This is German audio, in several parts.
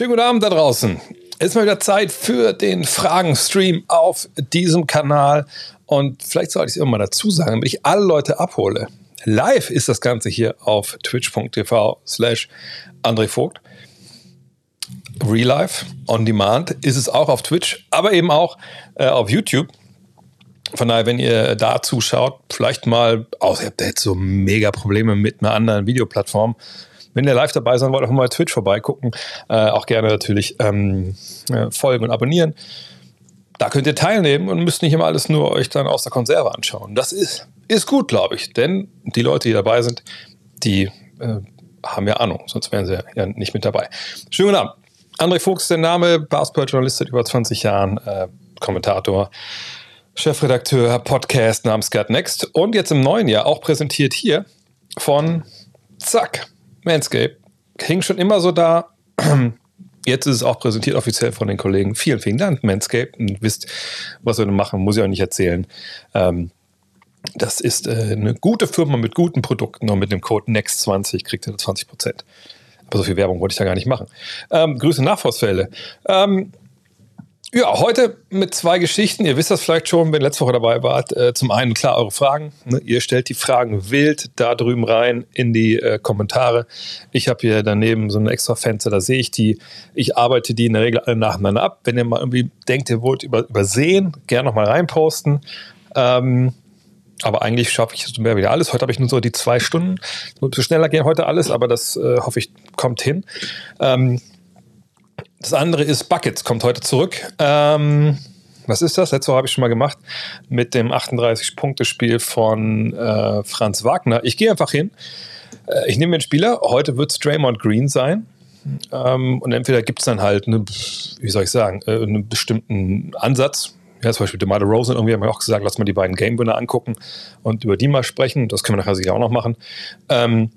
Schönen guten Abend da draußen. Es ist mal wieder Zeit für den Fragen-Stream auf diesem Kanal. Und vielleicht sollte ich es irgendwann dazu sagen, damit ich alle Leute abhole. Live ist das Ganze hier auf twitch.tv slash André Vogt. Real Life, on Demand ist es auch auf Twitch, aber eben auch äh, auf YouTube. Von daher, wenn ihr da zuschaut, vielleicht mal, außer ihr habt jetzt so mega Probleme mit einer anderen Videoplattform, wenn ihr live dabei sein wollt, einfach mal Twitch vorbeigucken. Äh, auch gerne natürlich ähm, äh, folgen und abonnieren. Da könnt ihr teilnehmen und müsst nicht immer alles nur euch dann aus der Konserve anschauen. Das ist, ist gut, glaube ich. Denn die Leute, die dabei sind, die äh, haben ja Ahnung, sonst wären sie ja nicht mit dabei. Schönen guten Abend. André Fuchs, der Name, Basketball-Journalist seit über 20 Jahren, äh, Kommentator, Chefredakteur, Podcast namens Get Next und jetzt im neuen Jahr auch präsentiert hier von Zack, Manscape. Hing schon immer so da. Jetzt ist es auch präsentiert offiziell von den Kollegen. Vielen, vielen Dank, Manscape. Und wisst, was wir machen, muss ich euch nicht erzählen. Ähm, das ist äh, eine gute Firma mit guten Produkten und mit dem Code NEXT20 kriegt ihr 20 Prozent. Aber so viel Werbung wollte ich da gar nicht machen. Ähm, Grüße Nachforstfälle. Ähm, ja, heute mit zwei Geschichten. Ihr wisst das vielleicht schon, wenn ihr letzte Woche dabei wart. Äh, zum einen, klar, eure Fragen. Ne? Ihr stellt die Fragen wild da drüben rein in die äh, Kommentare. Ich habe hier daneben so ein extra Fenster, da sehe ich die. Ich arbeite die in der Regel alle nacheinander ab. Wenn ihr mal irgendwie denkt, ihr wollt über, übersehen, gerne nochmal reinposten. Ähm, aber eigentlich schaffe ich mehr wieder alles. Heute habe ich nur so die zwei Stunden. Ein bisschen schneller gehen heute alles, aber das äh, hoffe ich kommt hin. Ähm, das andere ist Buckets, kommt heute zurück. Ähm, was ist das? Letzte Woche habe ich schon mal gemacht mit dem 38-Punkte-Spiel von äh, Franz Wagner. Ich gehe einfach hin. Äh, ich nehme einen Spieler. Heute wird es Draymond Green sein. Ähm, und entweder gibt es dann halt, eine, wie soll ich sagen, äh, einen bestimmten Ansatz. Ja, zum Beispiel DeMar Rosen irgendwie haben wir auch gesagt, lass mal die beiden Game-Winner angucken und über die mal sprechen. Das können wir nachher sicher auch noch machen. Ähm,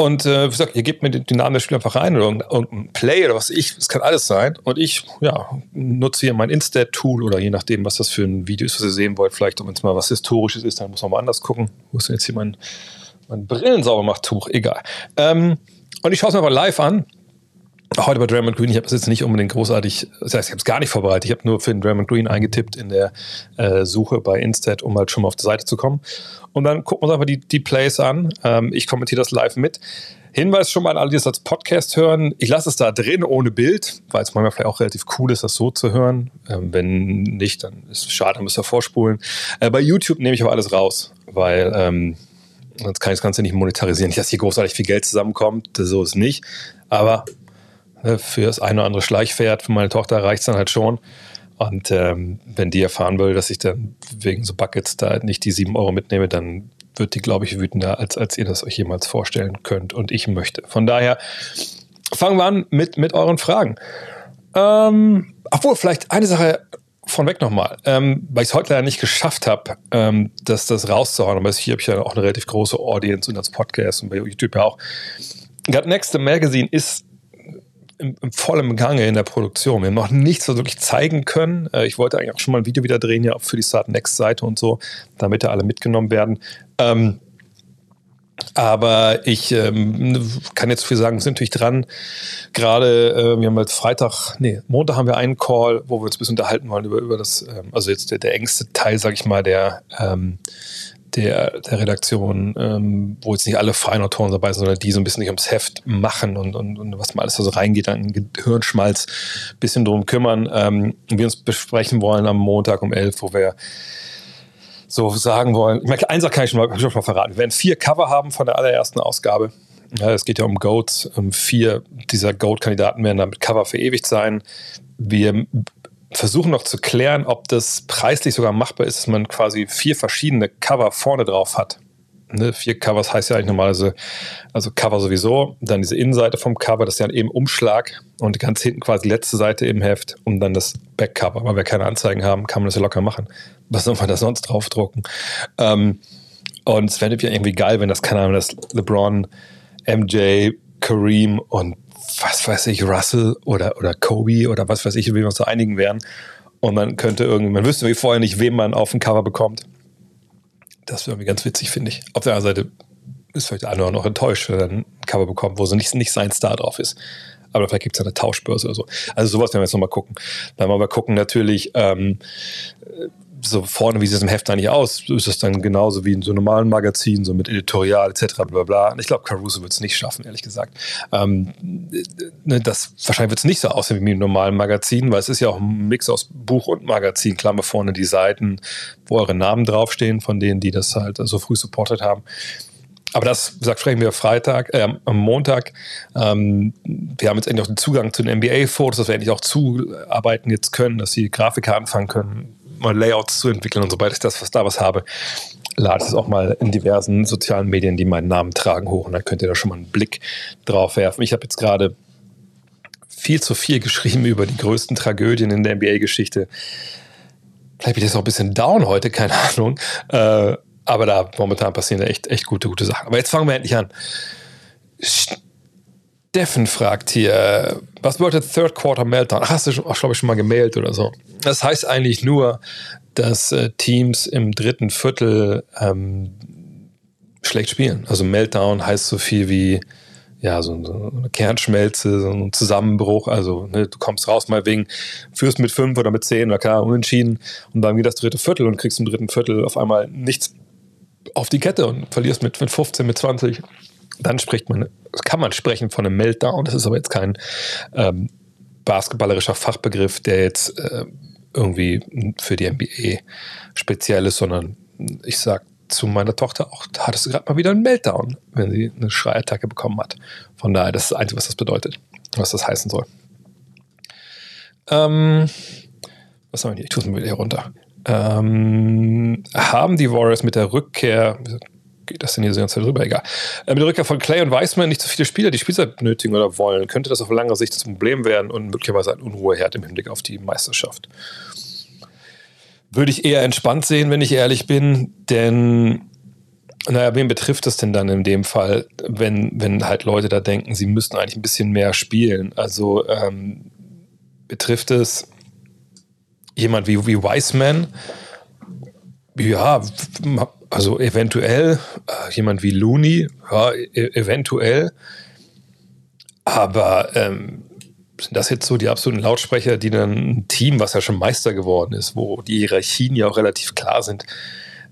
und äh, wie gesagt, ihr gebt mir den, Namen des Spiels einfach rein oder irgendein Play oder was ich, es kann alles sein. Und ich ja, nutze hier mein Instat-Tool oder je nachdem, was das für ein Video ist, was ihr sehen wollt. Vielleicht, wenn es mal was Historisches ist, dann muss man mal anders gucken. Wo ist denn jetzt hier mein, mein Brillen sauber macht Tuch? Egal. Ähm, und ich schaue es mir aber live an. Heute bei Draymond Green, ich habe es jetzt nicht unbedingt großartig, das heißt, ich habe es gar nicht vorbereitet. Ich habe nur für den Draymond Green eingetippt in der äh, Suche bei Instat, um halt schon mal auf die Seite zu kommen. Und dann gucken wir uns einfach die, die Plays an. Ähm, ich kommentiere das live mit. Hinweis schon mal an alle, die das als Podcast hören. Ich lasse es da drin ohne Bild, weil es manchmal vielleicht auch relativ cool ist, das so zu hören. Ähm, wenn nicht, dann ist es schade, dann müsst ihr vorspulen. Äh, bei YouTube nehme ich aber alles raus, weil ähm, sonst kann ich das Ganze nicht monetarisieren. Nicht, dass hier großartig viel Geld zusammenkommt, so ist es nicht. Aber für das eine oder andere Schleichpferd, für meine Tochter reicht es dann halt schon. Und ähm, wenn die erfahren will, dass ich dann wegen so Buckets da nicht die sieben Euro mitnehme, dann wird die, glaube ich, wütender, als, als ihr das euch jemals vorstellen könnt und ich möchte. Von daher fangen wir an mit, mit euren Fragen. Ähm, obwohl, vielleicht eine Sache vorweg nochmal, ähm, weil ich es heute leider nicht geschafft habe, ähm, das, das rauszuhauen, aber hier habe ich ja auch eine relativ große Audience und als Podcast und bei YouTube ja auch. Got Next Magazine ist im, im vollen Gange in der Produktion. Wir haben noch nichts so wirklich zeigen können. Äh, ich wollte eigentlich auch schon mal ein Video wieder drehen, ja, für die Start Next Seite und so, damit da alle mitgenommen werden. Ähm, aber ich ähm, kann jetzt viel sagen, wir sind natürlich dran. Gerade, äh, wir haben jetzt Freitag, nee, Montag haben wir einen Call, wo wir uns ein bisschen unterhalten wollen über, über das, ähm, also jetzt der, der engste Teil, sag ich mal, der, ähm, der, der Redaktion, ähm, wo jetzt nicht alle freien Autoren dabei sind, sondern die so ein bisschen sich ums Heft machen und, und, und was mal alles so reingeht, an Gehirnschmalz, ein bisschen drum kümmern. Ähm, wir uns besprechen wollen am Montag um 11, wo wir so sagen wollen. Ich meine, eins kann ich schon mal, schon mal verraten. Wir werden vier Cover haben von der allerersten Ausgabe. Ja, es geht ja um Goats. Vier dieser Goat-Kandidaten werden damit Cover verewigt sein. Wir versuchen noch zu klären, ob das preislich sogar machbar ist, dass man quasi vier verschiedene Cover vorne drauf hat. Ne, vier Covers heißt ja eigentlich normalerweise, also Cover sowieso, dann diese Innenseite vom Cover, das ist ja eben Umschlag und ganz hinten quasi die letzte Seite im Heft und dann das Backcover. Weil wir keine Anzeigen haben, kann man das ja locker machen. Was soll man da sonst draufdrucken? Ähm, und es wäre natürlich irgendwie geil, wenn das, keine Ahnung, das LeBron, MJ, Kareem und was weiß ich, Russell oder, oder Kobe oder was weiß ich, wie wir uns da einigen werden. Und man könnte irgendwie, man wüsste wie vorher nicht, wem man auf dem Cover bekommt. Das wäre irgendwie ganz witzig, finde ich. Auf der anderen Seite ist vielleicht der andere noch enttäuscht, wenn er ein Cover bekommt, wo so nicht, nicht sein Star drauf ist. Aber vielleicht gibt es eine Tauschbörse oder so. Also sowas werden wir jetzt nochmal gucken. Dann wollen wir gucken natürlich, ähm, so vorne, wie sieht es im Heft eigentlich aus? Ist es dann genauso wie in so normalen Magazinen, so mit Editorial etc. bla bla. Ich glaube, Caruso wird es nicht schaffen, ehrlich gesagt. Ähm, ne, das wahrscheinlich wird es nicht so aussehen wie im normalen Magazin, weil es ist ja auch ein Mix aus Buch und Magazin. Klammer vorne die Seiten, wo eure Namen draufstehen, von denen, die das halt so früh supportet haben. Aber das, gesagt, sprechen wir Freitag, äh, am Montag. Ähm, wir haben jetzt endlich auch den Zugang zu den NBA-Fotos, dass wir endlich auch zuarbeiten jetzt können, dass die Grafiker anfangen können, mal Layouts zu entwickeln und sobald ich das, was da was habe, lade ich es auch mal in diversen sozialen Medien, die meinen Namen tragen, hoch und dann könnt ihr da schon mal einen Blick drauf werfen. Ich habe jetzt gerade viel zu viel geschrieben über die größten Tragödien in der NBA-Geschichte. Vielleicht bin ich jetzt auch ein bisschen down heute, keine Ahnung. Äh, aber da momentan passieren echt, echt gute, gute Sachen. Aber jetzt fangen wir endlich an. Steffen fragt hier, was bedeutet Third Quarter Meltdown? Hast du, glaube ich, schon mal gemailt oder so. Das heißt eigentlich nur, dass äh, Teams im dritten Viertel ähm, schlecht spielen. Also Meltdown heißt so viel wie ja, so eine Kernschmelze, so ein Zusammenbruch. Also ne, du kommst raus mal wegen, führst mit fünf oder mit zehn oder klar, unentschieden und dann geht das dritte Viertel und kriegst im dritten Viertel auf einmal nichts auf die Kette und verlierst mit, mit 15, mit 20. Dann spricht man, kann man sprechen von einem Meltdown. Das ist aber jetzt kein ähm, basketballerischer Fachbegriff, der jetzt äh, irgendwie für die NBA speziell ist, sondern ich sage zu meiner Tochter auch, da hattest du gerade mal wieder einen Meltdown, wenn sie eine Schreiattacke bekommen hat. Von daher, das ist das Einzige, was das bedeutet, was das heißen soll. Ähm, was haben wir hier? Ich tue es mir wieder hier runter. Ähm, haben die Warriors mit der Rückkehr, geht das denn hier so ganz drüber? Egal. Äh, mit der Rückkehr von Clay und Weissman nicht so viele Spieler, die Spielzeit benötigen oder wollen, könnte das auf lange Sicht zum Problem werden und möglicherweise ein Unruheherd im Hinblick auf die Meisterschaft. Würde ich eher entspannt sehen, wenn ich ehrlich bin, denn naja, wen betrifft es denn dann in dem Fall, wenn, wenn halt Leute da denken, sie müssten eigentlich ein bisschen mehr spielen? Also ähm, betrifft es jemand wie, wie Wiseman, ja, also eventuell, äh, jemand wie Looney, ja, e eventuell. Aber ähm, sind das jetzt so die absoluten Lautsprecher, die dann ein Team, was ja schon Meister geworden ist, wo die Hierarchien ja auch relativ klar sind,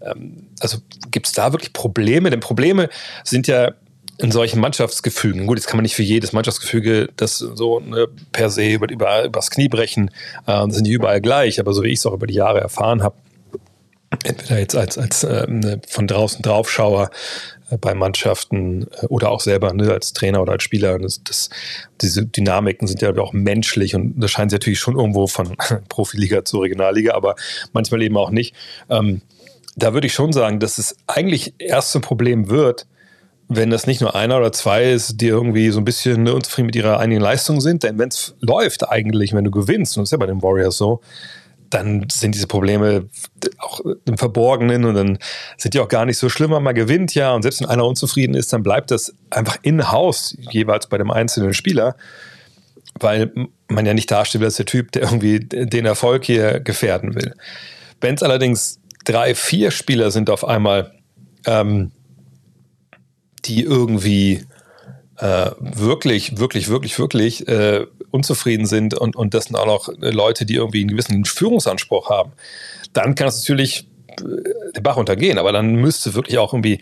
ähm, also gibt es da wirklich Probleme? Denn Probleme sind ja in solchen Mannschaftsgefügen, gut, jetzt kann man nicht für jedes Mannschaftsgefüge das so ne, per se über, über, übers Knie brechen, äh, sind die überall gleich, aber so wie ich es auch über die Jahre erfahren habe, entweder jetzt als, als äh, ne, von draußen Draufschauer äh, bei Mannschaften äh, oder auch selber ne, als Trainer oder als Spieler, das, das, diese Dynamiken sind ja auch menschlich und das scheint natürlich schon irgendwo von Profiliga zur Regionalliga, aber manchmal eben auch nicht. Ähm, da würde ich schon sagen, dass es eigentlich erst ein Problem wird, wenn das nicht nur einer oder zwei ist, die irgendwie so ein bisschen unzufrieden mit ihrer eigenen Leistung sind, denn wenn es läuft eigentlich, wenn du gewinnst, und das ist ja bei den Warriors so, dann sind diese Probleme auch im Verborgenen und dann sind die auch gar nicht so schlimm, wenn man gewinnt, ja, und selbst wenn einer unzufrieden ist, dann bleibt das einfach in-house, jeweils bei dem einzelnen Spieler, weil man ja nicht dasteht als der Typ, der irgendwie den Erfolg hier gefährden will. Wenn es allerdings drei, vier Spieler sind auf einmal, ähm, die irgendwie äh, wirklich, wirklich, wirklich, wirklich äh, unzufrieden sind und, und das sind auch noch Leute, die irgendwie einen gewissen Führungsanspruch haben, dann kann es natürlich äh, den Bach untergehen. Aber dann müsste wirklich auch irgendwie,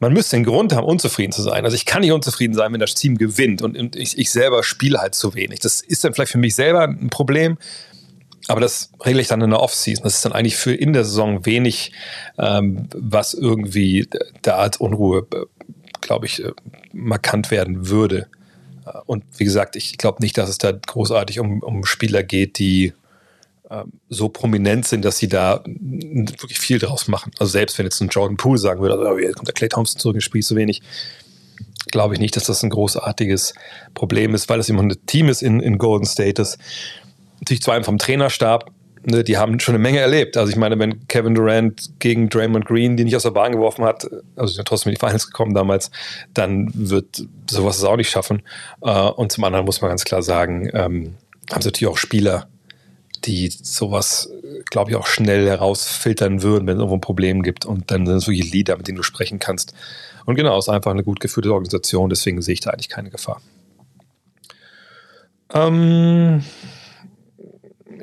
man müsste einen Grund haben, unzufrieden zu sein. Also ich kann nicht unzufrieden sein, wenn das Team gewinnt und, und ich, ich selber spiele halt zu wenig. Das ist dann vielleicht für mich selber ein Problem. Aber das regle ich dann in der Offseason. Das ist dann eigentlich für in der Saison wenig, ähm, was irgendwie da als Unruhe äh, glaube ich, äh, markant werden würde. Und wie gesagt, ich glaube nicht, dass es da großartig um, um Spieler geht, die äh, so prominent sind, dass sie da wirklich viel draus machen. Also selbst wenn jetzt ein Jordan Poole sagen würde, also, jetzt kommt der Clay Thompson zurück und spielt so wenig, glaube ich nicht, dass das ein großartiges Problem ist, weil es immer ein Team ist in, in Golden State, das natürlich zwar vom Trainerstab ne, die haben schon eine Menge erlebt. Also ich meine, wenn Kevin Durant gegen Draymond Green die nicht aus der Bahn geworfen hat, also sind trotzdem in die Finals gekommen damals, dann wird sowas es auch nicht schaffen. Äh, und zum anderen muss man ganz klar sagen, ähm, haben sie natürlich auch Spieler, die sowas, glaube ich, auch schnell herausfiltern würden, wenn es irgendwo ein Problem gibt. Und dann sind es wirklich Leader, mit denen du sprechen kannst. Und genau, es ist einfach eine gut geführte Organisation, deswegen sehe ich da eigentlich keine Gefahr. Ähm,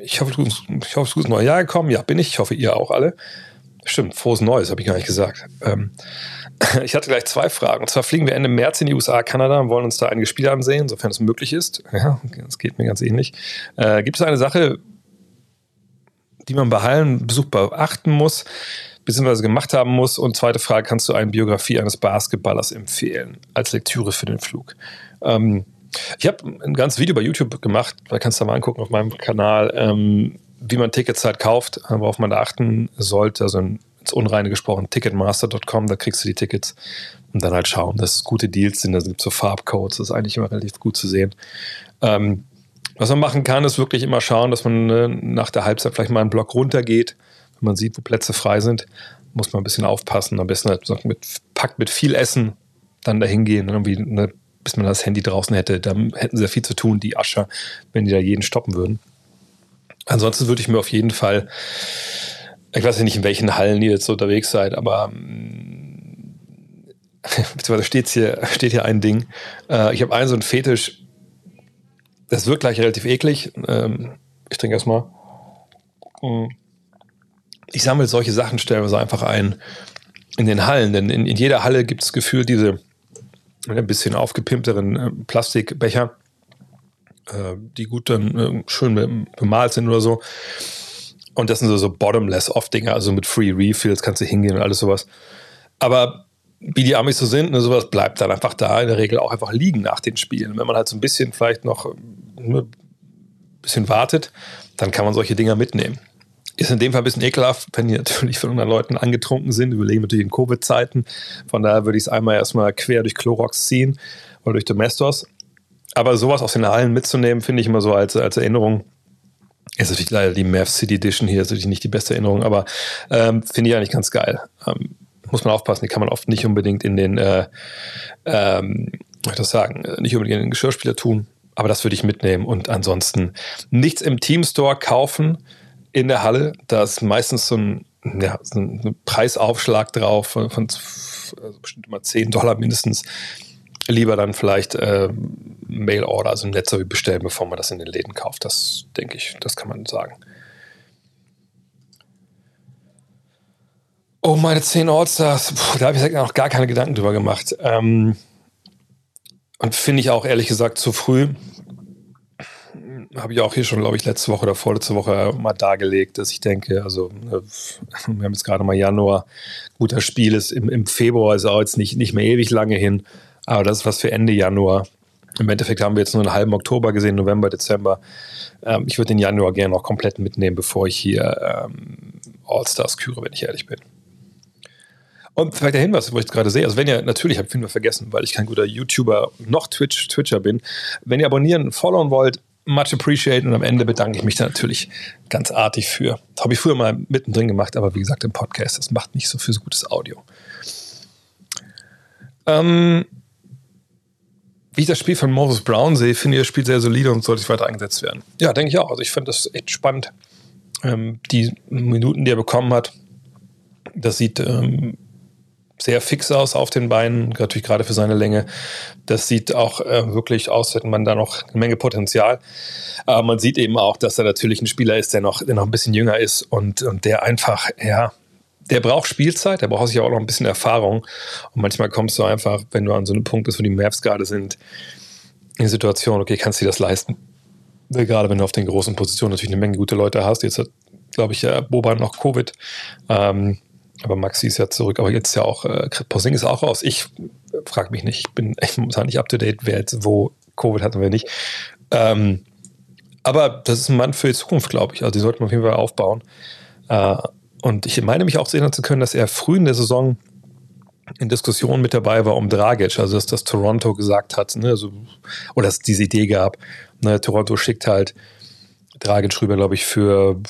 ich hoffe, ich hoffe, du bist neues Jahr gekommen. Ja, bin ich. Ich hoffe, ihr auch alle. Stimmt, frohes Neues, habe ich gar nicht gesagt. Ähm, ich hatte gleich zwei Fragen. Und zwar fliegen wir Ende März in die USA, Kanada und wollen uns da einige Spiele ansehen, sofern es möglich ist. Ja, das geht mir ganz ähnlich. Äh, gibt es eine Sache, die man bei Hallenbesuch beachten muss, beziehungsweise gemacht haben muss? Und zweite Frage, kannst du eine Biografie eines Basketballers empfehlen als Lektüre für den Flug? Ähm, ich habe ein ganzes Video bei YouTube gemacht, da kannst du mal angucken auf meinem Kanal, ähm, wie man Tickets halt kauft, worauf man da achten sollte. Also ins Unreine gesprochen, ticketmaster.com, da kriegst du die Tickets und dann halt schauen, dass es gute Deals sind. Da gibt es so Farbcodes, das ist eigentlich immer relativ gut zu sehen. Ähm, was man machen kann, ist wirklich immer schauen, dass man äh, nach der Halbzeit vielleicht mal einen Block runtergeht. Wenn man sieht, wo Plätze frei sind, muss man ein bisschen aufpassen. Am besten halt mit, packt mit viel Essen dann dahin gehen. Irgendwie eine bis man das Handy draußen hätte. Da hätten sie ja viel zu tun, die Ascher, wenn die da jeden stoppen würden. Ansonsten würde ich mir auf jeden Fall, ich weiß ja nicht, in welchen Hallen ihr jetzt so unterwegs seid, aber ähm, beziehungsweise steht hier, steht hier ein Ding. Äh, ich habe einen so einen Fetisch, das wirkt gleich relativ eklig. Ähm, ich trinke erstmal. Mm. Ich sammle solche Sachen stellenweise einfach ein in den Hallen, denn in, in jeder Halle gibt es gefühlt diese ein bisschen aufgepimpteren äh, Plastikbecher, äh, die gut dann äh, schön bemalt sind oder so. Und das sind so, so Bottomless-Off-Dinger, also mit Free Refills kannst du hingehen und alles sowas. Aber wie die Amis so sind, ne, sowas bleibt dann einfach da, in der Regel auch einfach liegen nach den Spielen. Wenn man halt so ein bisschen vielleicht noch ein ne, bisschen wartet, dann kann man solche Dinger mitnehmen. Ist in dem Fall ein bisschen ekelhaft, wenn die natürlich von anderen Leuten angetrunken sind. Überlegen natürlich in Covid-Zeiten. Von daher würde ich es einmal erstmal quer durch Clorox ziehen oder durch Domestos. Aber sowas aus den Hallen mitzunehmen, finde ich immer so als, als Erinnerung. Ist natürlich leider die Mav City Edition hier, ist natürlich nicht die beste Erinnerung, aber ähm, finde ich eigentlich ganz geil. Ähm, muss man aufpassen, die kann man oft nicht unbedingt in den, äh, ähm, ich das sagen, nicht unbedingt in den Geschirrspieler tun, aber das würde ich mitnehmen und ansonsten nichts im Team Store kaufen in der Halle. Da ist meistens so ein, ja, so ein Preisaufschlag drauf von, von also bestimmt immer 10 Dollar mindestens. Lieber dann vielleicht äh, Mail-Order, also ein Netz bestellen, bevor man das in den Läden kauft. Das denke ich, das kann man sagen. Oh, meine 10 Allstars, da habe ich noch gar keine Gedanken drüber gemacht. Ähm, und finde ich auch ehrlich gesagt zu früh habe ich auch hier schon, glaube ich, letzte Woche oder vorletzte Woche mal dargelegt, dass ich denke, also äh, wir haben jetzt gerade mal Januar, guter Spiel ist im, im Februar, ist auch jetzt nicht, nicht mehr ewig lange hin, aber das ist was für Ende Januar. Im Endeffekt haben wir jetzt nur einen halben Oktober gesehen, November, Dezember. Ähm, ich würde den Januar gerne noch komplett mitnehmen, bevor ich hier ähm, All-Stars küre, wenn ich ehrlich bin. Und vielleicht der Hinweis, wo ich gerade sehe, also wenn ihr, natürlich habe ich viel mehr vergessen, weil ich kein guter YouTuber noch Twitch, Twitcher bin. Wenn ihr abonnieren, followen wollt, much appreciated und am Ende bedanke ich mich da natürlich ganz artig für. Das habe ich früher mal mittendrin gemacht, aber wie gesagt im Podcast, das macht nicht so viel so gutes Audio. Ähm, wie ich das Spiel von Moses Brown sehe, finde ich das Spiel sehr solide und sollte weiter eingesetzt werden. Ja, denke ich auch. Also ich finde das echt spannend. Ähm, die Minuten, die er bekommen hat, das sieht ähm, sehr fix aus auf den Beinen, natürlich gerade für seine Länge. Das sieht auch äh, wirklich aus, hätte man da noch eine Menge Potenzial. Aber man sieht eben auch, dass er natürlich ein Spieler ist, der noch, der noch ein bisschen jünger ist und, und der einfach, ja, der braucht Spielzeit, der braucht sich auch noch ein bisschen Erfahrung. Und manchmal kommst du einfach, wenn du an so einem Punkt bist, wo die Mavs gerade sind, in die Situation, okay, kannst du dir das leisten? Gerade wenn du auf den großen Positionen natürlich eine Menge gute Leute hast. Jetzt hat, glaube ich, ja, Boban noch Covid. Ähm, aber Maxi ist ja zurück, aber jetzt ja auch, äh, Posing ist auch raus. Ich frage mich nicht, ich bin momentan nicht up to date, wer jetzt wo Covid hat und wer nicht. Ähm, aber das ist ein Mann für die Zukunft, glaube ich. Also die sollten wir auf jeden Fall aufbauen. Äh, und ich meine mich auch sehen zu können, dass er früh in der Saison in Diskussionen mit dabei war um Dragic, also dass das Toronto gesagt hat, ne, also, oder dass es diese Idee gab, ne, Toronto schickt halt Dragic rüber, glaube ich, für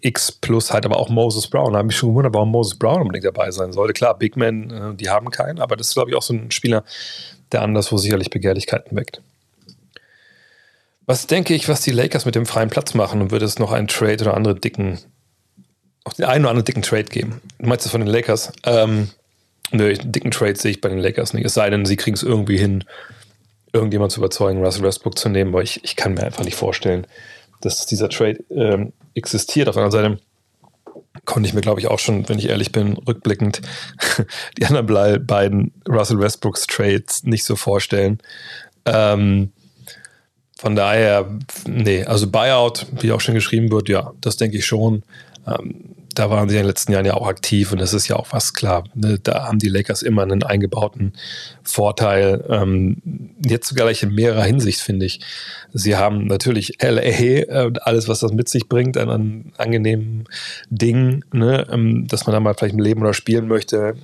X plus halt aber auch Moses Brown. Da habe ich schon gewundert, warum Moses Brown unbedingt dabei sein sollte. Klar, Big Men, äh, die haben keinen, aber das ist, glaube ich, auch so ein Spieler, der anderswo sicherlich Begehrlichkeiten weckt. Was denke ich, was die Lakers mit dem freien Platz machen und wird es noch einen Trade oder andere dicken, auch den einen oder anderen dicken Trade geben? Du meinst das von den Lakers? Ähm, nö, dicken Trade sehe ich bei den Lakers nicht. Es sei denn, sie kriegen es irgendwie hin, irgendjemand zu überzeugen, Russell Westbrook zu nehmen, aber ich, ich kann mir einfach nicht vorstellen, dass dieser Trade ähm, existiert. Auf der anderen Seite konnte ich mir, glaube ich, auch schon, wenn ich ehrlich bin, rückblickend die anderen beiden Russell Westbrooks Trades nicht so vorstellen. Ähm, von daher, nee, also Buyout, wie auch schon geschrieben wird, ja, das denke ich schon. Ähm, da waren sie in den letzten Jahren ja auch aktiv und das ist ja auch was klar. Ne? Da haben die Lakers immer einen eingebauten Vorteil. Ähm, jetzt sogar gleich in mehrerer Hinsicht, finde ich. Sie haben natürlich LA äh, und alles, was das mit sich bringt, an, an angenehmen Dingen, ne? ähm, dass man da mal vielleicht im Leben oder spielen möchte.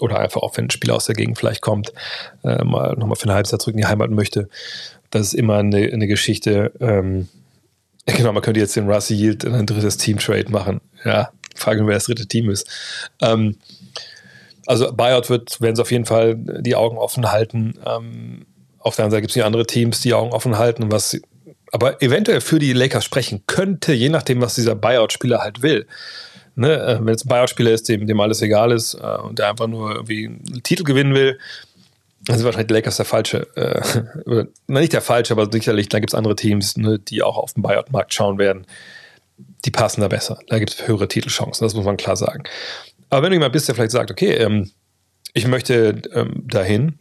Oder einfach auch, wenn ein Spieler aus der Gegend vielleicht kommt, äh, mal nochmal für eine Halbzeit zurück in die Heimat möchte. Das ist immer eine, eine Geschichte. Ähm, genau, man könnte jetzt den Rusty Yield in ein drittes Team-Trade machen. Ja, Frage, wer das dritte Team ist. Ähm, also Buyout wird, werden sie auf jeden Fall die Augen offen halten. Ähm, auf der anderen Seite gibt es hier andere Teams, die Augen offen halten, was aber eventuell für die Lakers sprechen könnte, je nachdem, was dieser Buyout-Spieler halt will. Ne? Äh, wenn es ein Buyout-Spieler ist, dem, dem alles egal ist äh, und der einfach nur irgendwie einen Titel gewinnen will, dann sind wahrscheinlich die Lakers der falsche. Äh, nicht der falsche, aber sicherlich, da gibt es andere Teams, ne, die auch auf den Buyout-Markt schauen werden die passen da besser. Da gibt es höhere Titelchancen, das muss man klar sagen. Aber wenn du jemand bist, der vielleicht sagt, okay, ähm, ich möchte ähm, dahin,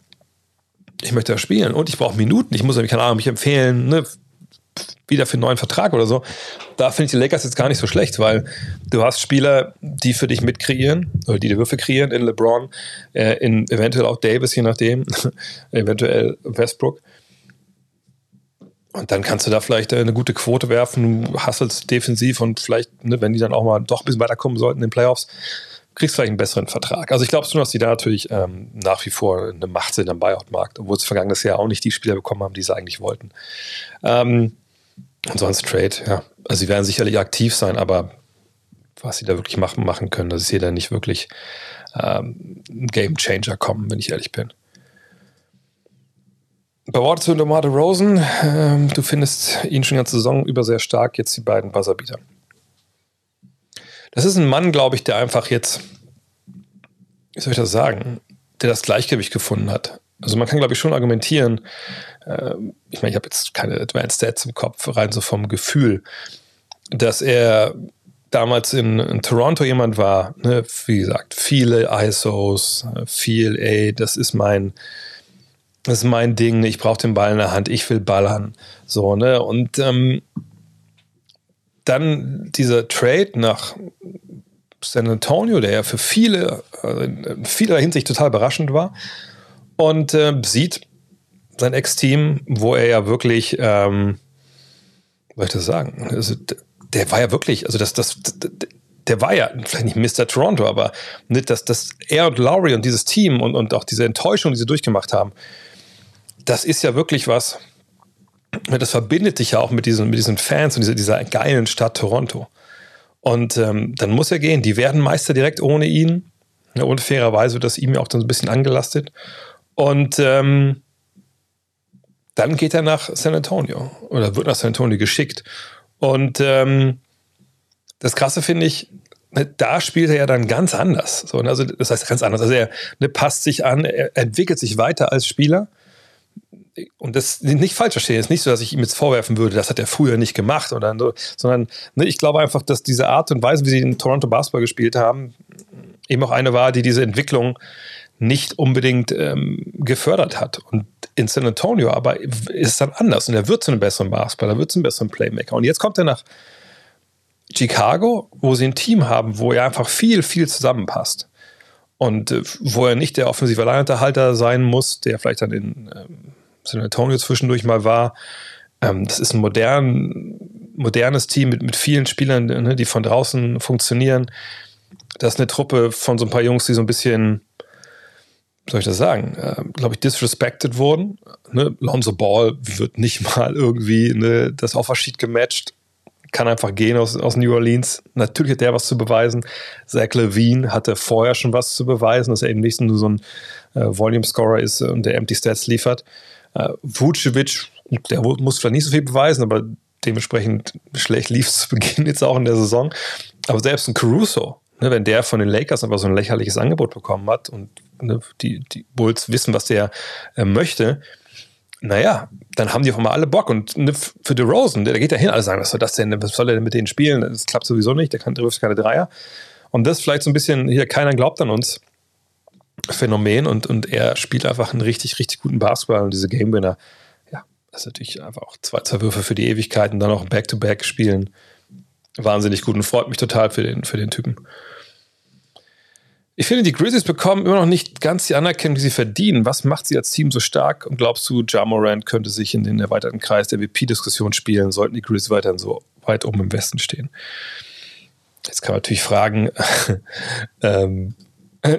ich möchte da spielen und ich brauche Minuten, ich muss nämlich, keine Ahnung, mich empfehlen, ne, wieder für einen neuen Vertrag oder so. Da finde ich die Lakers jetzt gar nicht so schlecht, weil du hast Spieler, die für dich mitkreieren oder die die Würfe kreieren in LeBron, äh, in eventuell auch Davis, je nachdem, eventuell Westbrook. Und dann kannst du da vielleicht äh, eine gute Quote werfen, du defensiv und vielleicht, ne, wenn die dann auch mal doch ein bisschen weiterkommen sollten in den Playoffs, kriegst du vielleicht einen besseren Vertrag. Also ich glaube schon, dass die da natürlich ähm, nach wie vor eine Macht sind am Buyout-Markt, obwohl sie vergangenes Jahr auch nicht die Spieler bekommen haben, die sie eigentlich wollten. Ähm, und sonst Trade, ja. Also sie werden sicherlich aktiv sein, aber was sie da wirklich machen, machen können, das ist hier dann nicht wirklich ähm, ein Game Changer kommen, wenn ich ehrlich bin. Bei Worte zu DeMar Rosen, äh, du findest ihn schon die ganze Saison über sehr stark, jetzt die beiden Buzzerbeater. Das ist ein Mann, glaube ich, der einfach jetzt, wie soll ich das sagen, der das Gleichgewicht gefunden hat. Also man kann, glaube ich, schon argumentieren, äh, ich meine, ich habe jetzt keine Advanced Stats im Kopf, rein so vom Gefühl, dass er damals in, in Toronto jemand war, ne, wie gesagt, viele ISOs, viel, ey, das ist mein, das ist mein Ding, ich brauche den Ball in der Hand, ich will ballern. So, ne? Und ähm, dann dieser Trade nach San Antonio, der ja für viele, äh, in vieler Hinsicht total überraschend war, und äh, sieht sein Ex-Team, wo er ja wirklich, ähm, soll ich das sagen? Also, der war ja wirklich, also das, das, der war ja vielleicht nicht Mr. Toronto, aber nicht, dass, dass er und Lowry und dieses Team und, und auch diese Enttäuschung, die sie durchgemacht haben, das ist ja wirklich was, das verbindet dich ja auch mit diesen, mit diesen Fans und dieser, dieser geilen Stadt Toronto. Und ähm, dann muss er gehen. Die werden Meister direkt ohne ihn. Ja, und fairerweise wird das ihm ja auch dann so ein bisschen angelastet. Und ähm, dann geht er nach San Antonio oder wird nach San Antonio geschickt. Und ähm, das Krasse finde ich, ne, da spielt er ja dann ganz anders. So, also, das heißt ganz anders. Also er ne, passt sich an, er entwickelt sich weiter als Spieler und das nicht falsch verstehen, ist nicht so, dass ich ihm jetzt vorwerfen würde, das hat er früher nicht gemacht oder so, sondern ne, ich glaube einfach, dass diese Art und Weise, wie sie in Toronto Basketball gespielt haben, eben auch eine war, die diese Entwicklung nicht unbedingt ähm, gefördert hat. Und in San Antonio aber ist es dann anders und er wird zu einem besseren Basketballer, er wird zu einem besseren Playmaker. Und jetzt kommt er nach Chicago, wo sie ein Team haben, wo er einfach viel, viel zusammenpasst. Und äh, wo er nicht der offensive Alleinunterhalter sein muss, der vielleicht dann in ähm, San Antonio zwischendurch mal war. Ähm, das ist ein modern, modernes Team mit, mit vielen Spielern, ne, die von draußen funktionieren. Das ist eine Truppe von so ein paar Jungs, die so ein bisschen, soll ich das sagen, äh, glaube ich, disrespected wurden. Ne? Lonzo Ball wird nicht mal irgendwie ne, das Offersheet gematcht kann einfach gehen aus, aus New Orleans. Natürlich hat der was zu beweisen. Zach Levine hatte vorher schon was zu beweisen, dass er eben nicht nur so ein äh, Volume-Scorer ist und der Empty Stats liefert. Äh, Vucevic, der muss vielleicht nicht so viel beweisen, aber dementsprechend schlecht lief es zu Beginn jetzt auch in der Saison. Aber selbst ein Caruso, ne, wenn der von den Lakers einfach so ein lächerliches Angebot bekommen hat und ne, die, die Bulls wissen, was der äh, möchte, naja, dann haben die auf einmal alle Bock. Und ne, für The Rosen, der, der geht ja hin, alle sagen, was soll das denn? Was soll er denn mit denen spielen? Das klappt sowieso nicht, der kann trifft keine Dreier. Und das vielleicht so ein bisschen, hier, keiner glaubt an uns. Phänomen und, und er spielt einfach einen richtig, richtig guten Basketball und diese Game Winner, ja, das ist natürlich einfach auch zwei, zwei Würfe für die Ewigkeit und dann auch Back-to-Back spielen. Wahnsinnig gut und freut mich total für den, für den Typen. Ich finde, die Grizzlies bekommen immer noch nicht ganz die Anerkennung, die sie verdienen. Was macht sie als Team so stark? Und glaubst du, Ja Morant könnte sich in den erweiterten Kreis der WP-Diskussion spielen, sollten die Grizzlies weiterhin so weit oben im Westen stehen? Jetzt kann man natürlich fragen, ähm,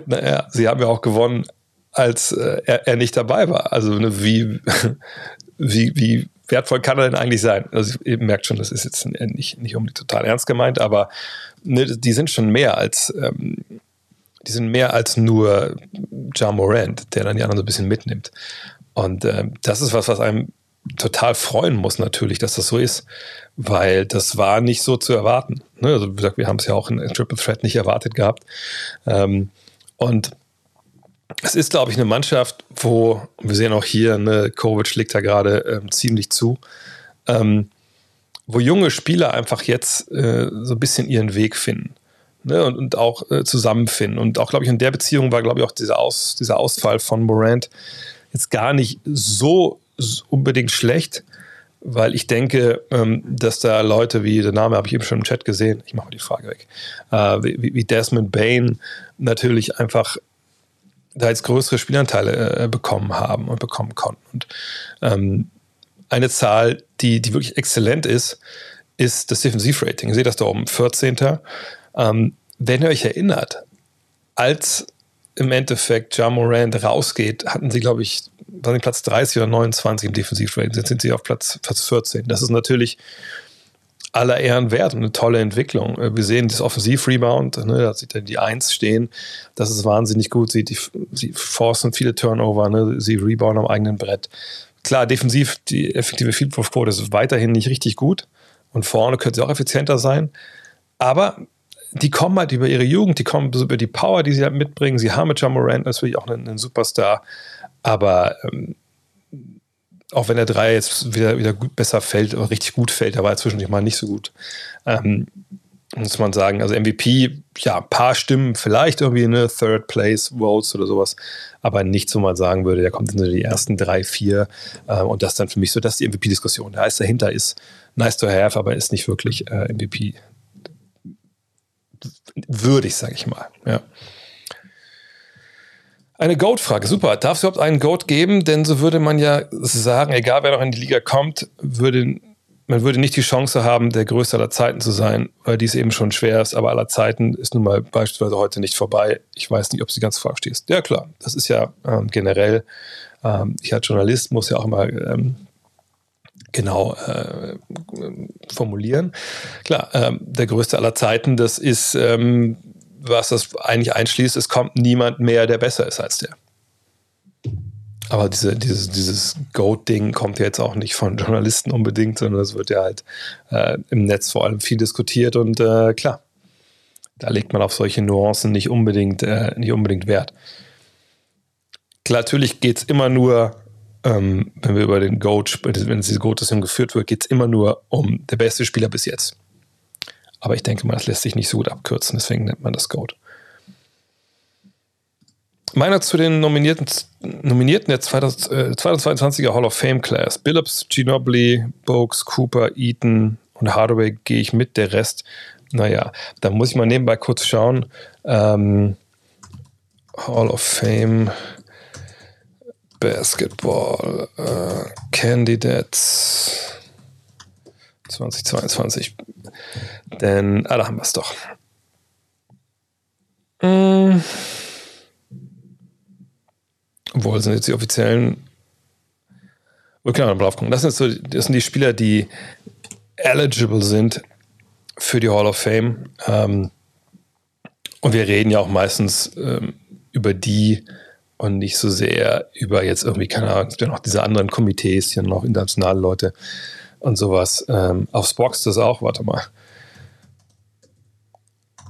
naja, sie haben ja auch gewonnen, als äh, er, er, nicht dabei war. Also ne, wie, wie, wie wertvoll kann er denn eigentlich sein? Also ihr merkt schon, das ist jetzt nicht, nicht unbedingt total ernst gemeint, aber ne, die sind schon mehr als ähm, die sind mehr als nur Ja Morant, der dann die anderen so ein bisschen mitnimmt. Und äh, das ist was, was einem total freuen muss natürlich, dass das so ist, weil das war nicht so zu erwarten. Ne? Also wie gesagt, wir haben es ja auch in, in Triple Threat nicht erwartet gehabt. Ähm, und es ist, glaube ich, eine Mannschaft, wo, wir sehen auch hier, ne, Kovic schlägt da gerade ähm, ziemlich zu, ähm, wo junge Spieler einfach jetzt äh, so ein bisschen ihren Weg finden ne, und, und, auch äh, zusammenfinden. Und auch, glaube ich, in der Beziehung war, glaube ich, auch dieser, Aus, dieser Ausfall von Morant jetzt gar nicht so unbedingt schlecht, weil ich denke, ähm, dass da Leute wie, der Name habe ich eben schon im Chat gesehen, ich mache mal die Frage weg, äh, wie, wie, Desmond Bain natürlich einfach da jetzt größere Spielanteile äh, bekommen haben und bekommen konnten. Und ähm, eine Zahl, die, die wirklich exzellent ist, ist das Defensivrating. Ihr seht das da oben, 14. Ähm, wenn ihr euch erinnert, als im Endeffekt Ja Morant rausgeht, hatten sie, glaube ich, waren sie Platz 30 oder 29 im Defensivrating. Jetzt sind sie auf Platz, Platz 14. Das ist natürlich aller Ehren wert und eine tolle Entwicklung. Äh, wir sehen das Offensiv-Rebound, ne, da sieht er die Eins stehen. Das ist wahnsinnig gut. Sie, die, sie forcen viele Turnover, ne, sie rebounden am eigenen Brett. Klar, defensiv, die effektive Field Quote ist weiterhin nicht richtig gut. Und vorne könnte sie auch effizienter sein. Aber die kommen halt über ihre Jugend, die kommen über die Power, die sie halt mitbringen. Sie haben mit John Morant natürlich auch einen, einen Superstar, aber ähm, auch wenn der Dreier jetzt wieder, wieder gut, besser fällt, oder richtig gut fällt, da war er zwischendurch mal nicht so gut. Ähm, muss man sagen, also MVP, ja, ein paar Stimmen, vielleicht irgendwie eine Third Place Votes oder sowas, aber nichts, wo man sagen würde, der kommt in die ersten drei, vier äh, und das dann für mich so, dass die MVP-Diskussion. Der heißt dahinter ist nice to have, aber ist nicht wirklich äh, MVP würdig, sage ich mal. Ja. Eine Goat-Frage, super. Darf es überhaupt einen Goat geben? Denn so würde man ja sagen, egal wer noch in die Liga kommt, würde, man würde nicht die Chance haben, der Größte aller Zeiten zu sein, weil dies eben schon schwer ist. Aber aller Zeiten ist nun mal beispielsweise heute nicht vorbei. Ich weiß nicht, ob sie ganz falsch stehst. Ja, klar. Das ist ja ähm, generell, ähm, ich als Journalist muss ja auch immer ähm, genau äh, formulieren. Klar, ähm, der größte aller Zeiten, das ist, ähm, was das eigentlich einschließt, es kommt niemand mehr, der besser ist als der. Aber diese, dieses, dieses Goat-Ding kommt jetzt auch nicht von Journalisten unbedingt, sondern es wird ja halt äh, im Netz vor allem viel diskutiert und äh, klar, da legt man auf solche Nuancen nicht unbedingt, äh, nicht unbedingt Wert. Klar, natürlich geht es immer nur ähm, wenn wir über den Goat, wenn diese Goat-Diskussion geführt wird, geht es immer nur um der beste Spieler bis jetzt. Aber ich denke mal, das lässt sich nicht so gut abkürzen, deswegen nennt man das Goat. Meiner zu den Nominierten, Nominierten der 2022er Hall of Fame Class. Billups, Ginobili, Bogues, Cooper, Eaton und Hardaway gehe ich mit. Der Rest, naja, da muss ich mal nebenbei kurz schauen. Ähm, Hall of Fame Basketball äh, Candidates 2022. Denn, ah, da haben wir es doch. Hm. Obwohl, sind jetzt die offiziellen. Okay, mal drauf gucken. Das sind, so, das sind die Spieler, die eligible sind für die Hall of Fame. Ähm, und wir reden ja auch meistens ähm, über die, und nicht so sehr über jetzt irgendwie, keine Ahnung, es gibt ja noch diese anderen Komitees, hier noch internationale Leute und sowas. Ähm, auf Spox das auch, warte mal.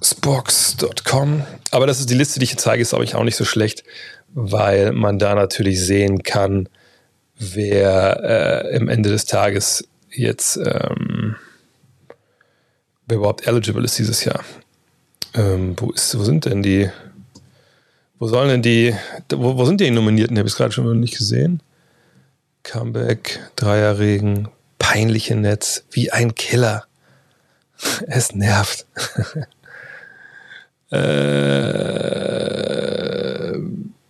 Spox.com. Aber das ist die Liste, die ich hier zeige, ist, glaube ich, auch nicht so schlecht, weil man da natürlich sehen kann, wer äh, im Ende des Tages jetzt ähm, wer überhaupt eligible ist dieses Jahr. Ähm, wo, ist, wo sind denn die? Wo sollen denn die? Wo, wo sind die Nominierten? Habe ich es gerade schon nicht gesehen. Comeback, Dreierregen, peinliche Netz, wie ein Killer. Es nervt. äh,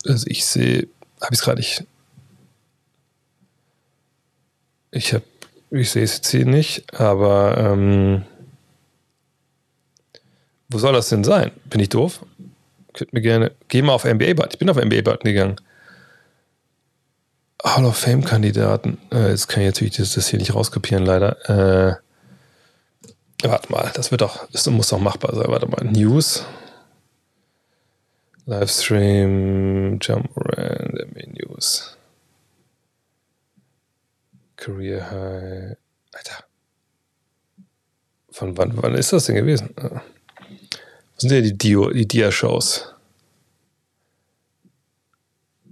also ich sehe, habe ich es gerade nicht. Ich habe, ich sehe es jetzt hier nicht, aber ähm, wo soll das denn sein? Bin ich doof? Könnt mir gerne. Geh mal auf NBA-Button. Ich bin auf NBA-Button gegangen. Hall of Fame-Kandidaten. Äh, jetzt kann ich natürlich das, das, hier nicht rauskopieren, leider. Äh, warte mal, das wird doch, das muss doch machbar sein. Warte mal. News. Livestream, Jump NBA News. Career High. Alter. Von wann, wann ist das denn gewesen? Äh. Was sind ja die, Dio, die Dia-Shows?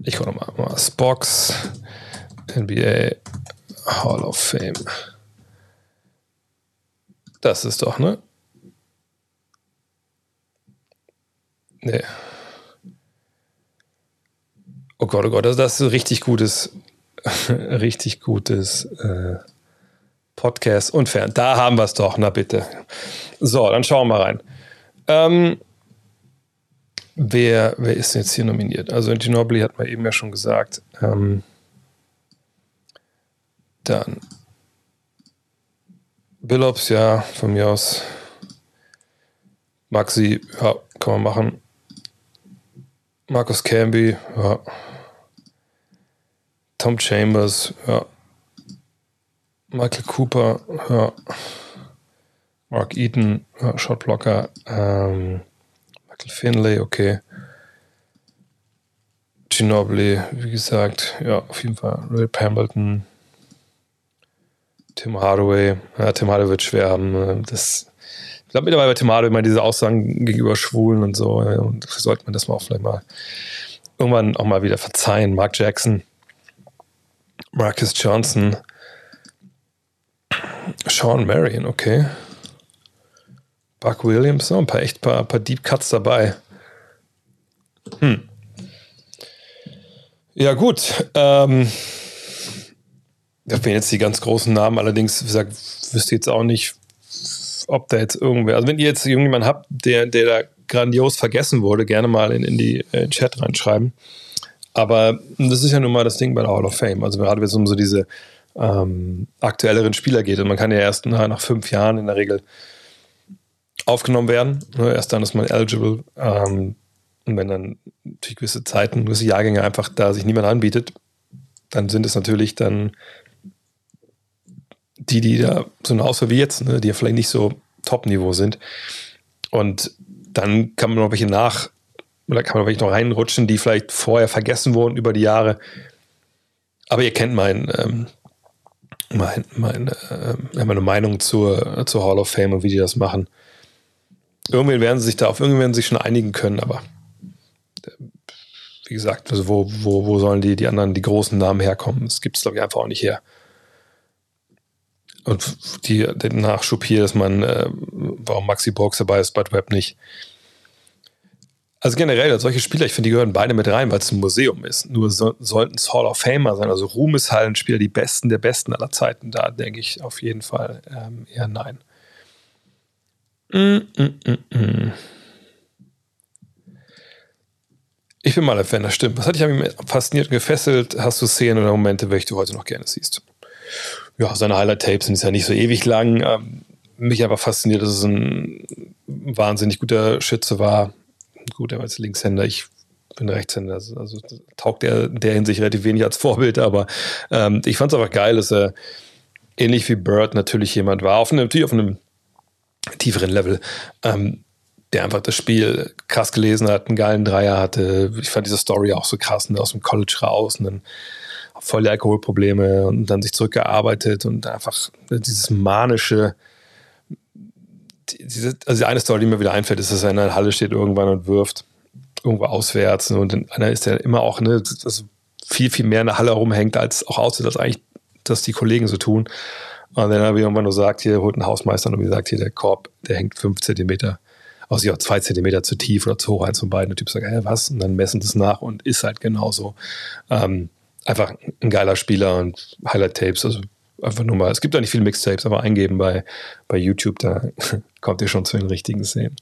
Ich gucke nochmal. Mal. Spox, NBA Hall of Fame. Das ist doch, ne? Nee. Oh Gott, oh Gott, das, ist ein richtig gutes, richtig gutes äh, Podcast und Fern. Da haben wir es doch, na bitte. So, dann schauen wir mal rein. Ähm, wer, wer ist jetzt hier nominiert? Also Ginobili hat man eben ja schon gesagt. Ähm, dann Billups, ja, von mir aus. Maxi, ja, kann man machen. Marcus Camby, ja. Tom Chambers, ja. Michael Cooper, ja. Mark Eaton, ja, Shotblocker. Ähm, Finlay, okay. Ginobili, wie gesagt, ja, auf jeden Fall. Ray Pemberton. Tim Hardaway. Ja, Tim Hardaway wird schwer haben. Ne? Das, ich glaube mittlerweile bei Tim Hardaway immer diese Aussagen gegenüber Schwulen und so. Und sollte man das mal auch vielleicht mal irgendwann auch mal wieder verzeihen. Mark Jackson. Marcus Johnson. Sean Marion, okay. Buck Williams, noch ein paar echt paar, paar Deep Cuts dabei. Hm. Ja, gut. Ähm, da fehlen jetzt die ganz großen Namen, allerdings, wie gesagt, wüsste jetzt auch nicht, ob da jetzt irgendwer, also wenn ihr jetzt irgendjemanden habt, der, der da grandios vergessen wurde, gerne mal in, in die äh, Chat reinschreiben. Aber das ist ja nun mal das Ding bei der Hall of Fame. Also gerade wenn es um so diese ähm, aktuelleren Spieler geht. Und man kann ja erst nach, nach fünf Jahren in der Regel aufgenommen werden. Ne, erst dann ist man eligible. Ähm, und wenn dann natürlich gewisse Zeiten, gewisse Jahrgänge einfach da sich niemand anbietet, dann sind es natürlich dann die, die da so eine Auswahl wie jetzt, ne, die ja vielleicht nicht so Top-Niveau sind. Und dann kann man noch welche nach, oder kann man welche noch reinrutschen, die vielleicht vorher vergessen wurden über die Jahre. Aber ihr kennt mein, ähm, mein, mein, äh, meine Meinung zur, zur Hall of Fame und wie die das machen. Irgendwann werden sie sich da auf irgendwann werden sie sich schon einigen können, aber wie gesagt, also wo, wo, wo sollen die, die anderen, die großen Namen herkommen? Das gibt es, glaube ich, einfach auch nicht her. Und die, den Nachschub hier, dass man, äh, warum Maxi Brooks dabei ist, Bud Webb nicht. Also generell, solche Spieler, ich finde, die gehören beide mit rein, weil es ein Museum ist. Nur so, sollten es Hall of Famer sein, also Ruhmeshallenspieler, die Besten der Besten aller Zeiten. Da denke ich auf jeden Fall ähm, eher nein. Ich bin mal ein Fan, das stimmt. Was hat dich mich fasziniert und gefesselt? Hast du Szenen oder Momente, welche du heute noch gerne siehst? Ja, seine Highlight-Tapes sind ja nicht so ewig lang. Ähm, mich aber fasziniert, dass es ein wahnsinnig guter Schütze war. Gut, er war jetzt Linkshänder, ich bin Rechtshänder, also, also taugt er in der Hinsicht relativ wenig als Vorbild, aber ähm, ich fand es einfach geil, dass er ähnlich wie Bird natürlich jemand war, auf einem, natürlich auf einem tieferen Level, ähm, der einfach das Spiel krass gelesen hat, einen geilen Dreier hatte. Ich fand diese Story auch so krass, ne, aus dem College raus und dann voll die Alkoholprobleme und dann sich zurückgearbeitet und einfach dieses manische, diese, also die eine Story, die mir wieder einfällt, ist, dass er in einer Halle steht irgendwann und wirft irgendwo auswärts und einer ist ja immer auch, ne, das viel, viel mehr in der Halle rumhängt, als auch aussieht, als eigentlich, dass die Kollegen so tun. Und dann habe ich irgendwann nur sagt, hier holt ein Hausmeister und gesagt, hier der Korb, der hängt fünf Zentimeter, aus ja zwei Zentimeter zu tief oder zu hoch, eins von beiden. Der Typ sagt, hä, was? Und dann messen das nach und ist halt genauso. Ähm, einfach ein geiler Spieler und Highlight-Tapes, also einfach nur mal, es gibt auch nicht viele Mixtapes, aber eingeben bei, bei YouTube, da kommt ihr schon zu den richtigen Szenen.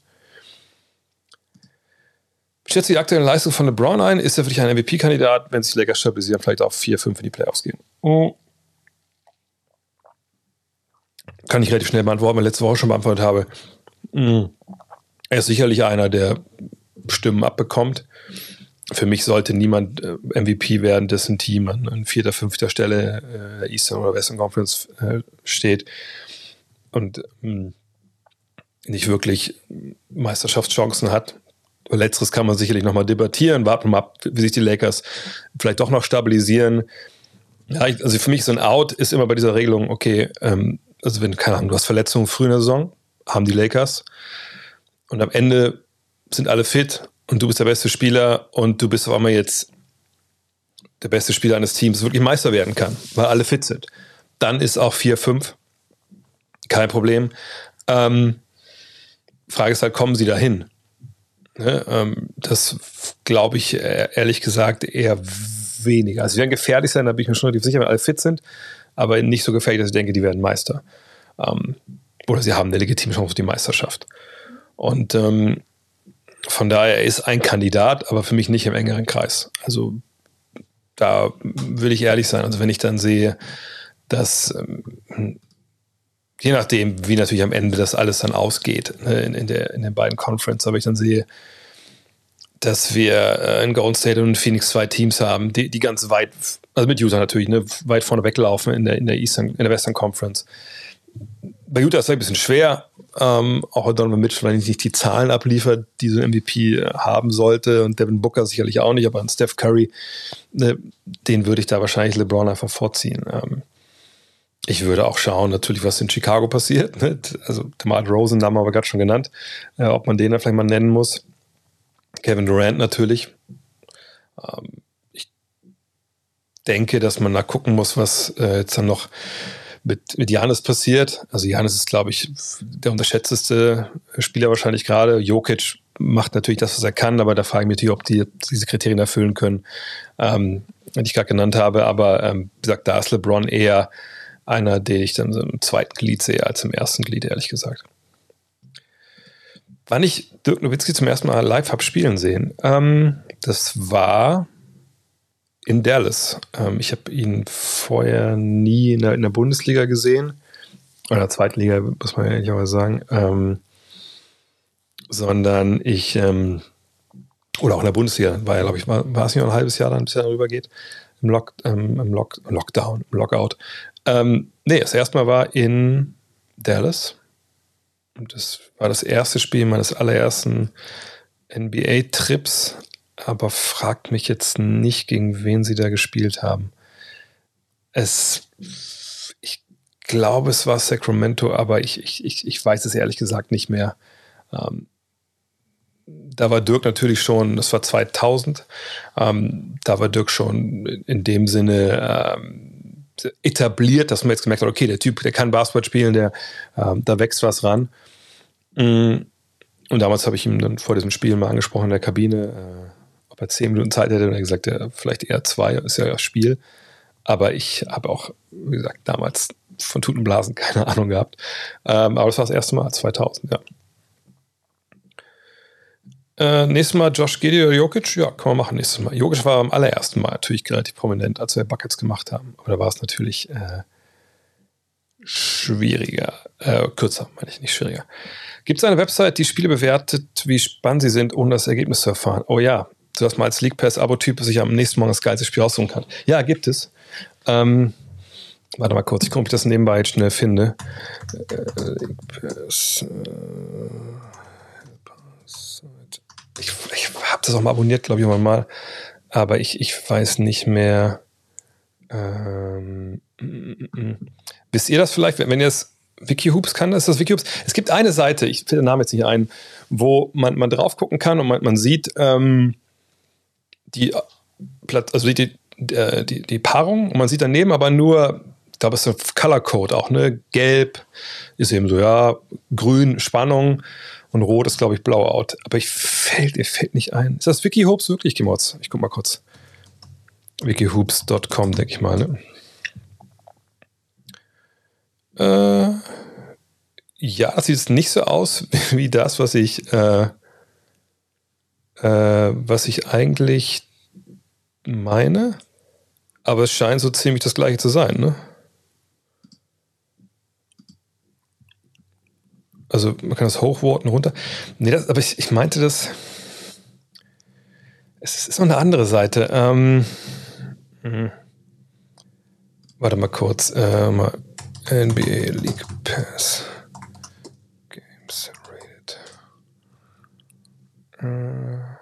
Schätzt die aktuelle Leistung von LeBron ein? Ist er für dich ein MVP-Kandidat, wenn sich Lakers stabilisieren, vielleicht auch 4, 5 in die Playoffs gehen? Oh. Kann ich relativ schnell beantworten, weil ich letzte Woche schon beantwortet habe. Mm. Er ist sicherlich einer, der Stimmen abbekommt. Für mich sollte niemand äh, MVP werden, dessen Team an, an vierter, fünfter Stelle äh, Eastern oder Western Conference äh, steht und mm, nicht wirklich Meisterschaftschancen hat. Letzteres kann man sicherlich nochmal debattieren. Warten wir mal ab, wie sich die Lakers vielleicht doch noch stabilisieren. Ja, also für mich so ein Out ist immer bei dieser Regelung, okay, ähm, also wenn, keine Ahnung, du hast Verletzungen früh in der Saison, haben die Lakers und am Ende sind alle fit und du bist der beste Spieler und du bist auf einmal jetzt der beste Spieler eines Teams, wirklich Meister werden kann, weil alle fit sind. Dann ist auch 4-5 kein Problem. Ähm, Frage ist halt, kommen sie dahin? Ne, ähm, das glaube ich äh, ehrlich gesagt eher weniger. Also sie werden gefährlich sein, da bin ich mir schon relativ sicher, wenn alle fit sind, aber nicht so gefährlich, dass ich denke, die werden Meister. Ähm, oder sie haben eine legitime Chance auf die Meisterschaft. Und ähm, von daher ist ein Kandidat, aber für mich nicht im engeren Kreis. Also da will ich ehrlich sein. Also wenn ich dann sehe, dass ähm, je nachdem, wie natürlich am Ende das alles dann ausgeht, ne, in, in, der, in den beiden Conferences, aber ich dann sehe, dass wir äh, in Golden State und Phoenix zwei Teams haben, die, die ganz weit, also mit Utah natürlich, ne, weit vorne weglaufen in der, in der Eastern, in der Western Conference. Bei Utah ist es ein bisschen schwer, ähm, auch Donovan Mitchell nicht die Zahlen abliefert, die so ein MVP äh, haben sollte und Devin Booker sicherlich auch nicht, aber an Steph Curry, ne, den würde ich da wahrscheinlich LeBron einfach vorziehen. Ähm, ich würde auch schauen, natürlich, was in Chicago passiert. Ne? Also, DeMar Rosen haben wir gerade schon genannt, äh, ob man den da vielleicht mal nennen muss. Kevin Durant natürlich. Ähm, ich denke, dass man da gucken muss, was äh, jetzt dann noch mit, mit Janis passiert. Also Janis ist, glaube ich, der unterschätzteste Spieler wahrscheinlich gerade. Jokic macht natürlich das, was er kann, aber da frage ich mich natürlich, ob die diese Kriterien erfüllen können, ähm, die ich gerade genannt habe. Aber ähm, wie gesagt, da ist LeBron eher einer, den ich dann so im zweiten Glied sehe als im ersten Glied, ehrlich gesagt. Wann ich Dirk Nowitzki zum ersten Mal live habe spielen sehen, ähm, das war in Dallas. Ähm, ich habe ihn vorher nie in der, in der, Bundesliga gesehen. Oder zweiten Liga, muss man ehrlicherweise sagen. Ähm, sondern ich, ähm, oder auch in der Bundesliga, war ja, glaube ich, war, war es nicht noch ein halbes Jahr dann, bis er darüber geht, im, Lock, ähm, im Lock, Lockdown, im Lockout. Ähm, nee, das erste Mal war in Dallas. Und das war das erste Spiel meines allerersten NBA-Trips. Aber fragt mich jetzt nicht, gegen wen sie da gespielt haben. Es, ich glaube, es war Sacramento, aber ich, ich, ich weiß es ehrlich gesagt nicht mehr. Ähm, da war Dirk natürlich schon, das war 2000, ähm, da war Dirk schon in dem Sinne ähm, etabliert, dass man jetzt gemerkt hat, okay, der Typ, der kann Basketball spielen, der, äh, da wächst was ran. Mm. Und damals habe ich ihm dann vor diesem Spiel mal angesprochen in der Kabine, äh, ob er zehn Minuten Zeit hätte. Und er gesagt, ja, vielleicht eher zwei, ist ja das Spiel. Aber ich habe auch, wie gesagt, damals von Tutenblasen keine Ahnung gehabt. Ähm, aber das war das erste Mal, 2000, ja. Äh, nächstes Mal Josh Giddy oder Jokic? Ja, kann man machen nächstes Mal. Jokic war am allerersten Mal natürlich relativ prominent, als wir Buckets gemacht haben. Aber da war es natürlich äh, schwieriger. Äh, kürzer, meine ich, nicht schwieriger. Gibt es eine Website, die Spiele bewertet, wie spannend sie sind, ohne das Ergebnis zu erfahren? Oh ja, sodass man als League Pass-Abo-Typ sich am nächsten Morgen das geilste Spiel aussuchen kann. Ja, gibt es. Ähm, warte mal kurz, ich gucke, ob ich das nebenbei jetzt schnell finde. Äh, League Pass. Äh, ich, ich habe das auch mal abonniert, glaube ich, mal, aber ich, ich weiß nicht mehr. Ähm, mm, mm, mm. Wisst ihr das vielleicht, wenn ihr es Wikihoops kann, ist das Wikihoops? Es gibt eine Seite, ich finde den Namen jetzt nicht ein, wo man, man drauf gucken kann und man, man sieht ähm, die, also die, äh, die, die Paarung und man sieht daneben aber nur, ich glaube, es ist ein Color Code auch, ne? Gelb ist eben so, ja, grün Spannung und rot ist, glaube ich, Blowout. Aber ich fällt, mir fällt nicht ein. Ist das WikiHoops wirklich gemotzt? Ich guck mal kurz. wikihoops.com, denke ich mal, ne? Äh, ja, das sieht nicht so aus wie das, was ich, äh, äh, was ich eigentlich meine. Aber es scheint so ziemlich das gleiche zu sein, ne? Also man kann das hochworten runter. Nee, das, aber ich, ich meinte das. Es ist noch eine andere Seite. Ähm, mh. Warte mal kurz. Äh, mal NBA League Pass. Games rated. Äh.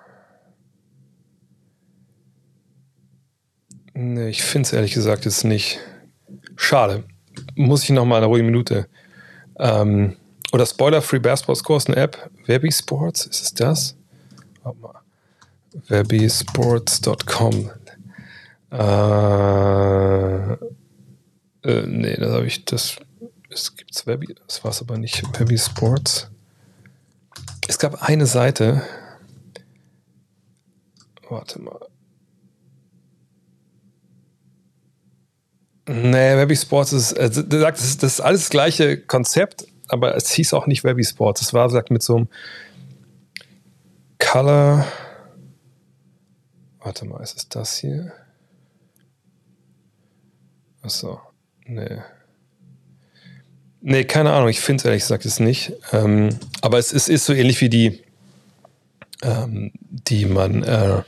Nee, ich finde es ehrlich gesagt jetzt nicht. Schade. Muss ich noch mal eine ruhige Minute. Ähm, oder Spoiler-Free Basketball Scores, eine App. Webby Sports, ist es das? Warte mal. Webbysports.com. Äh, äh, nee, das habe ich, das, es gibt's Webby, das war es aber nicht. Webby Sports. Es gab eine Seite. Warte mal. Nee, Webby Sports ist, äh, das ist, das ist alles das gleiche Konzept, aber es hieß auch nicht Webby Sports. Es war, sagt, mit so einem Color. Warte mal, ist es das hier? Achso. Nee. Nee, keine Ahnung. Ich finde es ehrlich gesagt es nicht. Ähm, aber es, es, ist so ähnlich wie die, ähm, die man, äh,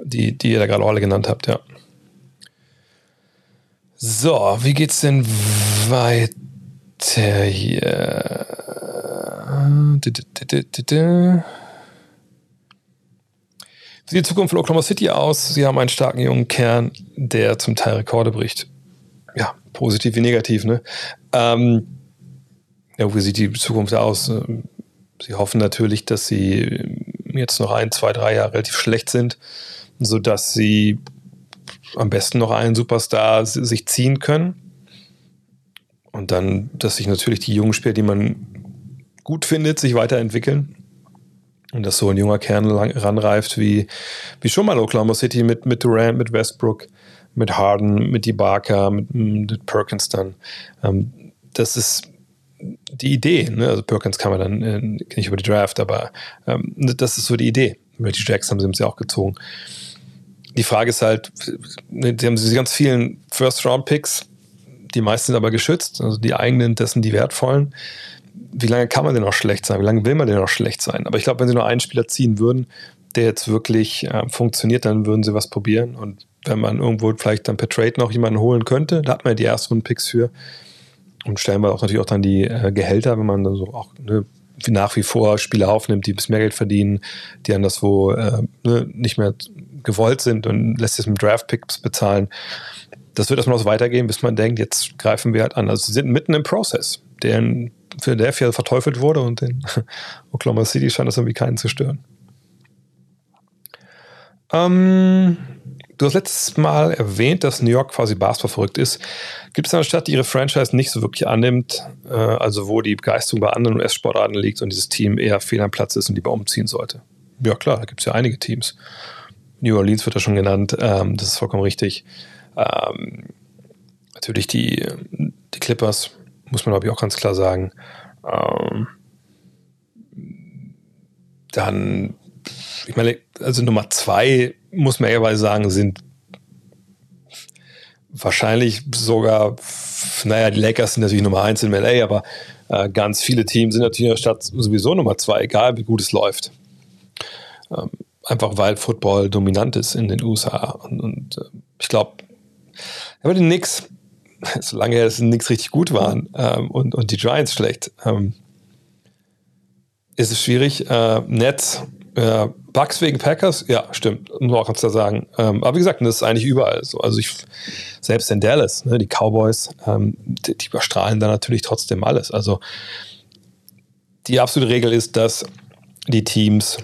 die, die ihr da gerade alle genannt habt, ja. So, wie geht's denn weiter? Wie sieht die Zukunft von Oklahoma City aus? Sie haben einen starken jungen Kern, der zum Teil Rekorde bricht ja, positiv wie negativ, ne? Ähm, ja, wie sieht die Zukunft aus? Sie hoffen natürlich, dass sie jetzt noch ein, zwei, drei Jahre relativ schlecht sind, sodass sie am besten noch einen Superstar sich ziehen können. Und dann, dass sich natürlich die jungen Spieler, die man gut findet, sich weiterentwickeln. Und dass so ein junger Kern ranreift wie, wie schon mal Oklahoma City mit, mit Durant, mit Westbrook, mit Harden, mit Ibaka, mit, mit Perkins dann. Ähm, das ist die Idee. Ne? Also Perkins kann man dann äh, nicht über die Draft, aber ähm, das ist so die Idee. Reggie Jackson haben sie ja auch gezogen. Die Frage ist halt, ne, sie haben diese ganz vielen First-Round-Picks, die meisten sind aber geschützt, also die eigenen, dessen die wertvollen. Wie lange kann man denn noch schlecht sein? Wie lange will man denn noch schlecht sein? Aber ich glaube, wenn sie nur einen Spieler ziehen würden, der jetzt wirklich äh, funktioniert, dann würden sie was probieren. Und wenn man irgendwo vielleicht dann per Trade noch jemanden holen könnte, da hat man ja die ersten Picks für. Und stellen wir auch natürlich auch dann die äh, Gehälter, wenn man dann so auch ne, nach wie vor Spieler aufnimmt, die bis mehr Geld verdienen, die anderswo äh, ne, nicht mehr gewollt sind und lässt sich mit Draft-Picks bezahlen. Das wird erstmal noch weitergehen, bis man denkt, jetzt greifen wir halt an. Also sie sind mitten im Prozess, der in Philadelphia verteufelt wurde und in Oklahoma City scheint das irgendwie keinen zu stören. Ähm, du hast letztes Mal erwähnt, dass New York quasi Basketball verrückt ist. Gibt es eine Stadt, die ihre Franchise nicht so wirklich annimmt, äh, also wo die Begeisterung bei anderen US-Sportarten liegt und dieses Team eher fehl am Platz ist und lieber umziehen sollte? Ja klar, da gibt es ja einige Teams. New Orleans wird ja schon genannt, ähm, das ist vollkommen richtig. Ähm, natürlich die, die Clippers, muss man glaube ich auch ganz klar sagen. Ähm, dann ich meine, also Nummer zwei, muss man ehrlich sagen, sind wahrscheinlich sogar, naja, die Lakers sind natürlich Nummer eins in LA, aber äh, ganz viele Teams sind natürlich in der Stadt sowieso Nummer zwei, egal wie gut es läuft. Ähm, einfach weil Football dominant ist in den USA. Und, und äh, ich glaube, aber die Knicks, solange es Knicks richtig gut waren ähm, und, und die Giants schlecht, ähm, ist es schwierig. Äh, Nets ja, Bugs wegen Packers? Ja, stimmt. Muss man auch ganz klar sagen. Ähm, aber wie gesagt, das ist eigentlich überall so. Also ich, selbst in Dallas, ne, die Cowboys, ähm, die, die, überstrahlen da natürlich trotzdem alles. Also die absolute Regel ist, dass die Teams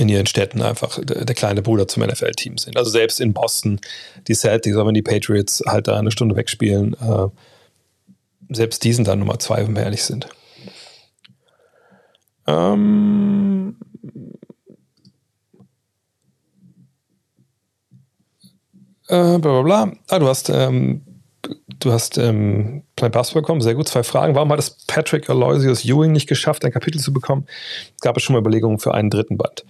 in ihren Städten einfach der, kleine Bruder zum NFL-Team sind. Also selbst in Boston, die Celtics, auch wenn die Patriots halt da eine Stunde wegspielen, äh, selbst die sind dann Nummer zwei, wenn wir ehrlich sind. Ähm, äh, bla bla bla. Ah, du hast, ähm, du hast ähm, Planet Basketball bekommen. Sehr gut. Zwei Fragen. Warum hat es Patrick Aloysius Ewing nicht geschafft, ein Kapitel zu bekommen? Gab es schon mal Überlegungen für einen dritten Band.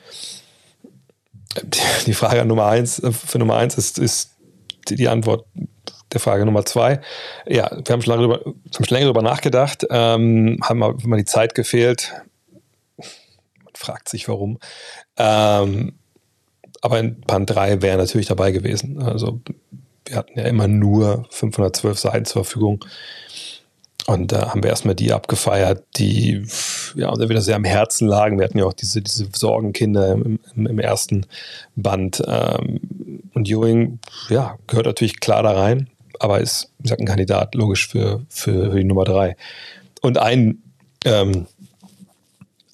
Die Frage Nummer eins, äh, für Nummer eins ist, ist die Antwort der Frage Nummer zwei. Ja, wir haben schon, lange drüber, haben schon länger darüber nachgedacht, ähm, haben mal die Zeit gefehlt. Man fragt sich warum. Ähm, aber in Band 3 wäre natürlich dabei gewesen. Also wir hatten ja immer nur 512 Seiten zur Verfügung. Und da haben wir erstmal die abgefeiert, die ja uns wieder sehr am Herzen lagen. Wir hatten ja auch diese, diese Sorgenkinder im, im, ersten Band. Ähm, und Ewing, ja, gehört natürlich klar da rein, aber ist, wie gesagt, ein Kandidat logisch für, für, für die Nummer drei. Und ein, ähm,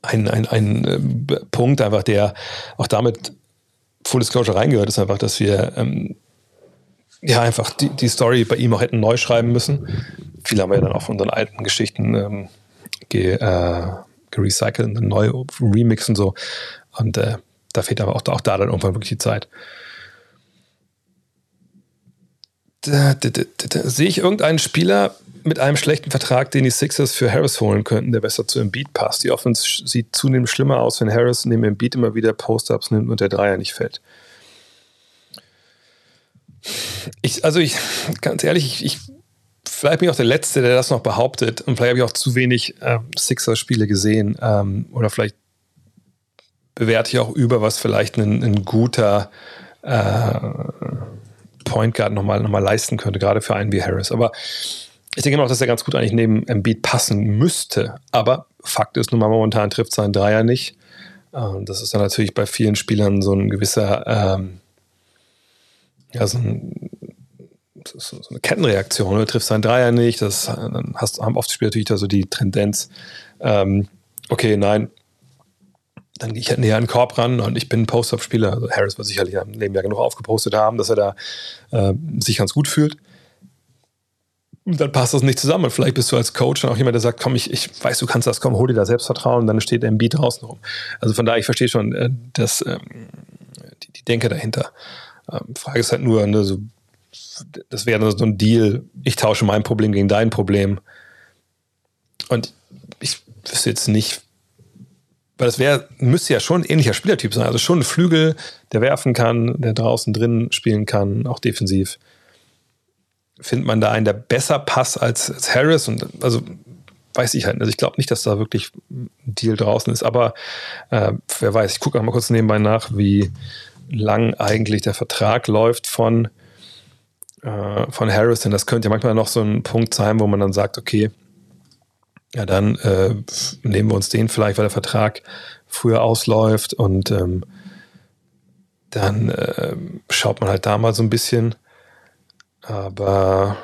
ein, ein, ein äh, Punkt einfach, der auch damit Full Disclosure reingehört, ist einfach, dass wir ähm, ja einfach die, die Story bei ihm auch hätten neu schreiben müssen. Viele haben wir ja dann auch von unseren alten Geschichten ähm, ge, äh, gerecycelt und neu remixen und so. Und äh, da fehlt aber auch, auch da dann irgendwann wirklich die Zeit. Da, da, da, Sehe ich irgendeinen Spieler mit einem schlechten Vertrag, den die Sixers für Harris holen könnten, der besser zu Embiid passt? Die Offense sieht zunehmend schlimmer aus, wenn Harris neben Embiid immer wieder Post-Ups nimmt und der Dreier nicht fällt. Ich, also ich, ganz ehrlich, ich, ich vielleicht bin ich auch der Letzte, der das noch behauptet und vielleicht habe ich auch zu wenig äh, Sixers-Spiele gesehen ähm, oder vielleicht bewerte ich auch über, was vielleicht ein, ein guter äh, Point Guard nochmal noch mal leisten könnte, gerade für einen wie Harris. Aber ich denke immer auch, dass er ganz gut eigentlich neben Embiid passen müsste. Aber Fakt ist nun mal, momentan trifft sein Dreier nicht. Ähm, das ist dann natürlich bei vielen Spielern so ein gewisser ähm, ja, so, ein, so, eine Kettenreaktion. Du triffst deinen Dreier nicht, das, dann hast, haben oft Spieler natürlich da so die Tendenz, ähm, okay, nein, dann gehe ich halt näher an den Korb ran und ich bin ein Post-Up-Spieler. Also Harris wird sicherlich im Leben ja genug aufgepostet haben, dass er da äh, sich ganz gut fühlt. Und dann passt das nicht zusammen. Und vielleicht bist du als Coach dann auch jemand, der sagt, komm, ich, ich weiß, du kannst das, komm, hol dir da Selbstvertrauen und dann steht der Beat draußen rum. Also von daher, ich verstehe schon äh, das, ähm, die, die Denke dahinter. Ähm, Frage ist halt nur, ne, so, das wäre so ein Deal, ich tausche mein Problem gegen dein Problem. Und ich wüsste jetzt nicht, weil das wäre, müsste ja schon ein ähnlicher Spielertyp sein. Also schon ein Flügel, der werfen kann, der draußen drin spielen kann, auch defensiv. Findet man da einen, der besser passt als, als Harris? Und also weiß ich halt. Also ich glaube nicht, dass da wirklich ein Deal draußen ist. Aber äh, wer weiß, ich gucke auch mal kurz nebenbei nach, wie lang eigentlich der Vertrag läuft von, äh, von Harris. Denn das könnte ja manchmal noch so ein Punkt sein, wo man dann sagt, okay, ja, dann äh, nehmen wir uns den vielleicht, weil der Vertrag früher ausläuft und ähm, dann äh, schaut man halt da mal so ein bisschen. Aber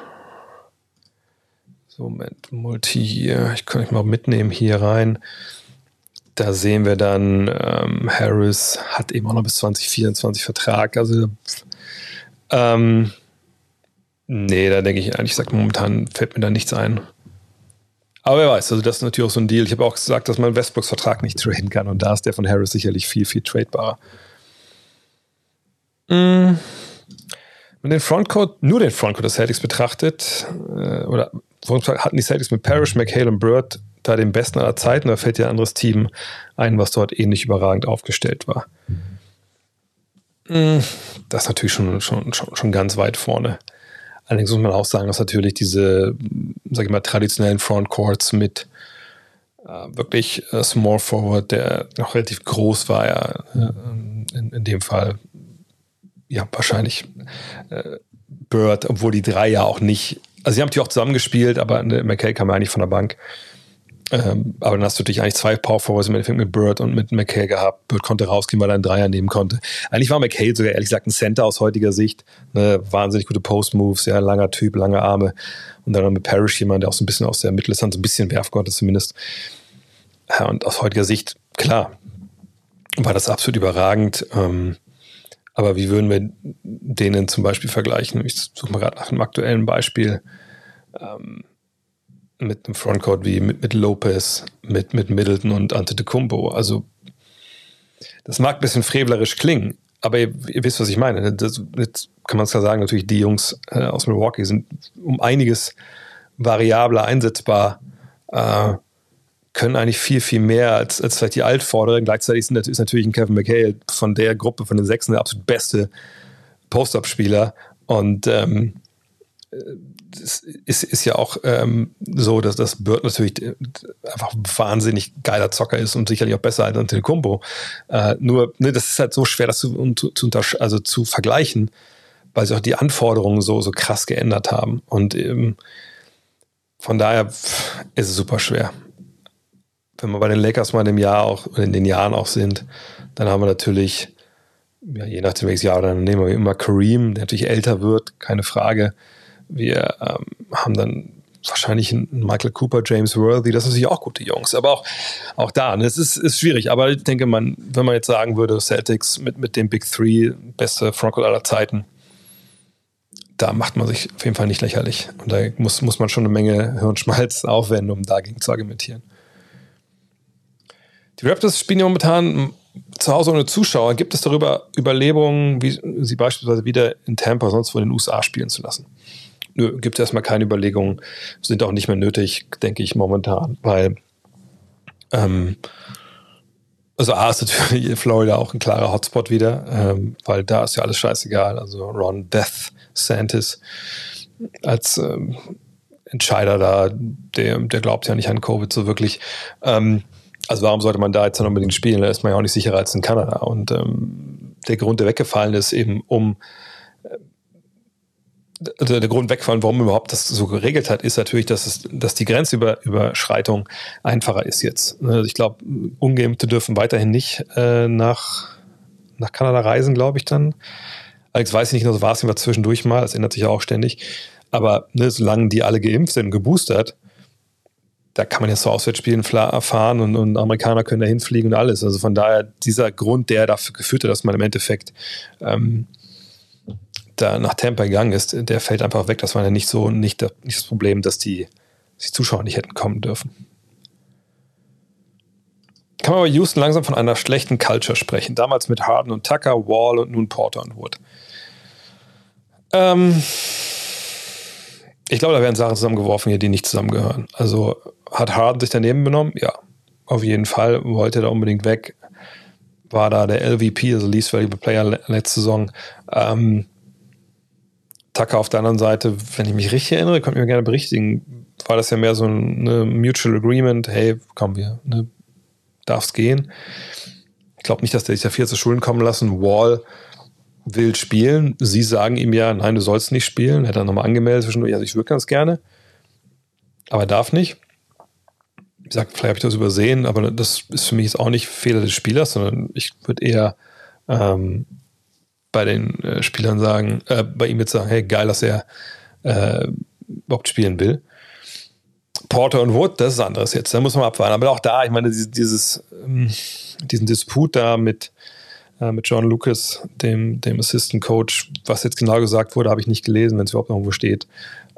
so, Moment, Multi hier, ich kann euch mal mitnehmen hier rein. Da sehen wir dann, ähm, Harris hat eben auch noch bis 2024 Vertrag. Also, ähm, nee, da denke ich eigentlich, sagt momentan fällt mir da nichts ein. Aber wer weiß, also das ist natürlich auch so ein Deal. Ich habe auch gesagt, dass man Westbrooks Vertrag nicht traden kann und da ist der von Harris sicherlich viel, viel tradebarer. Mm. Wenn den Frontcourt, nur den Frontcourt des Celtics betrachtet, äh, oder hatten die Celtics mit Parrish, McHale und Bird da den besten aller Zeiten, da fällt ja ein anderes Team ein, was dort ähnlich überragend aufgestellt war. Mm, das ist natürlich schon, schon, schon, schon ganz weit vorne. Allerdings muss man auch sagen, dass natürlich diese, sag ich mal, traditionellen Frontcourts mit äh, wirklich äh, Small Forward, der noch relativ groß war, ja, äh, in, in, dem Fall, ja, wahrscheinlich äh, Bird, obwohl die drei ja auch nicht, also sie haben natürlich auch zusammengespielt, aber ne, McKay kam ja eigentlich von der Bank. Ähm, aber dann hast du dich eigentlich zwei Power Forwards im Endeffekt mit Bird und mit McHale gehabt. Bird konnte rausgehen, weil er einen Dreier nehmen konnte. Eigentlich war McHale sogar ehrlich gesagt ein Center aus heutiger Sicht. Ne, wahnsinnig gute Post-Moves, ja, langer Typ, lange Arme. Und dann mit Parrish jemand, der auch so ein bisschen aus der Mitteldistanz ein bisschen werfen konnte zumindest. Ja, und aus heutiger Sicht, klar, war das absolut überragend. Ähm, aber wie würden wir denen zum Beispiel vergleichen? Ich suche mal gerade nach einem aktuellen Beispiel. Ähm, mit einem Frontcourt wie mit, mit Lopez, mit, mit Middleton und Antetokounmpo. Also das mag ein bisschen frevlerisch klingen, aber ihr, ihr wisst, was ich meine. Das, jetzt kann man es klar sagen, natürlich die Jungs äh, aus Milwaukee sind um einiges variabler einsetzbar, äh, können eigentlich viel, viel mehr als, als vielleicht die Altvorderen. Gleichzeitig sind, ist natürlich ein Kevin McHale von der Gruppe, von den Sechsen, der absolut beste Post-Up-Spieler. Und ähm, es ist, ist ja auch ähm, so, dass das Bird natürlich einfach wahnsinnig geiler Zocker ist und sicherlich auch besser als Antetokounmpo. Äh, nur, ne, das ist halt so schwer, das zu, zu, also zu vergleichen, weil sich auch die Anforderungen so, so krass geändert haben. Und ähm, von daher ist es super schwer. Wenn wir bei den Lakers mal in Jahr auch, in den Jahren auch sind, dann haben wir natürlich, ja, je nachdem welches Jahr, dann nehmen wir immer Kareem, der natürlich älter wird, keine Frage. Wir ähm, haben dann wahrscheinlich einen Michael Cooper, James Worthy, das sind natürlich auch gute Jungs. Aber auch, auch da, ne, es ist, ist schwierig. Aber ich denke, man, wenn man jetzt sagen würde, Celtics mit, mit dem Big Three, beste Frontcourt aller Zeiten, da macht man sich auf jeden Fall nicht lächerlich. Und da muss, muss man schon eine Menge Hirnschmalz aufwenden, um dagegen zu argumentieren. Die Raptors spielen ja momentan zu Hause ohne Zuschauer. Gibt es darüber Überlegungen, wie sie beispielsweise wieder in Tampa sonst wo in den USA spielen zu lassen? Gibt es erstmal keine Überlegungen. Sind auch nicht mehr nötig, denke ich, momentan, weil ähm, also A ist natürlich Florida auch ein klarer Hotspot wieder, ähm, weil da ist ja alles scheißegal. Also Ron Death Santis als ähm, Entscheider da, der, der glaubt ja nicht an Covid so wirklich. Ähm, also warum sollte man da jetzt noch unbedingt spielen? Da ist man ja auch nicht sicherer als in Kanada. Und ähm, der Grund, der weggefallen ist, eben um also der Grund wegfallen, warum überhaupt das so geregelt hat, ist natürlich, dass, es, dass die Grenzüberschreitung einfacher ist jetzt. Also ich glaube, Ungeimpfte dürfen weiterhin nicht äh, nach, nach Kanada reisen, glaube ich dann. Alex weiß ich nicht, so war es immer zwischendurch mal, das ändert sich ja auch ständig. Aber ne, solange die alle geimpft sind geboostert, da kann man jetzt so Auswärtsspielen fahren und, und Amerikaner können da hinfliegen und alles. Also von daher, dieser Grund, der dafür geführt hat, dass man im Endeffekt ähm, da nach Tampa gegangen ist, der fällt einfach weg. Das war ja nicht so, nicht, nicht das Problem, dass die, die Zuschauer nicht hätten kommen dürfen. Kann man bei Houston langsam von einer schlechten Culture sprechen? Damals mit Harden und Tucker, Wall und nun Porter und Wood. Ähm, ich glaube, da werden Sachen zusammengeworfen hier, die nicht zusammengehören. Also hat Harden sich daneben benommen? Ja, auf jeden Fall. Wollte da unbedingt weg. War da der LVP, also Least Valuable Player letzte Saison. Ähm, Tucker auf der anderen Seite, wenn ich mich richtig erinnere, könnt ihr mir gerne berichtigen, war das ja mehr so ein ne, Mutual Agreement, hey, komm, wir, ne, darf's gehen. Ich glaube nicht, dass der sich dafür zu Schulden kommen lassen. Wall will spielen. Sie sagen ihm ja, nein, du sollst nicht spielen. Er hat dann nochmal angemeldet zwischendurch, also ich würde ganz gerne. Aber er darf nicht. Wie gesagt, vielleicht habe ich das übersehen, aber das ist für mich jetzt auch nicht Fehler des Spielers, sondern ich würde eher ähm, bei den äh, Spielern sagen, äh, bei ihm jetzt sagen, hey, geil, dass er äh, überhaupt spielen will. Porter und Wood, das ist anderes jetzt, da muss man abwarten. Aber auch da, ich meine, dieses, ähm, diesen Disput da mit, äh, mit John Lucas, dem, dem Assistant Coach, was jetzt genau gesagt wurde, habe ich nicht gelesen, wenn es überhaupt noch irgendwo steht.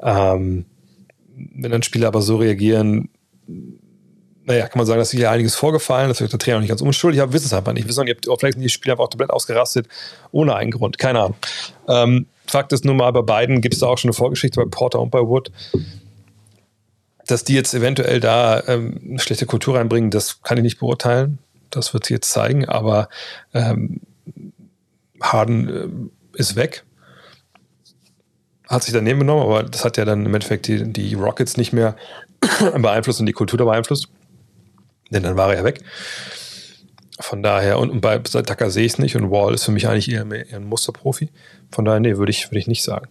Ähm, wenn dann Spieler aber so reagieren, naja, kann man sagen, dass hier einiges vorgefallen, dass der Trainer nicht ganz unschuldig, aber wissen es einfach nicht. Wissen nicht, ob vielleicht die Spieler einfach auch komplett ausgerastet, ohne einen Grund. Keine Ahnung. Ähm, Fakt ist nun mal, bei beiden gibt es da auch schon eine Vorgeschichte, bei Porter und bei Wood. Dass die jetzt eventuell da ähm, eine schlechte Kultur reinbringen, das kann ich nicht beurteilen. Das wird sich jetzt zeigen, aber ähm, Harden äh, ist weg. Hat sich daneben genommen, aber das hat ja dann im Endeffekt die, die Rockets nicht mehr beeinflusst und die Kultur da beeinflusst. Denn dann war er ja weg. Von daher, und, bei Tucker sehe ich es nicht und Wall ist für mich eigentlich eher, eher ein Musterprofi. Von daher, nee, würde ich, würd ich nicht sagen.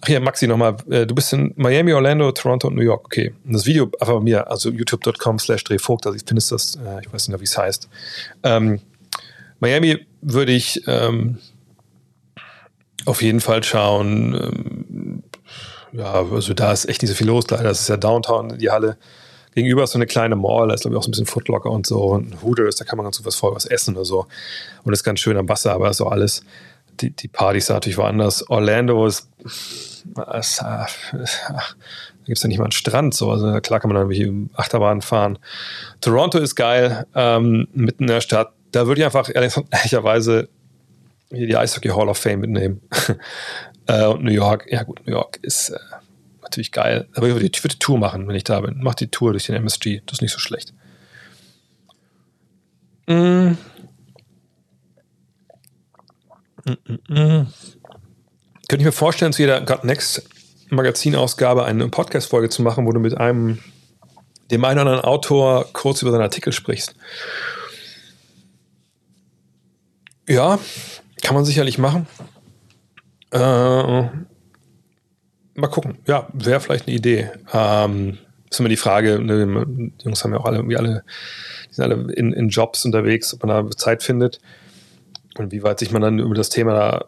Ach ja, Maxi, nochmal, äh, du bist in Miami, Orlando, Toronto und New York. Okay. Und das Video einfach bei mir, also youtube.com slash drehvogt, also ich finde das, äh, ich weiß nicht mehr, wie es heißt. Ähm, Miami würde ich ähm, auf jeden Fall schauen. Ähm, ja, also da ist echt nicht so viel los, leider. Das ist ja Downtown, die Halle gegenüber ist so eine kleine Mall, da ist glaube ich auch so ein bisschen Footlocker und so und Hooters, da kann man ganz so was voll was essen oder so und ist ganz schön am Wasser, aber so alles. Die, die Partys natürlich woanders. Orlando ist, ist äh, da gibt es ja nicht mal einen Strand, so. Also klar kann man dann irgendwie Achterbahn fahren. Toronto ist geil, ähm, mitten in der Stadt. Da würde ich einfach ehrlicherweise hier die Eishockey Hall of Fame mitnehmen. äh, und New York, ja gut, New York ist äh, natürlich geil. Aber ich würde, die Tour machen, wenn ich da bin. Mach die Tour durch den MSG. Das ist nicht so schlecht. Mm, mm, mm. Könnte ich mir vorstellen, zu jeder God Next Magazinausgabe eine Podcast-Folge zu machen, wo du mit einem, dem einen oder anderen Autor kurz über seinen Artikel sprichst. Ja, kann man sicherlich machen. Äh, mal gucken. Ja, wäre vielleicht eine Idee. Ähm, ist immer die Frage, ne, die Jungs haben ja auch alle irgendwie alle, die sind alle in, in Jobs unterwegs, ob man da Zeit findet und wie weit sich man dann über das Thema da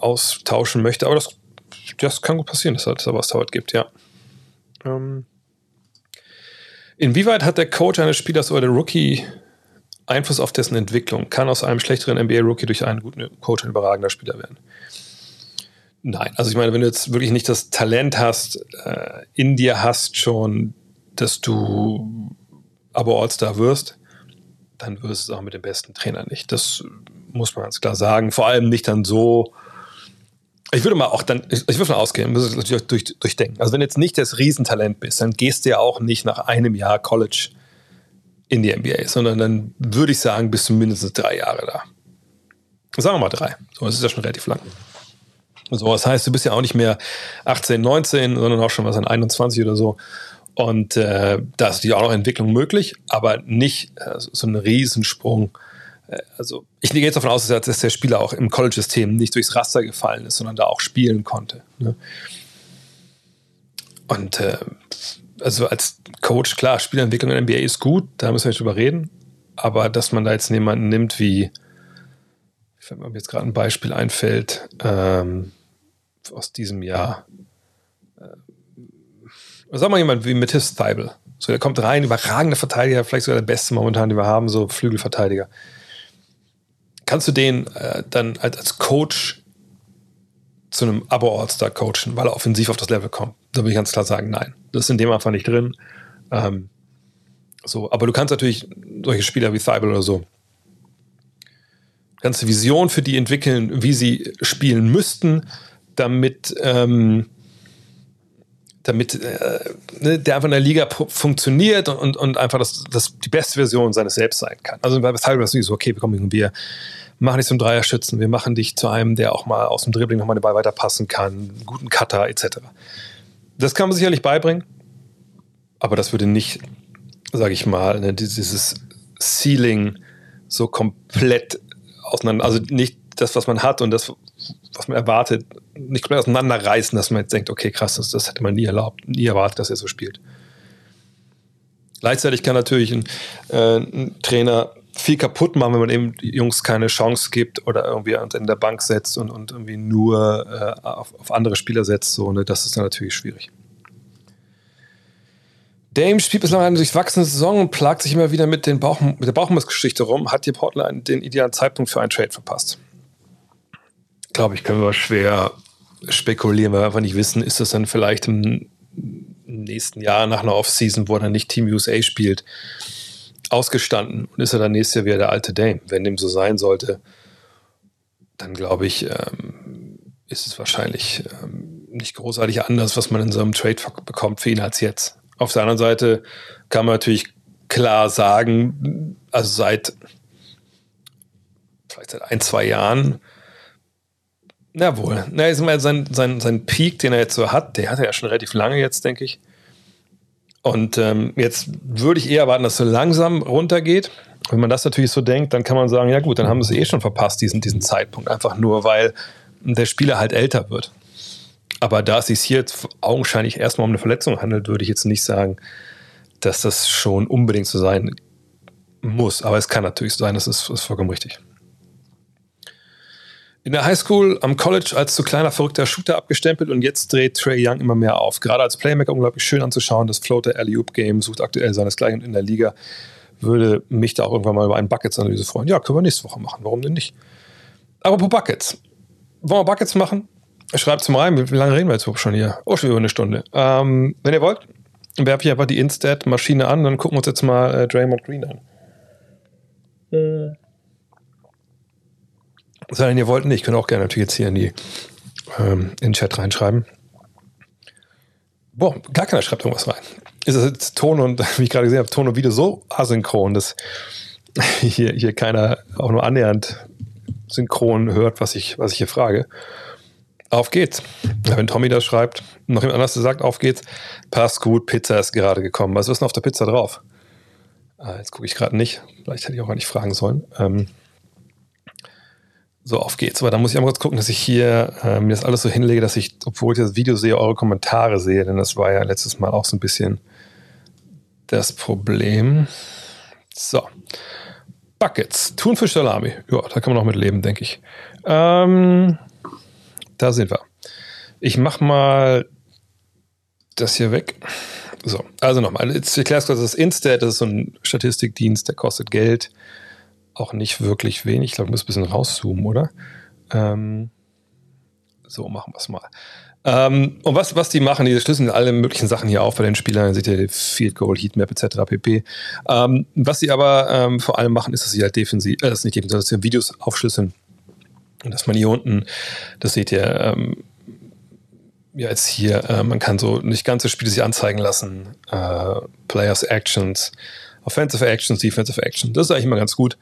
austauschen möchte. Aber das, das kann gut passieren, dass es da was dauert gibt, ja. Ähm, inwieweit hat der Coach eines Spielers oder der Rookie Einfluss auf dessen Entwicklung? Kann aus einem schlechteren NBA-Rookie durch einen guten Coach ein überragender Spieler werden? Nein, also ich meine, wenn du jetzt wirklich nicht das Talent hast, äh, in dir hast schon, dass du aber All-Star wirst, dann wirst du es auch mit dem besten Trainer nicht. Das muss man ganz klar sagen. Vor allem nicht dann so. Ich würde mal auch dann, ich, ich würde mal ausgehen, muss es natürlich durch, durchdenken. Also wenn du jetzt nicht das Riesentalent bist, dann gehst du ja auch nicht nach einem Jahr College in die NBA, sondern dann würde ich sagen, bist du mindestens drei Jahre da. Sagen wir mal drei. So, das ist ja schon relativ lang. So, das heißt, du bist ja auch nicht mehr 18, 19, sondern auch schon was an 21 oder so. Und äh, da ist natürlich auch noch Entwicklung möglich, aber nicht äh, so ein Riesensprung. Äh, also ich gehe jetzt davon aus, dass der Spieler auch im College-System nicht durchs Raster gefallen ist, sondern da auch spielen konnte. Ne? Und äh, also als Coach, klar, Spielerentwicklung in der NBA ist gut, da müssen wir nicht drüber reden. Aber dass man da jetzt jemanden nimmt wie, wenn mir jetzt gerade ein Beispiel einfällt, ähm, aus diesem Jahr. Äh, sag mal jemand wie Matisse Thibel. So, der kommt rein, überragender Verteidiger, vielleicht sogar der beste momentan, den wir haben, so Flügelverteidiger. Kannst du den äh, dann als, als Coach zu einem Abo-All-Star coachen, weil er offensiv auf das Level kommt? Da würde ich ganz klar sagen, nein. Das ist in dem einfach nicht drin. Ähm, so, aber du kannst natürlich solche Spieler wie Thibel oder so ganze Vision für die entwickeln, wie sie spielen müssten, damit, ähm, damit äh, ne, der einfach in der Liga funktioniert und, und einfach das, das die beste Version seines Selbst sein kann. Also bei Cyber ist so, okay, kommen wir machen dich zum Dreierschützen, wir machen dich zu einem, der auch mal aus dem Dribbling nochmal den Ball weiterpassen kann, guten Cutter etc. Das kann man sicherlich beibringen, aber das würde nicht, sage ich mal, ne, dieses Ceiling so komplett auseinander, also nicht das, was man hat und das, was man erwartet, nicht komplett auseinanderreißen, dass man jetzt denkt, okay, krass, das, das hätte man nie erlaubt, nie erwartet, dass er so spielt. Gleichzeitig kann natürlich ein, äh, ein Trainer viel kaputt machen, wenn man eben die Jungs keine Chance gibt oder irgendwie in der Bank setzt und, und irgendwie nur äh, auf, auf, andere Spieler setzt. So, ne? Das ist dann natürlich schwierig. Dame spielt bislang eine durchwachsene Saison und plagt sich immer wieder mit, den Bauch, mit der Bauchmuskelgeschichte rum. Hat dir Portland den idealen Zeitpunkt für einen Trade verpasst? Glaube ich, können wir schwer spekulieren, weil wir einfach nicht wissen, ist das dann vielleicht im nächsten Jahr nach einer Offseason, wo er dann nicht Team USA spielt, ausgestanden und ist er dann nächstes Jahr wieder der alte Dame. Wenn dem so sein sollte, dann glaube ich, ähm, ist es wahrscheinlich ähm, nicht großartig anders, was man in so einem Trade bekommt für ihn als jetzt. Auf der anderen Seite kann man natürlich klar sagen, also seit vielleicht seit ein, zwei Jahren, jawohl, na, ist mal sein, sein, sein Peak, den er jetzt so hat, der hat er ja schon relativ lange jetzt, denke ich. Und ähm, jetzt würde ich eher erwarten, dass es so langsam runtergeht. Wenn man das natürlich so denkt, dann kann man sagen, ja gut, dann haben sie eh schon verpasst, diesen, diesen Zeitpunkt. Einfach nur, weil der Spieler halt älter wird. Aber da es sich hier jetzt augenscheinlich erstmal um eine Verletzung handelt, würde ich jetzt nicht sagen, dass das schon unbedingt so sein muss. Aber es kann natürlich sein, das ist, ist vollkommen richtig. In der Highschool am College als zu kleiner, verrückter Shooter abgestempelt und jetzt dreht Trey Young immer mehr auf. Gerade als Playmaker unglaublich schön anzuschauen. Das Floater Alley-Oop Game sucht aktuell seinesgleichen in der Liga. Würde mich da auch irgendwann mal über einen Buckets-Analyse freuen. Ja, können wir nächste Woche machen. Warum denn nicht? Aber pro Buckets. Wollen wir Buckets machen? Schreibt es mal rein. Wie lange reden wir jetzt überhaupt schon hier? Oh, schon über eine Stunde. Ähm, wenn ihr wollt, werfe ich einfach die Instat-Maschine an, dann gucken wir uns jetzt mal äh, Draymond Green an. Äh. Sondern ihr wollt nicht, könnt auch gerne natürlich jetzt hier in die ähm, in den Chat reinschreiben. Boah, gar keiner schreibt irgendwas rein. Ist das jetzt Ton und, wie ich gerade gesehen habe, Ton und Video so asynchron, dass hier, hier keiner auch nur annähernd synchron hört, was ich, was ich hier frage. Auf geht's. Wenn Tommy das schreibt, noch jemand anders sagt, auf geht's. Passt gut, Pizza ist gerade gekommen. Was ist denn auf der Pizza drauf? Ah, jetzt gucke ich gerade nicht. Vielleicht hätte ich auch gar nicht fragen sollen. Ähm, so, auf geht's. Aber da muss ich einmal kurz gucken, dass ich hier äh, mir das alles so hinlege, dass ich, obwohl ich das Video sehe, eure Kommentare sehe. Denn das war ja letztes Mal auch so ein bisschen das Problem. So. Buckets. Thunfisch Salami. Ja, da kann man noch mit leben, denke ich. Ähm, da sind wir. Ich mach mal das hier weg. So, also nochmal. Jetzt erklärst du, das ist Instat, das ist so ein Statistikdienst, der kostet Geld auch nicht wirklich wenig. Ich glaube, ich muss ein bisschen rauszoomen, oder? Ähm, so, machen wir es mal. Ähm, und was, was die machen, die schlüsseln alle möglichen Sachen hier auf bei den Spielern, seht ihr Field Goal, Heatmap etc. pp. Ähm, was sie aber ähm, vor allem machen, ist, dass sie halt defensiv, äh, das ist nicht defensiv, dass sie Videos aufschlüsseln. Und dass man hier unten, das seht ihr, ähm, ja, jetzt hier, äh, man kann so nicht ganze Spiele sich anzeigen lassen, äh, Players Actions, Offensive Actions, Defensive Actions. Das ist eigentlich immer ganz gut,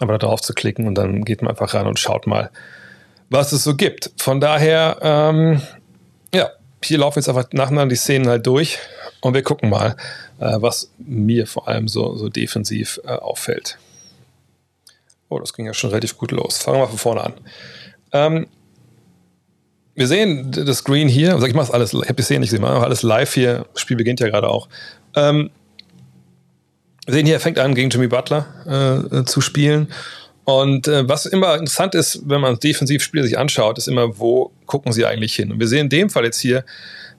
aber da drauf zu klicken und dann geht man einfach ran und schaut mal, was es so gibt. Von daher, ähm, ja, hier laufen jetzt einfach nacheinander die Szenen halt durch und wir gucken mal, äh, was mir vor allem so, so defensiv äh, auffällt. Oh, das ging ja schon relativ gut los. Fangen wir von vorne an. Ähm, wir sehen das Screen hier. Also ich mache es alles, ich habe die Szene nicht gesehen, ich mache alles live hier. Das Spiel beginnt ja gerade auch. Ähm, sehen hier, er fängt an, gegen Jimmy Butler äh, zu spielen. Und äh, was immer interessant ist, wenn man Defensivspiele sich anschaut, ist immer, wo gucken sie eigentlich hin? Und wir sehen in dem Fall jetzt hier,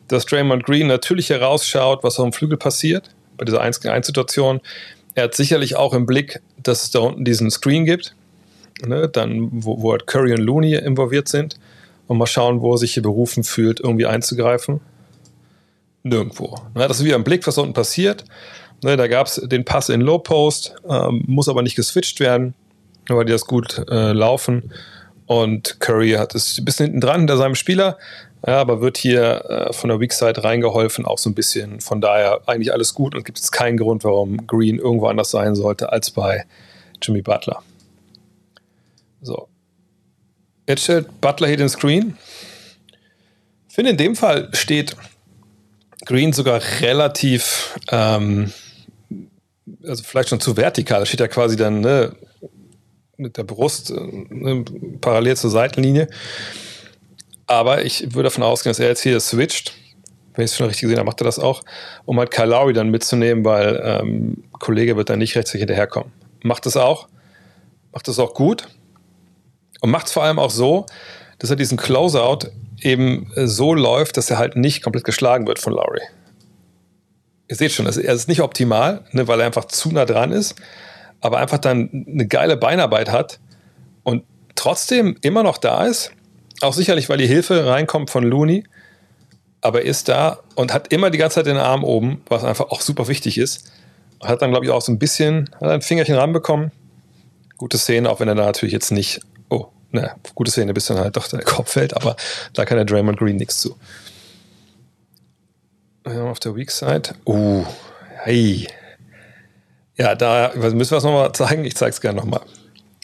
dass Draymond Green natürlich herausschaut, was auf dem Flügel passiert, bei dieser 1 gegen 1 Situation. Er hat sicherlich auch im Blick, dass es da unten diesen Screen gibt, ne, dann, wo, wo halt Curry und Looney involviert sind. Und mal schauen, wo er sich hier berufen fühlt, irgendwie einzugreifen. Nirgendwo. Ne, das ist wieder im Blick, was unten passiert. Ne, da gab es den Pass in Low Post, ähm, muss aber nicht geswitcht werden, weil die das gut äh, laufen. Und Curry hat es ein bisschen hinten dran hinter seinem Spieler, ja, aber wird hier äh, von der Weak Side reingeholfen, auch so ein bisschen. Von daher eigentlich alles gut und gibt es keinen Grund, warum Green irgendwo anders sein sollte als bei Jimmy Butler. So. Jetzt stellt Butler hier den Screen. Ich finde, in dem Fall steht Green sogar relativ ähm, also vielleicht schon zu vertikal. Da steht ja quasi dann ne, mit der Brust ne, parallel zur Seitenlinie. Aber ich würde davon ausgehen, dass er jetzt hier switcht. Wenn ich es schon richtig gesehen habe, macht er das auch, um halt Kyle Lowry dann mitzunehmen, weil ähm, Kollege wird dann nicht rechtzeitig hinterherkommen. Macht es auch. Macht es auch gut. Und macht es vor allem auch so, dass er diesen Closeout eben so läuft, dass er halt nicht komplett geschlagen wird von Lowry ihr seht schon, er ist nicht optimal, ne, weil er einfach zu nah dran ist, aber einfach dann eine geile Beinarbeit hat und trotzdem immer noch da ist. Auch sicherlich, weil die Hilfe reinkommt von Looney, aber er ist da und hat immer die ganze Zeit den Arm oben, was einfach auch super wichtig ist. Hat dann, glaube ich, auch so ein bisschen hat ein Fingerchen ranbekommen. Gute Szene, auch wenn er da natürlich jetzt nicht, oh, ne, gute Szene, bis dann halt doch der Kopf fällt, aber da kann der Draymond Green nichts zu. Auf der Weak Side. Uh, hey. Ja, da müssen wir es nochmal zeigen. Ich zeige es gerne nochmal.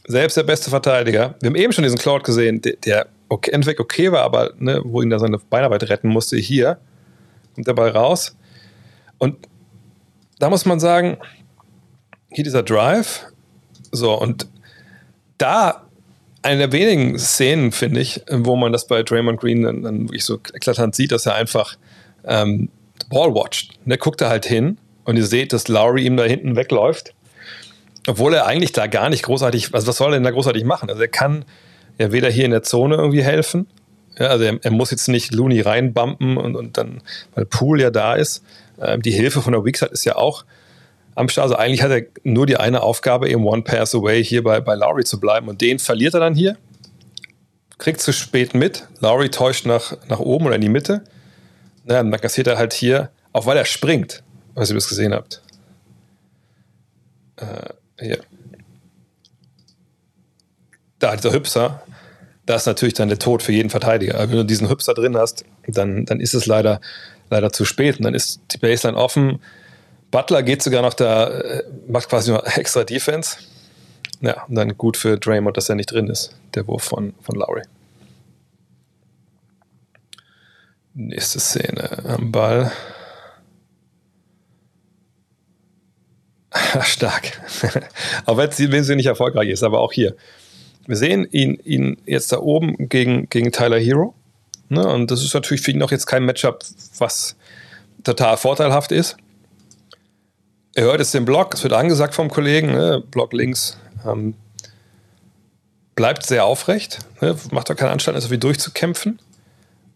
Selbst der beste Verteidiger. Wir haben eben schon diesen Cloud gesehen, der, der okay, entweder okay war, aber ne, wo ihn da seine Beinarbeit retten musste. Hier kommt dabei raus. Und da muss man sagen, hier dieser Drive. So, und da eine der wenigen Szenen, finde ich, wo man das bei Draymond Green dann, dann wirklich so eklatant sieht, dass er einfach ähm, Ball watcht. Der guckt da halt hin und ihr seht, dass Lowry ihm da hinten wegläuft. Obwohl er eigentlich da gar nicht großartig, also was soll er denn da großartig machen? Also er kann ja weder hier in der Zone irgendwie helfen. Ja, also er, er, muss jetzt nicht Looney reinbumpen und, und dann, weil Pool ja da ist. Ähm, die Hilfe von der Weakside ist ja auch am Start. Also eigentlich hat er nur die eine Aufgabe, eben One Pass Away hier bei, bei Lowry zu bleiben. Und den verliert er dann hier. Kriegt zu spät mit. Lowry täuscht nach, nach oben oder in die Mitte. Ja, dann kassiert er halt hier, auch weil er springt, was ihr das gesehen habt. Äh, hier. Da, dieser Hüpser, da ist natürlich dann der Tod für jeden Verteidiger. Wenn du diesen Hüpser drin hast, dann, dann ist es leider, leider zu spät. Und dann ist die Baseline offen. Butler geht sogar noch da, äh, macht quasi noch extra Defense. Ja, und dann gut für Draymond, dass er nicht drin ist, der Wurf von, von Lowry. Nächste Szene am Ball. Stark. auch wenn sie nicht erfolgreich ist, aber auch hier. Wir sehen ihn, ihn jetzt da oben gegen, gegen Tyler Hero. Ne? Und das ist natürlich für ihn auch jetzt kein Matchup, was total vorteilhaft ist. Er hört jetzt den Block, es wird angesagt vom Kollegen, ne? Block links. Ähm, bleibt sehr aufrecht, ne? macht doch keinen Anstand, so viel durchzukämpfen,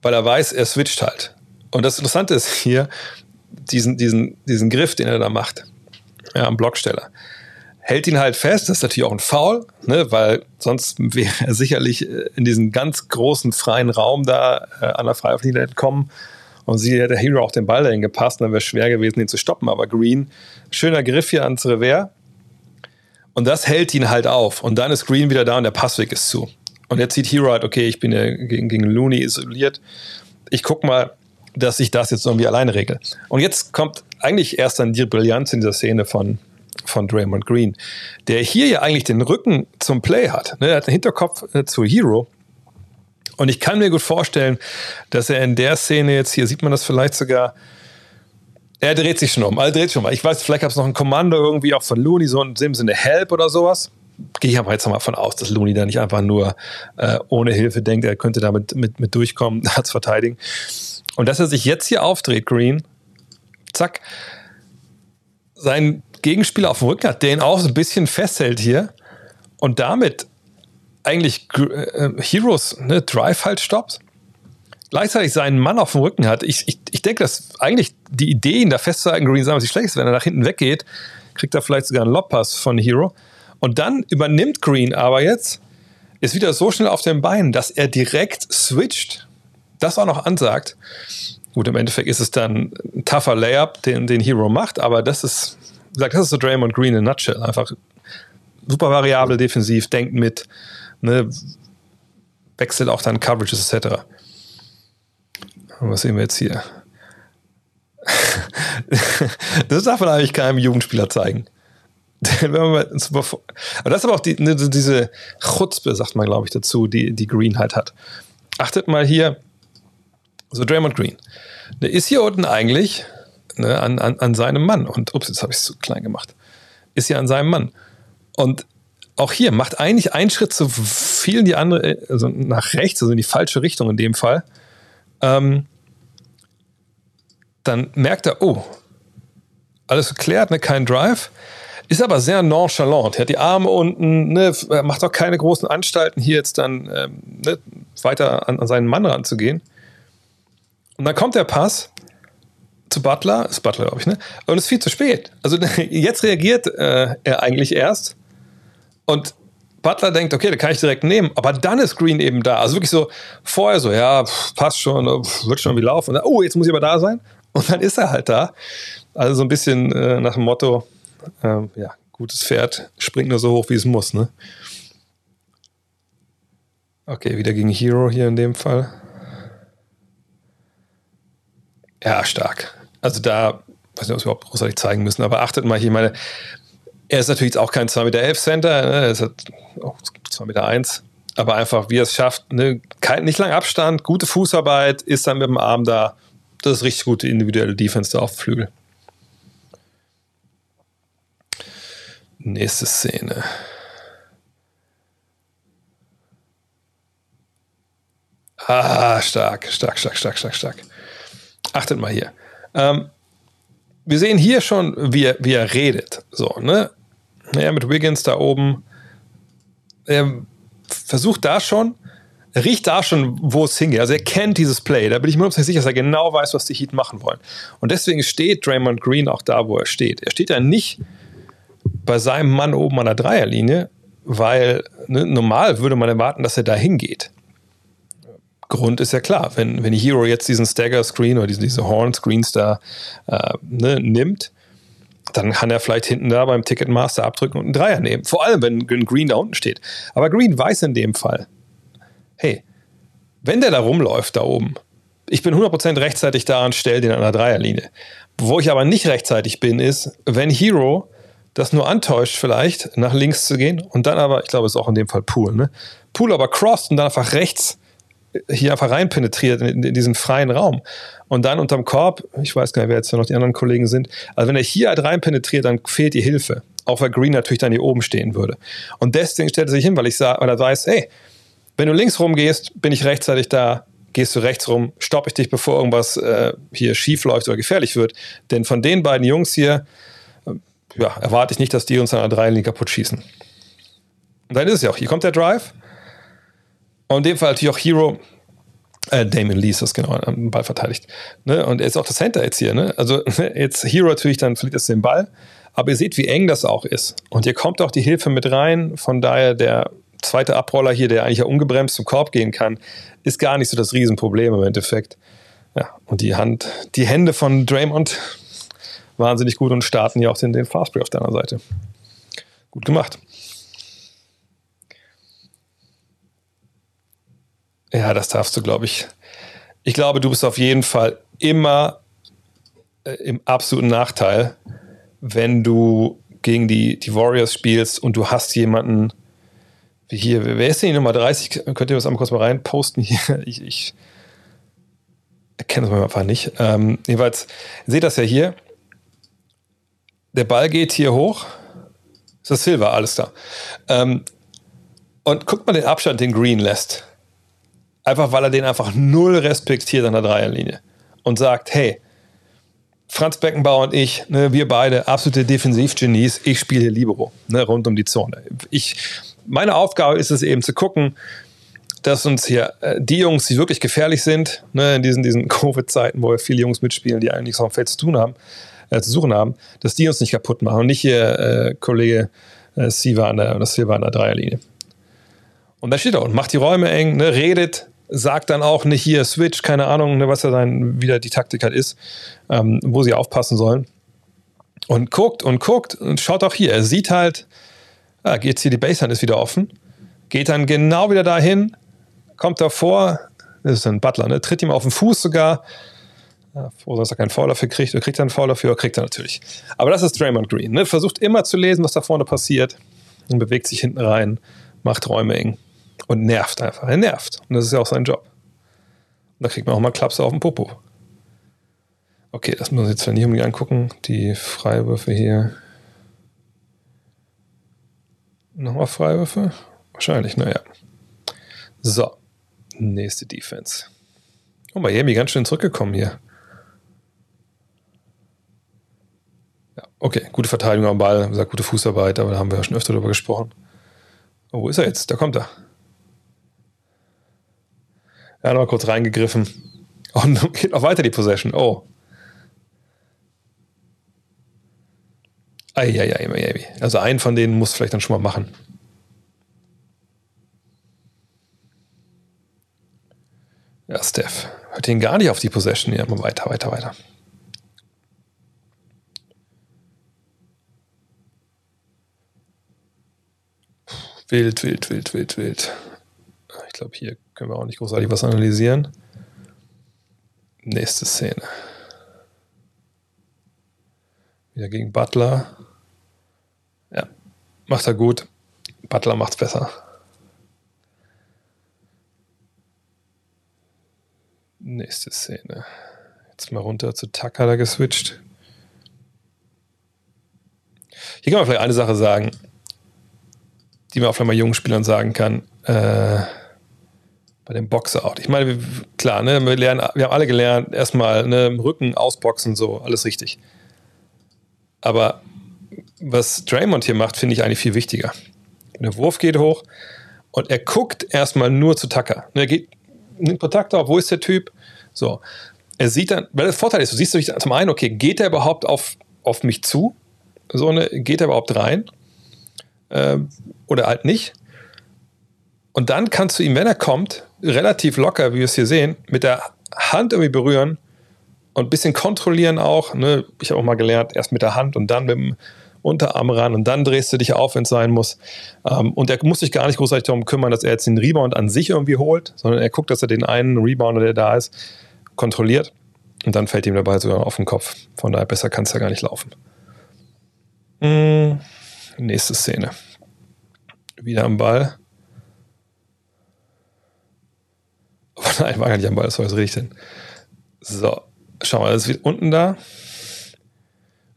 weil er weiß, er switcht halt. Und das Interessante ist hier, diesen, diesen, diesen Griff, den er da macht, ja, am Blocksteller hält ihn halt fest. Das ist natürlich auch ein Foul, ne, weil sonst wäre er sicherlich äh, in diesen ganz großen freien Raum da äh, an der Freiflinie entkommen. Und sie hätte Hero auch den Ball dahin gepasst, dann wäre es schwer gewesen, ihn zu stoppen. Aber Green, schöner Griff hier ans Revers. Und das hält ihn halt auf. Und dann ist Green wieder da und der Passweg ist zu. Und jetzt sieht Hero halt, okay, ich bin ja gegen, gegen Looney isoliert. Ich guck mal, dass ich das jetzt irgendwie alleine regle. Und jetzt kommt eigentlich erst dann die Brillanz in dieser Szene von, von Draymond Green, der hier ja eigentlich den Rücken zum Play hat. Ne? Er hat den Hinterkopf äh, zu Hero. Und ich kann mir gut vorstellen, dass er in der Szene jetzt, hier sieht man das vielleicht sogar, er dreht sich schon um. Also dreht sich um. Ich weiß, vielleicht gab es noch ein Kommando irgendwie auch von Looney, so in dem Sinne Help oder sowas. Gehe ich aber jetzt mal von aus, dass Looney da nicht einfach nur äh, ohne Hilfe denkt, er könnte damit mit, mit durchkommen, als verteidigen. Und dass er sich jetzt hier aufdreht, Green, zack, sein Gegenspieler auf dem Rücken hat, der ihn auch so ein bisschen festhält hier und damit eigentlich äh, Heroes ne, Drive halt stoppt. Gleichzeitig seinen Mann auf dem Rücken hat. Ich, ich, ich denke, dass eigentlich die Idee, ihn da festzuhalten, Green sagen, was schlecht ist, wenn er nach hinten weggeht, kriegt er vielleicht sogar einen Lobpass von Hero. Und dann übernimmt Green aber jetzt, ist wieder so schnell auf den Beinen, dass er direkt switcht. Das auch noch ansagt. Gut, im Endeffekt ist es dann ein tougher Layup, den, den Hero macht, aber das ist gesagt, das ist so Draymond Green in a nutshell. Einfach super variabel defensiv, denkt mit, ne, wechselt auch dann Coverages etc. Was sehen wir jetzt hier? das darf man eigentlich keinem Jugendspieler zeigen. aber das ist aber auch die, ne, diese Chutzpe, sagt man, glaube ich, dazu, die, die Green halt hat. Achtet mal hier, so Draymond Green. Der ist hier unten eigentlich ne, an, an, an seinem Mann. Und ups, jetzt habe ich es zu klein gemacht. Ist ja an seinem Mann. Und auch hier macht eigentlich einen Schritt zu viel in die andere, also nach rechts, also in die falsche Richtung in dem Fall. Ähm, dann merkt er, oh, alles geklärt, ne, kein Drive. Ist aber sehr nonchalant. Er hat die Arme unten, ne, macht auch keine großen Anstalten, hier jetzt dann ähm, ne, weiter an, an, seinen Mann ranzugehen. Und dann kommt der Pass zu Butler, ist Butler, glaube ich, ne? Und es ist viel zu spät. Also jetzt reagiert äh, er eigentlich erst und Butler denkt, okay, da kann ich direkt nehmen, aber dann ist Green eben da. Also wirklich so vorher so, ja, passt schon, wird schon wie laufen. Dann, oh, jetzt muss ich aber da sein. Und dann ist er halt da. Also so ein bisschen äh, nach dem Motto, äh, ja, gutes Pferd springt nur so hoch, wie es muss, ne? Okay, wieder gegen Hero hier in dem Fall. Ja, stark. Also da, weiß nicht, ob wir überhaupt großartig zeigen müssen, aber achtet mal hier, meine, er ist natürlich auch kein 2,11 Meter Center, ne? er ist halt auch 2,1 Meter. Aber einfach, wie er es schafft, ne? Kein, nicht lang Abstand, gute Fußarbeit, ist dann mit dem Arm da. Das ist richtig gute individuelle Defense da auf dem Flügel. Nächste Szene. Ah, stark, stark, stark, stark, stark, stark. Achtet mal hier. Ähm, wir sehen hier schon, wie er, wie er redet. So, ne? Ja, mit Wiggins da oben. Er versucht da schon, er riecht da schon, wo es hingeht. Also er kennt dieses Play. Da bin ich mir nicht sicher, dass er genau weiß, was die Heat machen wollen. Und deswegen steht Draymond Green auch da, wo er steht. Er steht ja nicht bei seinem Mann oben an der Dreierlinie, weil ne, normal würde man erwarten, dass er da hingeht. Grund ist ja klar, wenn, wenn Hero jetzt diesen Stagger-Screen oder diese, diese Horn-Screens da äh, ne, nimmt, dann kann er vielleicht hinten da beim Ticketmaster abdrücken und einen Dreier nehmen. Vor allem, wenn Green da unten steht. Aber Green weiß in dem Fall, hey, wenn der da rumläuft, da oben, ich bin 100% rechtzeitig da und stelle den an der Dreierlinie. Wo ich aber nicht rechtzeitig bin, ist, wenn Hero das nur antäuscht, vielleicht nach links zu gehen und dann aber, ich glaube, es ist auch in dem Fall Pool, ne? Pool aber crossed und dann einfach rechts hier einfach rein penetriert in, in, diesen freien Raum. Und dann unterm Korb, ich weiß gar nicht, wer jetzt noch die anderen Kollegen sind, also wenn er hier halt rein penetriert, dann fehlt die Hilfe. Auch weil Green natürlich dann hier oben stehen würde. Und deswegen stellt er sich hin, weil ich sage, weil er weiß, hey, wenn du links rum gehst, bin ich rechtzeitig da, gehst du rechts rum, stoppe ich dich, bevor irgendwas äh, hier schief läuft oder gefährlich wird. Denn von den beiden Jungs hier, äh, ja, erwarte ich nicht, dass die uns an der Dreilinie kaputt schießen. Und dann ist es ja auch, hier kommt der Drive. Und in dem Fall natürlich auch Hero, äh, Damon Lee ist das genau, am Ball verteidigt. Ne? Und er ist auch das Center jetzt hier. Ne? Also jetzt Hero natürlich, dann verliert es den Ball. Aber ihr seht, wie eng das auch ist. Und hier kommt auch die Hilfe mit rein. Von daher der zweite Abroller hier, der eigentlich ja ungebremst zum Korb gehen kann, ist gar nicht so das Riesenproblem im Endeffekt. Ja, und die Hand, die Hände von Draymond wahnsinnig gut und starten hier auch den, den Fastbreak auf deiner Seite. Gut gemacht. Ja, das darfst du, glaube ich. Ich glaube, du bist auf jeden Fall immer äh, im absoluten Nachteil, wenn du gegen die, die Warriors spielst und du hast jemanden wie hier. Wer ist denn die Nummer 30? Könnt ihr das einmal kurz mal reinposten hier? Ich, ich erkenne das mal einfach nicht. Ähm, jedenfalls, seht das ja hier. Der Ball geht hier hoch. Ist das Silver, alles da. Ähm, und guckt mal den Abstand, den Green lässt. Einfach weil er den einfach null respektiert an der Dreierlinie. Und sagt, hey, Franz Beckenbauer und ich, ne, wir beide absolute Defensivgenies. Ich spiele hier Libero, ne, rund um die Zone. Ich, meine Aufgabe ist es eben zu gucken, dass uns hier äh, die Jungs, die wirklich gefährlich sind, ne, in diesen, diesen Covid-Zeiten, wo wir viele Jungs mitspielen, die eigentlich nichts auf dem Feld zu tun haben, äh, zu suchen haben, dass die uns nicht kaputt machen und nicht hier äh, Kollege äh, Siva an der, das Silva an der Dreierlinie. Und da steht er und macht die Räume eng, ne, redet, sagt dann auch nicht hier Switch, keine Ahnung, ne, was da dann wieder die Taktik halt ist, ähm, wo sie aufpassen sollen. Und guckt und guckt und schaut auch hier. Er sieht halt, ah, jetzt hier die Baseline ist wieder offen, geht dann genau wieder dahin, kommt davor, das ist ein Butler, ne, tritt ihm auf den Fuß sogar. Froh, dass er keinen Foul dafür kriegt. Oder kriegt er einen Foul dafür? Kriegt er natürlich. Aber das ist Draymond Green. Ne? Versucht immer zu lesen, was da vorne passiert und bewegt sich hinten rein, macht Räume eng. Und nervt einfach. Er nervt. Und das ist ja auch sein Job. Und da kriegt man auch mal Klapse auf den Popo. Okay, das müssen wir jetzt nicht unbedingt angucken. Die Freiwürfe hier. Nochmal Freiwürfe? Wahrscheinlich, naja. So. Nächste Defense. Oh, Miami ganz schön zurückgekommen hier. Ja, okay, gute Verteidigung am Ball, gesagt, gute Fußarbeit, aber da haben wir ja schon öfter drüber gesprochen. Oh, wo ist er jetzt? Da kommt er. Er hat mal kurz reingegriffen. Und geht noch weiter die Possession. Oh. Eieiei, Also einen von denen muss vielleicht dann schon mal machen. Ja, Steph. Hört ihn gar nicht auf die Possession. Ja, mal weiter, weiter, weiter. Wild, wild, wild, wild, wild. Ich glaube, hier können wir auch nicht großartig was analysieren. Nächste Szene. Wieder gegen Butler. Ja, macht er gut. Butler macht's besser. Nächste Szene. Jetzt mal runter zu Tucker da geswitcht. Hier kann man vielleicht eine Sache sagen, die man auch vielleicht mal jungen Spielern sagen kann. Äh, bei dem Boxer-Out. Ich meine, klar, ne, wir, lernen, wir haben alle gelernt, erstmal ne, im Rücken ausboxen, so, alles richtig. Aber was Draymond hier macht, finde ich eigentlich viel wichtiger. Der Wurf geht hoch Und er guckt erstmal nur zu Tucker. Er geht, nimmt Kontakt auf, wo ist der Typ? So. Er sieht dann, weil der Vorteil ist, du siehst zum einen, okay, geht er überhaupt auf, auf mich zu? So eine, geht er überhaupt rein? Ähm, oder halt nicht? Und dann kannst du ihn, wenn er kommt, relativ locker, wie wir es hier sehen, mit der Hand irgendwie berühren und ein bisschen kontrollieren auch. Ne? Ich habe auch mal gelernt, erst mit der Hand und dann mit dem Unterarm ran und dann drehst du dich auf, wenn es sein muss. Ähm, und er muss sich gar nicht großartig darum kümmern, dass er jetzt den Rebound an sich irgendwie holt, sondern er guckt, dass er den einen Rebounder, der da ist, kontrolliert. Und dann fällt ihm dabei sogar auf den Kopf. Von daher besser kann es ja gar nicht laufen. Mhm. Nächste Szene. Wieder am Ball. Oh nein, war gar nicht am Ball, das war jetzt richtig. So, schau mal, das ist unten da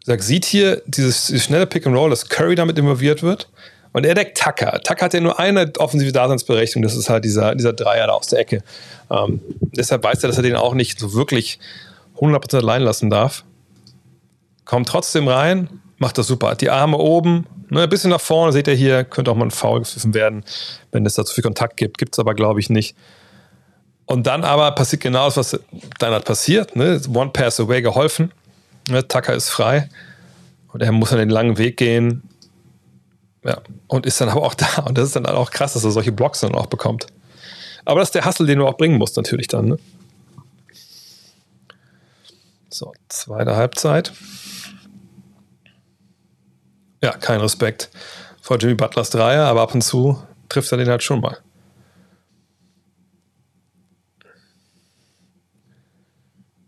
sag, sieht hier dieses, dieses schnelle Pick and Roll, dass Curry damit involviert wird. Und er deckt Tucker. Tucker hat ja nur eine offensive Daseinsberechnung, das ist halt dieser, dieser Dreier da aus der Ecke. Ähm, deshalb weiß er, dass er den auch nicht so wirklich 100% allein lassen darf. Kommt trotzdem rein, macht das super. Die Arme oben, ne, ein bisschen nach vorne, seht ihr hier, könnte auch mal ein Foul gepfiffen werden, wenn es da zu viel Kontakt gibt. Gibt es aber, glaube ich, nicht. Und dann aber passiert genau das, was dann hat passiert. Ne? One Pass Away geholfen. Ne, Tucker ist frei und er muss dann den langen Weg gehen. Ja, und ist dann aber auch da. Und das ist dann auch krass, dass er solche Blocks dann auch bekommt. Aber das ist der Hustle, den du auch bringen musst, natürlich dann. Ne? So, zweite Halbzeit. Ja, kein Respekt vor Jimmy Butlers Dreier, aber ab und zu trifft er den halt schon mal.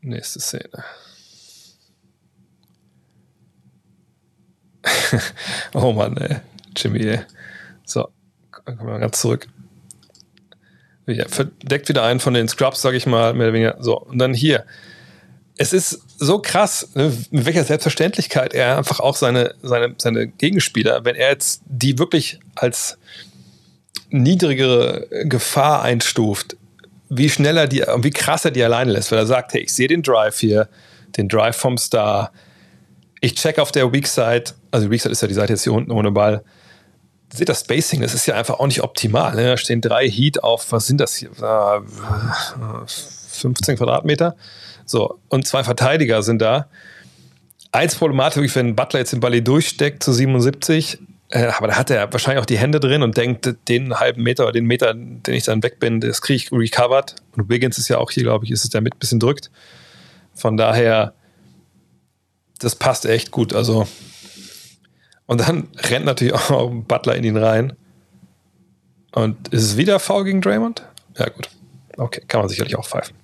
Nächste Szene. oh Mann, ey. Jimmy, ey. So, kommen wir mal ganz zurück. Ja, verdeckt wieder einen von den Scrubs, sag ich mal, mehr oder weniger. So, und dann hier. Es ist so krass, ne, mit welcher Selbstverständlichkeit er einfach auch seine, seine, seine Gegenspieler, wenn er jetzt die wirklich als niedrigere Gefahr einstuft, wie schneller die, wie krasser die alleine lässt, weil er sagt, hey, ich sehe den Drive hier, den Drive vom Star, ich check auf der Weak Side, also die Weak Side ist ja die Seite jetzt hier unten ohne Ball. Seht das Spacing, das ist ja einfach auch nicht optimal. Ne? Da stehen drei Heat auf, was sind das hier? 15 Quadratmeter. So, und zwei Verteidiger sind da. Eins Problematisch, wenn Butler jetzt den Ball durchsteckt zu 77, äh, aber da hat er wahrscheinlich auch die Hände drin und denkt, den halben Meter oder den Meter, den ich dann weg bin, das kriege ich recovered. Und Wiggins ist ja auch hier, glaube ich, ist es damit ein bisschen drückt. Von daher das passt echt gut. Also, und dann rennt natürlich auch Butler in ihn rein. Und ist es wieder Foul gegen Draymond? Ja, gut. Okay, kann man sicherlich auch pfeifen.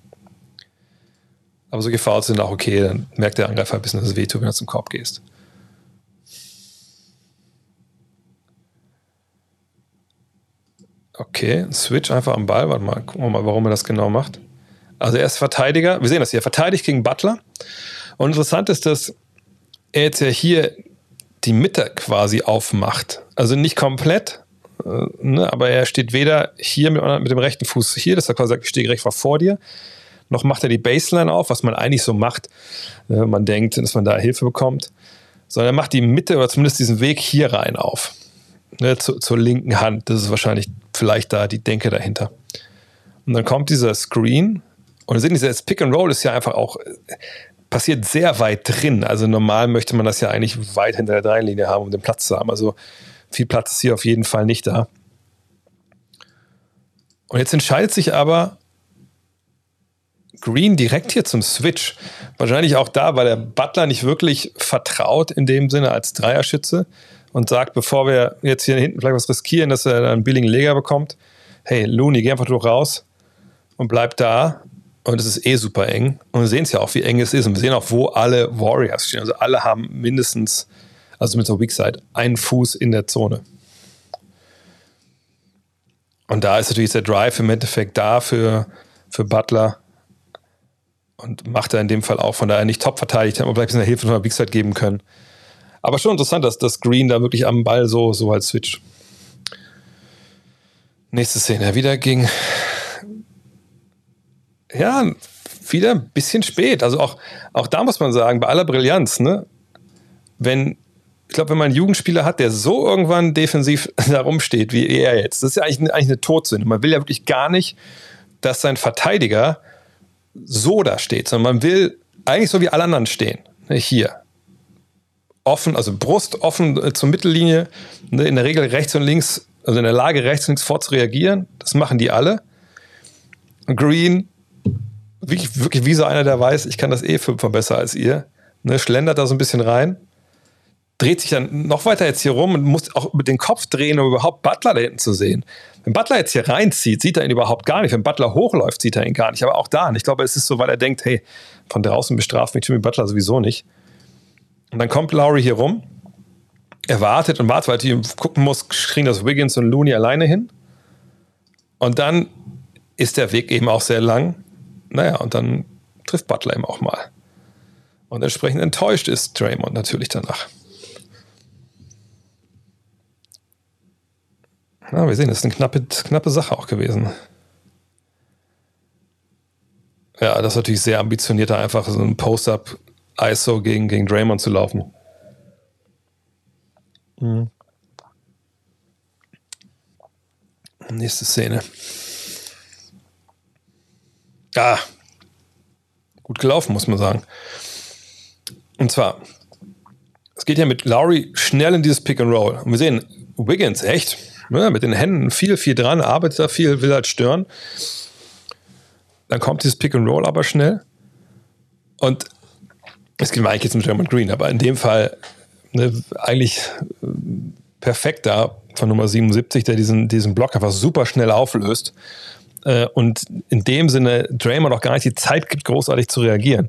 Aber so Fouls sind auch okay, dann merkt der Angreifer ein bisschen, dass es wehtut, wenn du zum Korb gehst. Okay, Switch einfach am Ball. Warte mal, gucken wir mal, warum er das genau macht. Also er ist Verteidiger. Wir sehen das hier. Er verteidigt gegen Butler. Und interessant ist, dass er jetzt ja hier die Mitte quasi aufmacht. Also nicht komplett, äh, ne, aber er steht weder hier mit, mit, dem rechten Fuß hier, dass er quasi sagt, ich stehe recht vor dir, noch macht er die Baseline auf, was man eigentlich so macht, wenn äh, man denkt, dass man da Hilfe bekommt, sondern er macht die Mitte oder zumindest diesen Weg hier rein auf. Ne, zu, zur linken Hand. Das ist wahrscheinlich vielleicht da die Denke dahinter. Und dann kommt dieser Screen und sehen, dieses Pick and Roll ist ja einfach auch passiert sehr weit drin. Also normal möchte man das ja eigentlich weit hinter der Dreilinie haben, um den Platz zu haben. Also viel Platz ist hier auf jeden Fall nicht da. Und jetzt entscheidet sich aber Green direkt hier zum Switch. Wahrscheinlich auch da, weil der Butler nicht wirklich vertraut in dem Sinne als Dreierschütze und sagt, bevor wir jetzt hier hinten vielleicht was riskieren, dass er einen billigen Leger bekommt, hey, Looney, geh einfach durch raus und bleib da und es ist eh super eng. Und wir sehen es ja auch, wie eng es ist. Und wir sehen auch, wo alle Warriors stehen. Also alle haben mindestens, also mit so Weak Side, einen Fuß in der Zone. Und da ist natürlich der Drive im Endeffekt da für, für Butler. Und macht er in dem Fall auch von daher nicht top verteidigt, hat man vielleicht ein bisschen Hilfe von der Weak Side geben können. Aber schon interessant, dass das Green da wirklich am Ball so, so halt switcht. Nächste Szene. Wieder ging ja, wieder ein bisschen spät. Also auch, auch da muss man sagen, bei aller Brillanz, ne? wenn ich glaube, wenn man einen Jugendspieler hat, der so irgendwann defensiv da rumsteht, wie er jetzt, das ist ja eigentlich, eigentlich eine Todsünde. Man will ja wirklich gar nicht, dass sein Verteidiger so da steht, sondern man will eigentlich so wie alle anderen stehen. Ne, hier. Offen, also Brust offen äh, zur Mittellinie, ne, in der Regel rechts und links, also in der Lage, rechts und links vorzureagieren. Das machen die alle. Green, wirklich, wirklich wie so einer, der weiß, ich kann das eh fünfmal besser als ihr. Ne, schlendert da so ein bisschen rein, dreht sich dann noch weiter jetzt hier rum und muss auch mit dem Kopf drehen, um überhaupt Butler da hinten zu sehen. Wenn Butler jetzt hier reinzieht, sieht er ihn überhaupt gar nicht. Wenn Butler hochläuft, sieht er ihn gar nicht. Aber auch da. Und ich glaube, es ist so, weil er denkt, hey, von draußen bestraft mich Jimmy Butler sowieso nicht. Und dann kommt Lowry hier rum. Er wartet und wartet, weil er gucken muss, kriegen das Wiggins und Looney alleine hin. Und dann ist der Weg eben auch sehr lang. Naja, und dann trifft Butler eben auch mal. Und entsprechend enttäuscht ist Draymond natürlich danach. Ja, wir sehen, das ist eine knappe, knappe Sache auch gewesen. Ja, das ist natürlich sehr ambitioniert, einfach so ein Post-Up ISO gegen, gegen Draymond zu laufen. Mhm. Nächste Szene. Ja, gut gelaufen, muss man sagen. Und zwar, es geht ja mit Lowry schnell in dieses Pick and Roll. Und wir sehen, Wiggins, echt, ja, mit den Händen viel, viel dran, arbeitet da viel, will halt stören. Dann kommt dieses Pick and Roll aber schnell. Und es geht eigentlich jetzt mit German Green, aber in dem Fall ne, eigentlich äh, perfekt da von Nummer 77, der diesen, diesen Block einfach super schnell auflöst äh, und in dem Sinne Draymond auch gar nicht die Zeit gibt, großartig zu reagieren.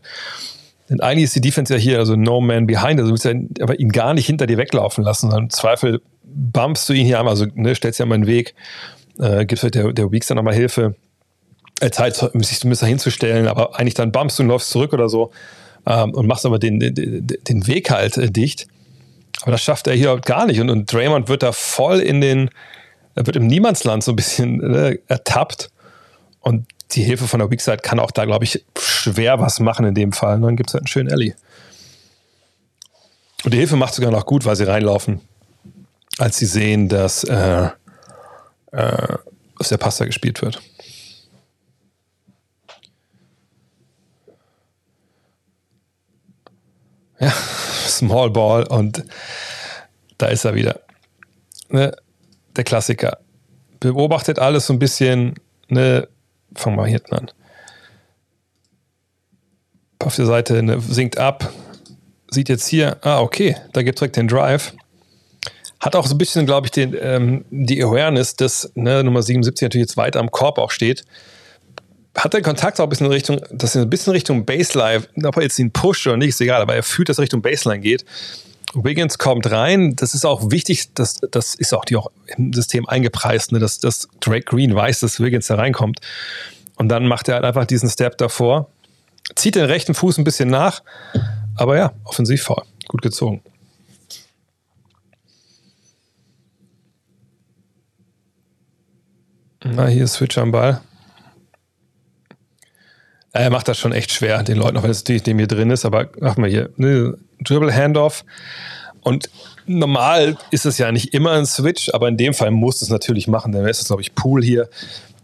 Denn eigentlich ist die Defense ja hier, also no man behind, also du willst ja aber ihn gar nicht hinter dir weglaufen lassen, sondern im Zweifel bumpst du ihn hier einmal, also ne, stellst ja mal einen Weg, äh, gibst halt der, der Weeks dann nochmal Hilfe, äh, Zeit, sich zumindest hinzustellen, aber eigentlich dann bumpst du und läufst zurück oder so ähm, und machst aber den, den, den Weg halt äh, dicht. Aber das schafft er hier gar nicht. Und, und Draymond wird da voll in den, er wird im Niemandsland so ein bisschen äh, ertappt. Und die Hilfe von der Weakside kann auch da, glaube ich, schwer was machen in dem Fall. Und dann gibt es halt einen schönen Ellie. Und die Hilfe macht sogar noch gut, weil sie reinlaufen, als sie sehen, dass, äh, äh, dass der Pasta gespielt wird. Ja, Small Ball und da ist er wieder. Ne? Der Klassiker. Beobachtet alles so ein bisschen, ne? Fangen wir hinten an. Auf der Seite ne, sinkt ab. Sieht jetzt hier, ah, okay, da gibt es direkt den Drive. Hat auch so ein bisschen, glaube ich, den, ähm, die Awareness, dass ne, Nummer 77 natürlich jetzt weiter am Korb auch steht. Hat der Kontakt auch ein bisschen in Richtung, dass er ein bisschen Richtung Baseline, ob er jetzt den Push oder nicht, ist egal, aber er fühlt, dass er Richtung Baseline geht. Wiggins kommt rein. Das ist auch wichtig, das, das ist auch, die auch im System eingepreist, ne, dass, dass Drake Green weiß, dass Wiggins da reinkommt. Und dann macht er halt einfach diesen Step davor, zieht den rechten Fuß ein bisschen nach, aber ja, offensiv voll. Gut gezogen. Na, hier ist Switch am Ball. Er macht das schon echt schwer, den Leuten, auch wenn es natürlich dem hier drin ist, aber machen wir hier, ne, Dribble Handoff. Und normal ist es ja nicht immer ein Switch, aber in dem Fall muss es natürlich machen. Ist es, glaube ich, Pool hier,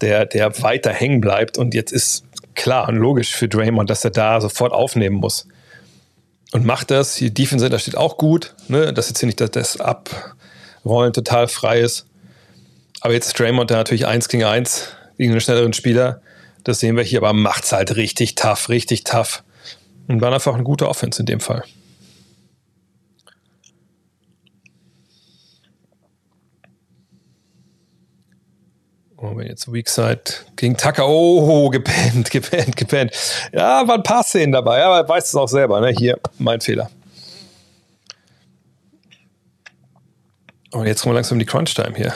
der, der weiter hängen bleibt. Und jetzt ist klar und logisch für Draymond, dass er da sofort aufnehmen muss. Und macht das. Die Defense, da steht auch gut, ne? dass jetzt hier nicht das, das Abrollen total frei ist. Aber jetzt ist Draymond da natürlich eins gegen eins gegen einen schnelleren Spieler. Das sehen wir hier, aber macht es halt richtig tough, richtig tough. Und war einfach eine gute Offense in dem Fall. Oh, wenn jetzt Weakside gegen Tucker. Oh, gepennt, gepennt, gepennt. Ja, waren ein paar Szenen dabei, aber er weiß es auch selber. Ne? Hier, mein Fehler. Und jetzt kommen wir langsam in die Crunch-Time hier.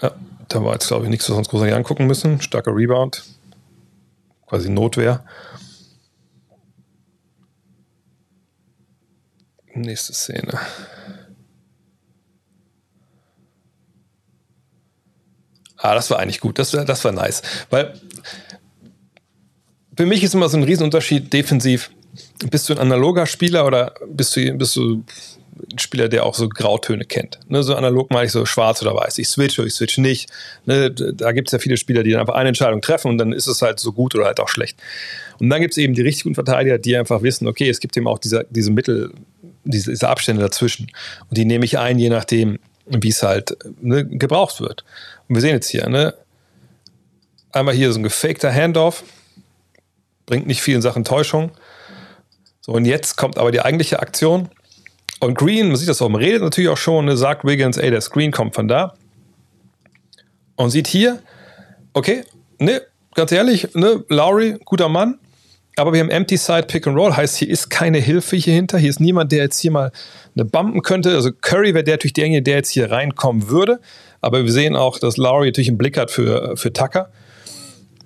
Ja, da war jetzt, glaube ich, nichts, was wir uns großartig angucken müssen. Starker Rebound. Quasi Notwehr. Nächste Szene. Ah, das war eigentlich gut. Das, das war nice. Weil für mich ist immer so ein Riesenunterschied defensiv, bist du ein analoger Spieler oder bist du, bist du ein Spieler, der auch so Grautöne kennt. Ne, so analog meine ich so schwarz oder weiß. Ich switch oder ich switch nicht. Ne, da gibt es ja viele Spieler, die dann einfach eine Entscheidung treffen und dann ist es halt so gut oder halt auch schlecht. Und dann gibt es eben die richtig guten Verteidiger, die einfach wissen, okay, es gibt eben auch diese, diese Mittel, diese, diese Abstände dazwischen. Und die nehme ich ein, je nachdem, wie es halt ne, gebraucht wird. Und wir sehen jetzt hier, ne, einmal hier so ein gefakter Handoff, bringt nicht viel in Sachen Täuschung. So, und jetzt kommt aber die eigentliche Aktion. Und Green, man sieht das auch, man redet natürlich auch schon, ne, sagt Wiggins, ey, der Screen kommt von da. Und sieht hier, okay, ne, ganz ehrlich, ne, Lowry, guter Mann, aber wir haben Empty Side Pick and Roll, heißt, hier ist keine Hilfe hier hinter. Hier ist niemand, der jetzt hier mal eine bumpen könnte. Also Curry wäre der natürlich derjenige, der jetzt hier reinkommen würde. Aber wir sehen auch, dass Lowry natürlich einen Blick hat für, für Tucker.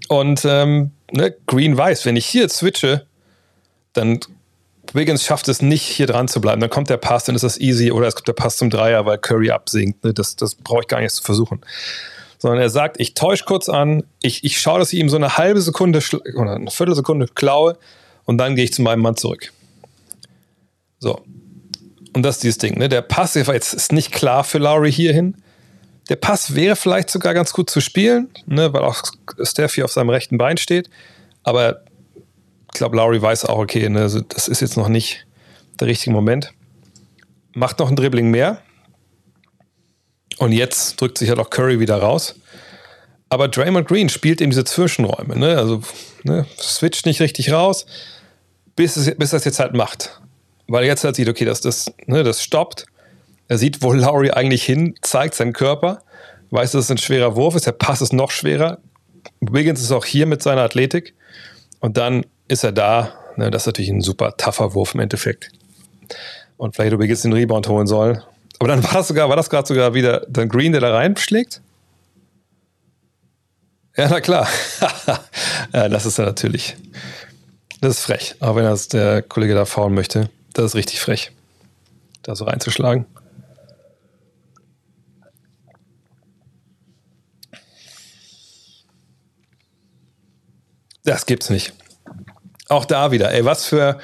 Und ähm, ne, Green weiß, wenn ich hier switche, dann Wiggins schafft es nicht, hier dran zu bleiben. Dann kommt der Pass, dann ist das easy. Oder es kommt der Pass zum Dreier, weil Curry absinkt. Ne? Das, das brauche ich gar nicht zu versuchen. Sondern er sagt, ich täusche kurz an, ich, ich schaue, dass ich ihm so eine halbe Sekunde oder eine Viertelsekunde klaue und dann gehe ich zu meinem Mann zurück. So. Und das ist dieses Ding. Ne? Der Pass jetzt ist nicht klar für Lowry hierhin. Der Pass wäre vielleicht sogar ganz gut zu spielen, ne? weil auch hier auf seinem rechten Bein steht. Aber glaube, Lowry weiß auch, okay, ne, das ist jetzt noch nicht der richtige Moment. Macht noch ein Dribbling mehr. Und jetzt drückt sich ja doch Curry wieder raus. Aber Draymond Green spielt eben diese Zwischenräume. Ne? Also ne, switcht nicht richtig raus, bis, es, bis es jetzt halt macht. Weil jetzt halt sieht, okay, das, das, ne, das stoppt. Er sieht, wo Lowry eigentlich hin, zeigt seinen Körper, weiß, dass es ein schwerer Wurf ist, der Pass ist noch schwerer. Wiggins ist auch hier mit seiner Athletik. Und dann ist er da. Ne, das ist natürlich ein super tougher Wurf im Endeffekt. Und vielleicht ob jetzt den Rebound holen soll. Aber dann war das sogar, war das gerade sogar wieder dann Green, der da reinschlägt? Ja, na klar. ja, das ist ja natürlich. Das ist frech. Auch wenn das der Kollege da faulen möchte. Das ist richtig frech. Da so reinzuschlagen. Das gibt's nicht auch da wieder, ey, was für.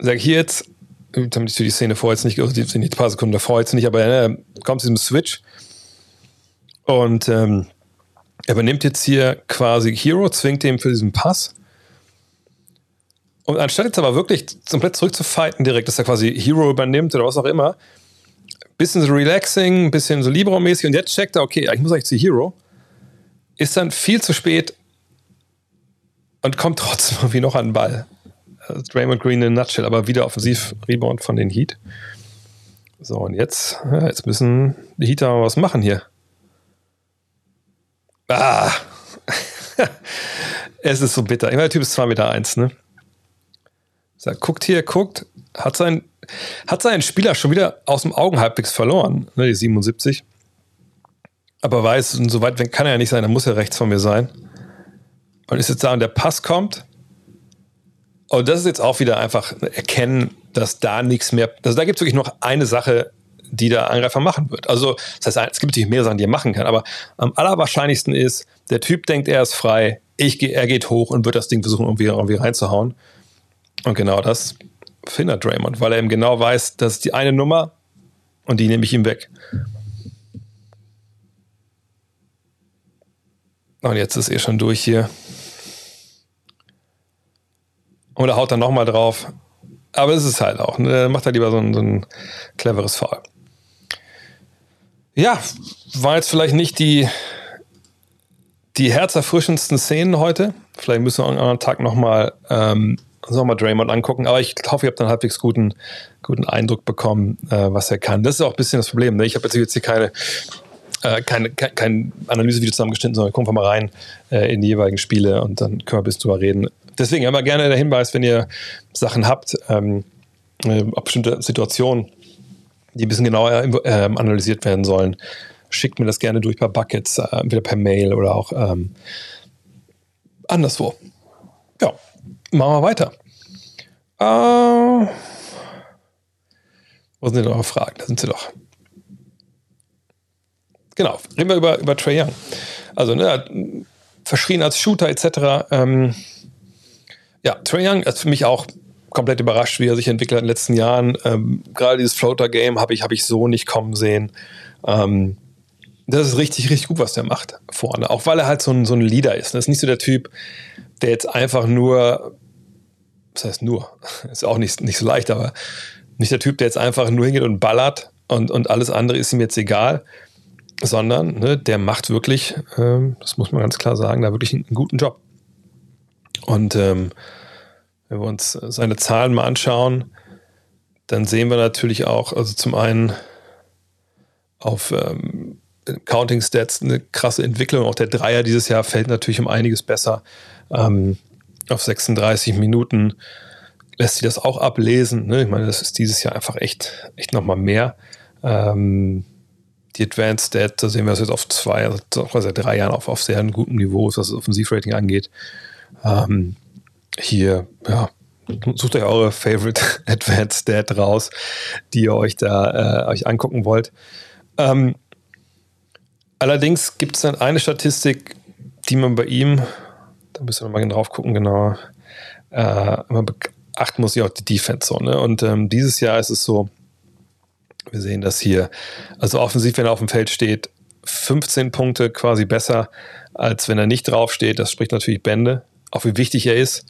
Sag ich hier jetzt, damit ich die Szene vor jetzt nicht, die sind ein paar Sekunden davor jetzt nicht, aber er ne, kommt zu diesem Switch und ähm, er übernimmt jetzt hier quasi Hero, zwingt ihm für diesen Pass. Und anstatt jetzt aber wirklich komplett zurückzufighten direkt, dass er quasi Hero übernimmt oder was auch immer, bisschen so relaxing, bisschen so Libero-mäßig und jetzt checkt er, okay, ich muss eigentlich zu Hero, ist dann viel zu spät und kommt trotzdem irgendwie noch an den Ball. Also Draymond Green in Nutshell, aber wieder offensiv Rebound von den Heat. So, und jetzt, ja, jetzt müssen die Heater mal was machen hier. Ah! es ist so bitter. Immer der Typ ist 2,1 Meter, eins, ne? So, guckt hier, guckt, hat, sein, hat seinen Spieler schon wieder aus dem Augen halbwegs verloren, ne, die 77. Aber weiß, so weit kann er ja nicht sein, dann muss er rechts von mir sein und ist jetzt da und der Pass kommt. Und das ist jetzt auch wieder einfach erkennen, dass da nichts mehr, also da gibt es wirklich noch eine Sache, die der Angreifer machen wird. Also, das heißt, es gibt natürlich mehr Sachen, die er machen kann, aber am allerwahrscheinlichsten ist, der Typ denkt, er ist frei, ich, er geht hoch und wird das Ding versuchen, irgendwie, irgendwie reinzuhauen. Und genau das findet Draymond, weil er eben genau weiß, das ist die eine Nummer und die nehme ich ihm weg. Und jetzt ist eh schon durch hier. Oder haut dann nochmal drauf. Aber es ist halt auch. Ne? Macht er lieber so ein, so ein cleveres Foul. Ja, war jetzt vielleicht nicht die, die herzerfrischendsten Szenen heute. Vielleicht müssen wir am anderen Tag nochmal ähm, noch Draymond angucken. Aber ich hoffe, ihr habt einen halbwegs guten, guten Eindruck bekommen, äh, was er kann. Das ist auch ein bisschen das Problem. Ne? Ich habe jetzt hier keine, äh, kein, kein Analysevideo zusammengeschnitten, sondern gucken wir mal rein äh, in die jeweiligen Spiele und dann können wir ein bisschen drüber reden, Deswegen immer gerne der Hinweis, wenn ihr Sachen habt, ähm, äh, bestimmte Situationen, die ein bisschen genauer äh, analysiert werden sollen, schickt mir das gerne durch per Buckets, äh, entweder per Mail oder auch ähm, anderswo. Ja, machen wir weiter. Äh, wo sind denn eure Fragen? Da sind sie doch. Genau, reden wir über, über Trey Young. Also, ne, verschrien als Shooter etc. Ähm, Ja, Trae Young ist für mich auch komplett überrascht, wie er sich entwickelt hat in den letzten Jahren. Ähm, Gerade dieses Floater-Game habe ich, hab ich so nicht kommen sehen. Ähm, das ist richtig, richtig gut, was der macht vorne. Auch weil er halt so ein, so ein Leader ist. Das ist nicht so der Typ, der jetzt einfach nur, was heißt nur, ist auch nicht, nicht so leicht, aber nicht der Typ, der jetzt einfach nur hingeht und ballert und, und alles andere ist ihm jetzt egal, sondern ne, der macht wirklich, ähm, das muss man ganz klar sagen, da wirklich einen guten Job. Und ähm, wenn wir uns seine Zahlen mal anschauen, dann sehen wir natürlich auch, also zum einen auf ähm, Counting Stats eine krasse Entwicklung. Auch der Dreier dieses Jahr fällt natürlich um einiges besser. Ähm, auf 36 Minuten lässt sich das auch ablesen. Ne? Ich meine, das ist dieses Jahr einfach echt, echt nochmal mehr. Ähm, die Advanced Stats, da sehen wir es jetzt auf zwei, also seit drei Jahren auf, auf sehr gutem Niveau, was das Offensivrating angeht. Ähm, hier, ja, sucht euch eure Favorite Advanced Stat raus, die ihr euch da äh, euch angucken wollt. Ähm, allerdings gibt es dann eine Statistik, die man bei ihm, da müssen wir mal drauf gucken, genau, äh, man beachten muss ja auch die Defense so, ne? Und ähm, dieses Jahr ist es so, wir sehen das hier, also offensiv, wenn er auf dem Feld steht, 15 Punkte quasi besser, als wenn er nicht drauf steht. Das spricht natürlich Bände, auch wie wichtig er ist.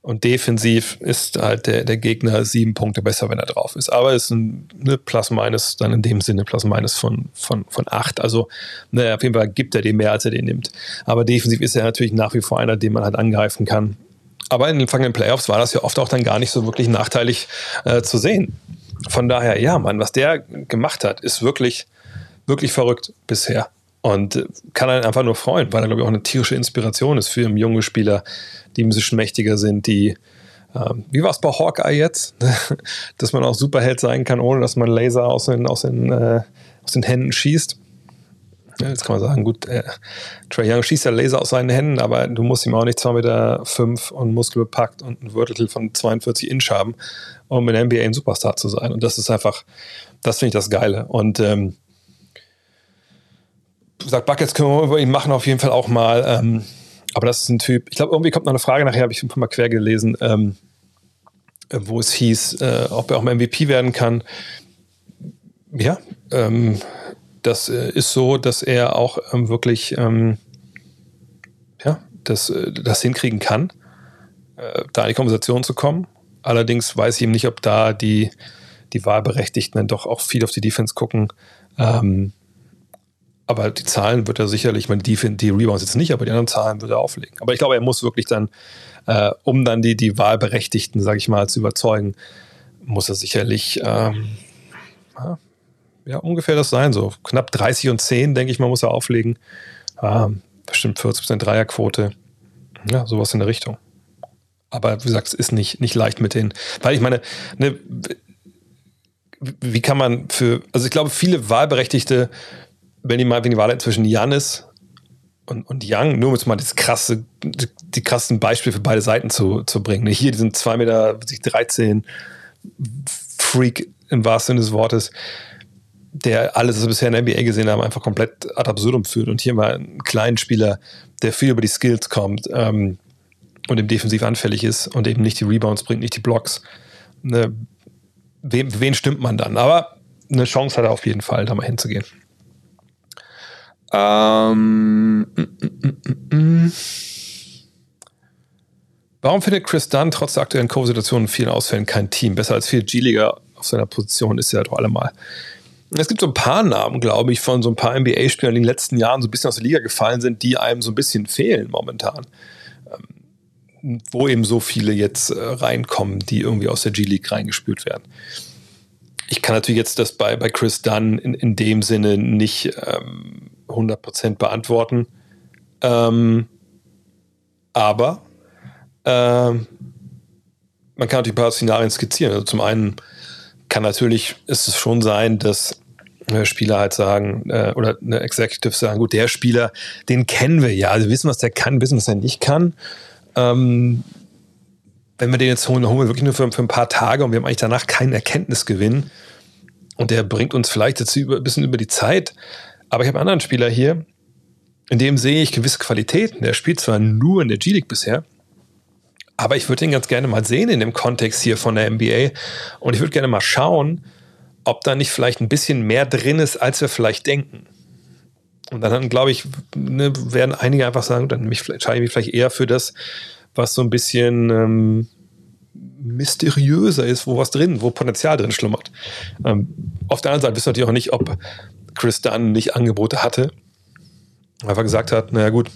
Und defensiv ist halt der, der Gegner sieben Punkte besser, wenn er drauf ist. Aber es ist ein ne, Plus-Minus, dann in dem Sinne Plus-Minus von, von, von acht. Also ne, auf jeden Fall gibt er dem mehr, als er den nimmt. Aber defensiv ist er natürlich nach wie vor einer, den man halt angreifen kann. Aber in den vergangenen Playoffs war das ja oft auch dann gar nicht so wirklich nachteilig äh, zu sehen. Von daher, ja, Mann, was der gemacht hat, ist wirklich, wirklich verrückt bisher. Und kann einen einfach nur freuen, weil er, glaube ich, auch eine tierische Inspiration ist für junge Spieler, die ein bisschen mächtiger sind, die, ähm, wie war es bei Hawkeye jetzt? dass man auch Superheld sein kann, ohne dass man Laser aus den, aus den, äh, aus den Händen schießt. Ja, jetzt kann man sagen, gut, äh, Trey Young schießt ja Laser aus seinen Händen, aber du musst ihm auch nicht 2,5 Meter fünf und muskelbepackt und ein Vertical von 42 Inch haben, um in der NBA ein Superstar zu sein. Und das ist einfach, das finde ich das Geile. Und ähm, sagt Buckets können wir über ihn machen auf jeden Fall auch mal. Ähm, aber das ist ein Typ, ich glaube, irgendwie kommt noch eine Frage nachher, habe ich ein paar Mal quer gelesen, ähm, wo es hieß, äh, ob er auch mal MVP werden kann. Ja, ähm, das äh, ist so, dass er auch ähm, wirklich ähm, ja, das, äh, das hinkriegen kann, äh, da in die Konversation zu kommen. Allerdings weiß ich eben nicht, ob da die, die Wahlberechtigten dann doch auch viel auf die Defense gucken. Ähm, aber die Zahlen wird er sicherlich, ich meine, die, die Rebounds jetzt nicht, aber die anderen Zahlen wird er auflegen. Aber ich glaube, er muss wirklich dann, äh, um dann die, die Wahlberechtigten, sage ich mal, zu überzeugen, muss er sicherlich ähm, ja, ungefähr das sein. So knapp 30 und 10, denke ich mal, muss er auflegen. Ähm, bestimmt 40% Dreierquote. Ja, sowas in der Richtung. Aber wie gesagt, es ist nicht, nicht leicht mit den, weil ich meine, ne, wie kann man für, also ich glaube, viele Wahlberechtigte wenn die mal wenn die Wahl zwischen Janis und, und Young, nur um jetzt mal das krasse, die, krassen Beispiele für beide Seiten zu, zu bringen. Hier diesen 2 Meter 13 Freak im wahrsten Sinne des Wortes, der alles, was wir bisher in der NBA gesehen haben, einfach komplett ad absurdum führt. Und hier mal einen kleinen Spieler, der viel über die Skills kommt ähm, und eben defensiv anfällig ist und eben nicht die Rebounds bringt, nicht die Blocks. Ne, wen, wen stimmt man dann? Aber eine Chance hat er auf jeden Fall, da mal hinzugehen. Ähm, mm, mm, mm, Warum findet Chris Dunn trotz der aktuellen Covid-Situation und vielen Ausfällen kein Team? Besser als viele G-Liga auf seiner Position ist er doch allemal. Es gibt so ein paar Namen, glaube ich, von so ein paar NBA-Spielern, die in den letzten Jahren so ein bisschen aus der Liga gefallen sind, die einem so ein bisschen fehlen momentan. Ähm, wo eben so viele jetzt äh, reinkommen, die irgendwie aus der G-League reingespült werden. Ich kann natürlich jetzt das bei, bei Chris Dunn in, in dem Sinne nicht ähm, 100% beantworten. Ähm, aber ähm, man kann natürlich ein paar Szenarien skizzieren. Also zum einen kann natürlich ist es schon sein, dass äh, Spieler halt sagen, äh, oder eine Executive sagen, gut, der Spieler, den kennen wir ja. Also wir wissen, was der kann, wissen, was er nicht kann. Ähm, wenn wir den jetzt holen, dann holen wir wirklich nur für, für, ein paar Tage und wir haben eigentlich danach keinen Erkenntnisgewinn. Und der bringt uns vielleicht jetzt ein bisschen über die Zeit. Aber ich habe einen anderen Spieler hier, in dem sehe ich gewisse Qualitäten. Der spielt zwar nur in der G-League bisher, Aber ich würde ihn ganz gerne mal sehen in dem Kontext hier von der NBA. Und ich würde gerne mal schauen, ob da nicht vielleicht ein bisschen mehr drin ist, als wir vielleicht denken. Und dann, glaube ich, ne, werden einige einfach sagen, dann entscheide ich mich vielleicht eher für das, was so ein bisschen ähm, mysteriöser ist, wo was drin, wo Potenzial drin schlummert. Ähm, auf der anderen Seite wissen wir natürlich auch nicht, ob Chris Dunn nicht Angebote hatte. Einfach gesagt hat, naja gut,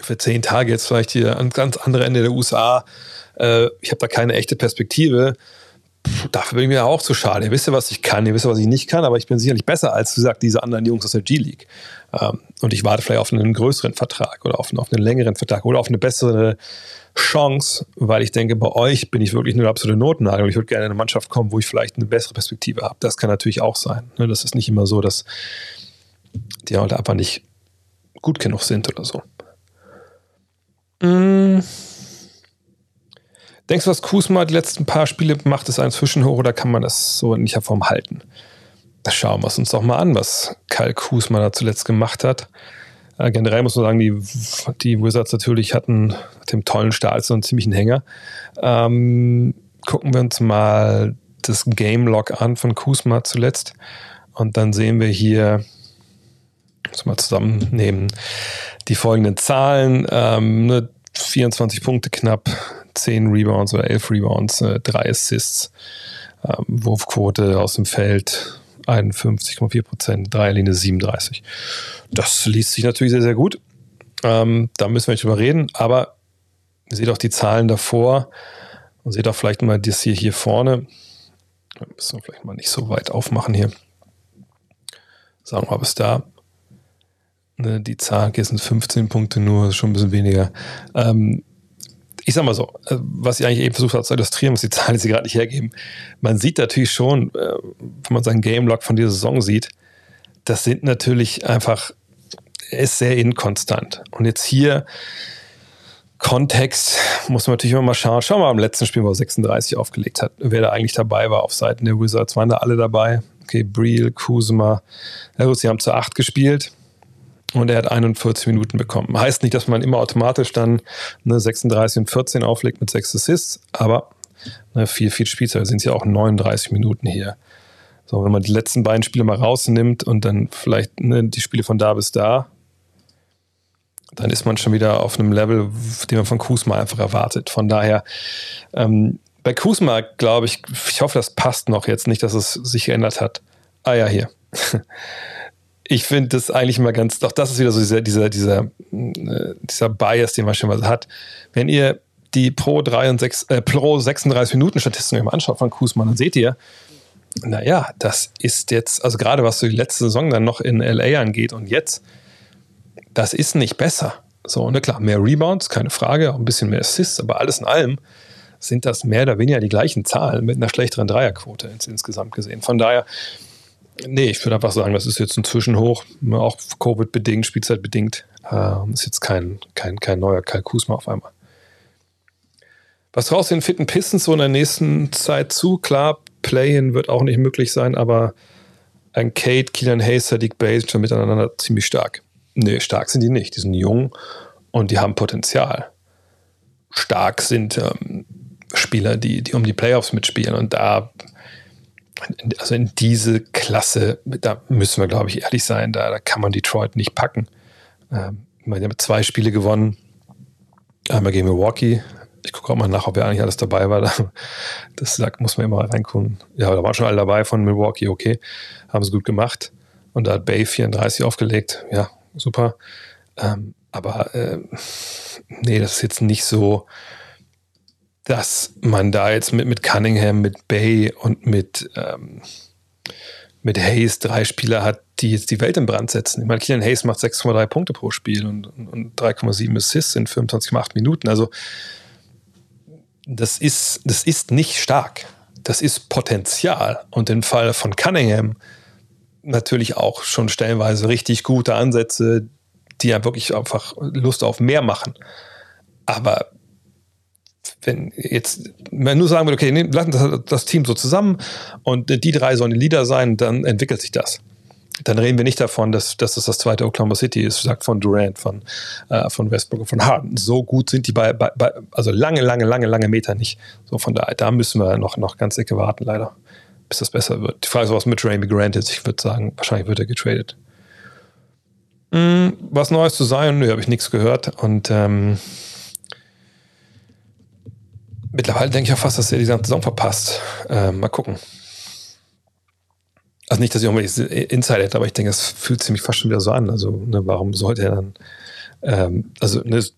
für zehn Tage jetzt vielleicht hier an ganz andere Ende der USA. Äh, ich habe da keine echte Perspektive. Dafür bin ich mir auch zu schade. Ihr wisst ja, was ich kann, ihr wisst ja, was ich nicht kann, aber ich bin sicherlich besser als, wie gesagt, diese anderen Jungs aus der G-League. Ähm, und ich warte vielleicht auf einen größeren Vertrag oder auf, auf einen längeren Vertrag oder auf eine bessere Chance, weil ich denke, bei euch bin ich wirklich nur absolute Notnagel. Ich würde gerne in eine Mannschaft kommen, wo ich vielleicht eine bessere Perspektive habe. Das kann natürlich auch sein. Ne? Das ist nicht immer so, dass die halt einfach nicht gut genug sind oder so. Mm. Denkst du, was Kusma die letzten paar Spiele macht, ist ein Zwischenhoch oder kann man das so in der Form halten? Das schauen wir uns doch mal an, was Kyle Kusma da zuletzt gemacht hat. Äh, generell muss man sagen, die, die Wizards natürlich hatten mit dem tollen Start so einen ziemlichen Hänger. Ähm, gucken wir uns mal das Game Log an von Kusma zuletzt. Und dann sehen wir hier, muss mal zusammennehmen, die folgenden Zahlen. Ähm, 24 Punkte knapp, 10 Rebounds oder 11 Rebounds, äh, 3 Assists, ähm, Wurfquote aus dem Feld 51,4 Prozent, Dreierlinie 37. Das liest sich natürlich sehr, sehr gut. Ähm, da müssen wir nicht drüber reden, aber seht auch die Zahlen davor und seht auch vielleicht mal das hier, hier vorne. Müssen wir vielleicht mal nicht so weit aufmachen hier. Sagen wir mal bis da. Ne, die Zahl, hier sind 15 Punkte nur, schon ein bisschen weniger. Ähm, ich sag mal so, äh, was ich eigentlich eben versucht habe zu illustrieren, was die Zahlen jetzt gerade nicht hergeben. Man sieht natürlich schon, äh, wenn man seinen Game Log von dieser Saison sieht, das sind natürlich einfach, ist sehr inkonstant. Und jetzt hier, Kontext, muss man natürlich immer mal schauen. Schauen wir mal am letzten Spiel, wo er 36 aufgelegt hat, wer da eigentlich dabei war auf Seiten der Wizards. Waren da alle dabei? Okay, Briel, Kuzma. Ja gut, sie haben zu acht gespielt und er hat 41 Minuten bekommen. Heißt nicht, dass man immer automatisch dann ne, 36 und 14 auflegt mit 6 Assists, aber ne, viel, viel Spielzeit sind es ja auch 39 Minuten hier. So, wenn man die letzten beiden Spiele mal rausnimmt und dann vielleicht ne, die Spiele von da bis da, dann ist man schon wieder auf einem Level, den man von Kusma einfach erwartet. Von daher, ähm, bei Kusma glaube ich, ich hoffe, das passt noch jetzt nicht, dass es sich geändert hat. Ah ja, hier. ich finde das eigentlich immer ganz, doch das ist wieder so dieser, dieser, dieser, äh, dieser Bias, den man schon mal hat. Wenn ihr die Pro, 3 und 6, äh, Pro 36 Minuten Statistiken mal anschaut von Kusman, dann seht ihr, naja, das ist jetzt, also gerade was so die letzte Saison dann noch in LA angeht und jetzt, das ist nicht besser. So, und klar, mehr Rebounds, keine Frage, auch ein bisschen mehr Assists, aber alles in allem sind das mehr oder weniger die gleichen Zahlen mit einer schlechteren Dreierquote ins, insgesamt gesehen. Von daher, Nee, ich würde einfach sagen, das ist jetzt ein Zwischenhoch, auch Covid-bedingt, Spielzeitbedingt. Äh, ist jetzt kein, kein, kein neuer Kalkus mehr auf einmal. Was traust du den fitten Pistons so in der nächsten Zeit zu? Klar, Play-In wird auch nicht möglich sein, aber ein Kate, Keelan Hayes, Sadiq Bay sind schon miteinander ziemlich stark. Nee, stark sind die nicht. Die sind jung und die haben Potenzial. Stark sind ähm, Spieler, die, die um die Playoffs mitspielen und da also in diese Klasse, da müssen wir, glaube ich, ehrlich sein, da, da kann man Detroit nicht packen. Ähm, die haben zwei Spiele gewonnen. Einmal gegen Milwaukee. Ich gucke auch mal nach, ob er eigentlich alles dabei war. Das sagt, muss man immer reingucken. Ja, da waren schon alle dabei von Milwaukee, okay. Haben sie gut gemacht. Und da hat Bay 34 aufgelegt. Ja, super. Ähm, aber äh, nee, das ist jetzt nicht so, dass man da jetzt mit, mit Cunningham, mit Bay und mit, ähm, mit Hayes drei Spieler hat, die jetzt die Welt in Brand setzen. Ich meine, Killian Hayes macht 6,3 Punkte pro Spiel und, und 3,7 Assists in 25,8 Minuten. Also das ist, das ist nicht stark. Das ist Potenzial. Und im Fall von Cunningham natürlich auch schon stellenweise richtig gute Ansätze, die ja wirklich einfach Lust auf mehr machen. Aber wenn jetzt man nur sagen würde, okay, nehmen, lassen das, das, Team so zusammen und die drei sollen die Leader sein, dann entwickelt sich das. dann reden wir nicht davon, dass, dass das das zweite Oklahoma City ist, sagt von Durant, von, äh, von Westbrook von Harden. So gut sind die bei, bei, bei, also lange, lange, lange, lange Meter nicht. So von daher, da müssen wir noch, noch ganz dicke warten, leider, bis das besser wird. Die Frage ist, was mit Raimi Grant ist. Ich würde sagen, wahrscheinlich wird er getradet. Hm, was Neues zu sein? Nö, habe ich nichts gehört. Und ähm, mittlerweile denke ich auch fast, dass er die ganze Saison verpasst. Ähm, mal gucken. Also nicht, dass ich irgendwelche Insider hätte, aber ich denke, es fühlt sich fast schon wieder so an. Also, ne, warum sollte er dann, ähm, also, ne, es,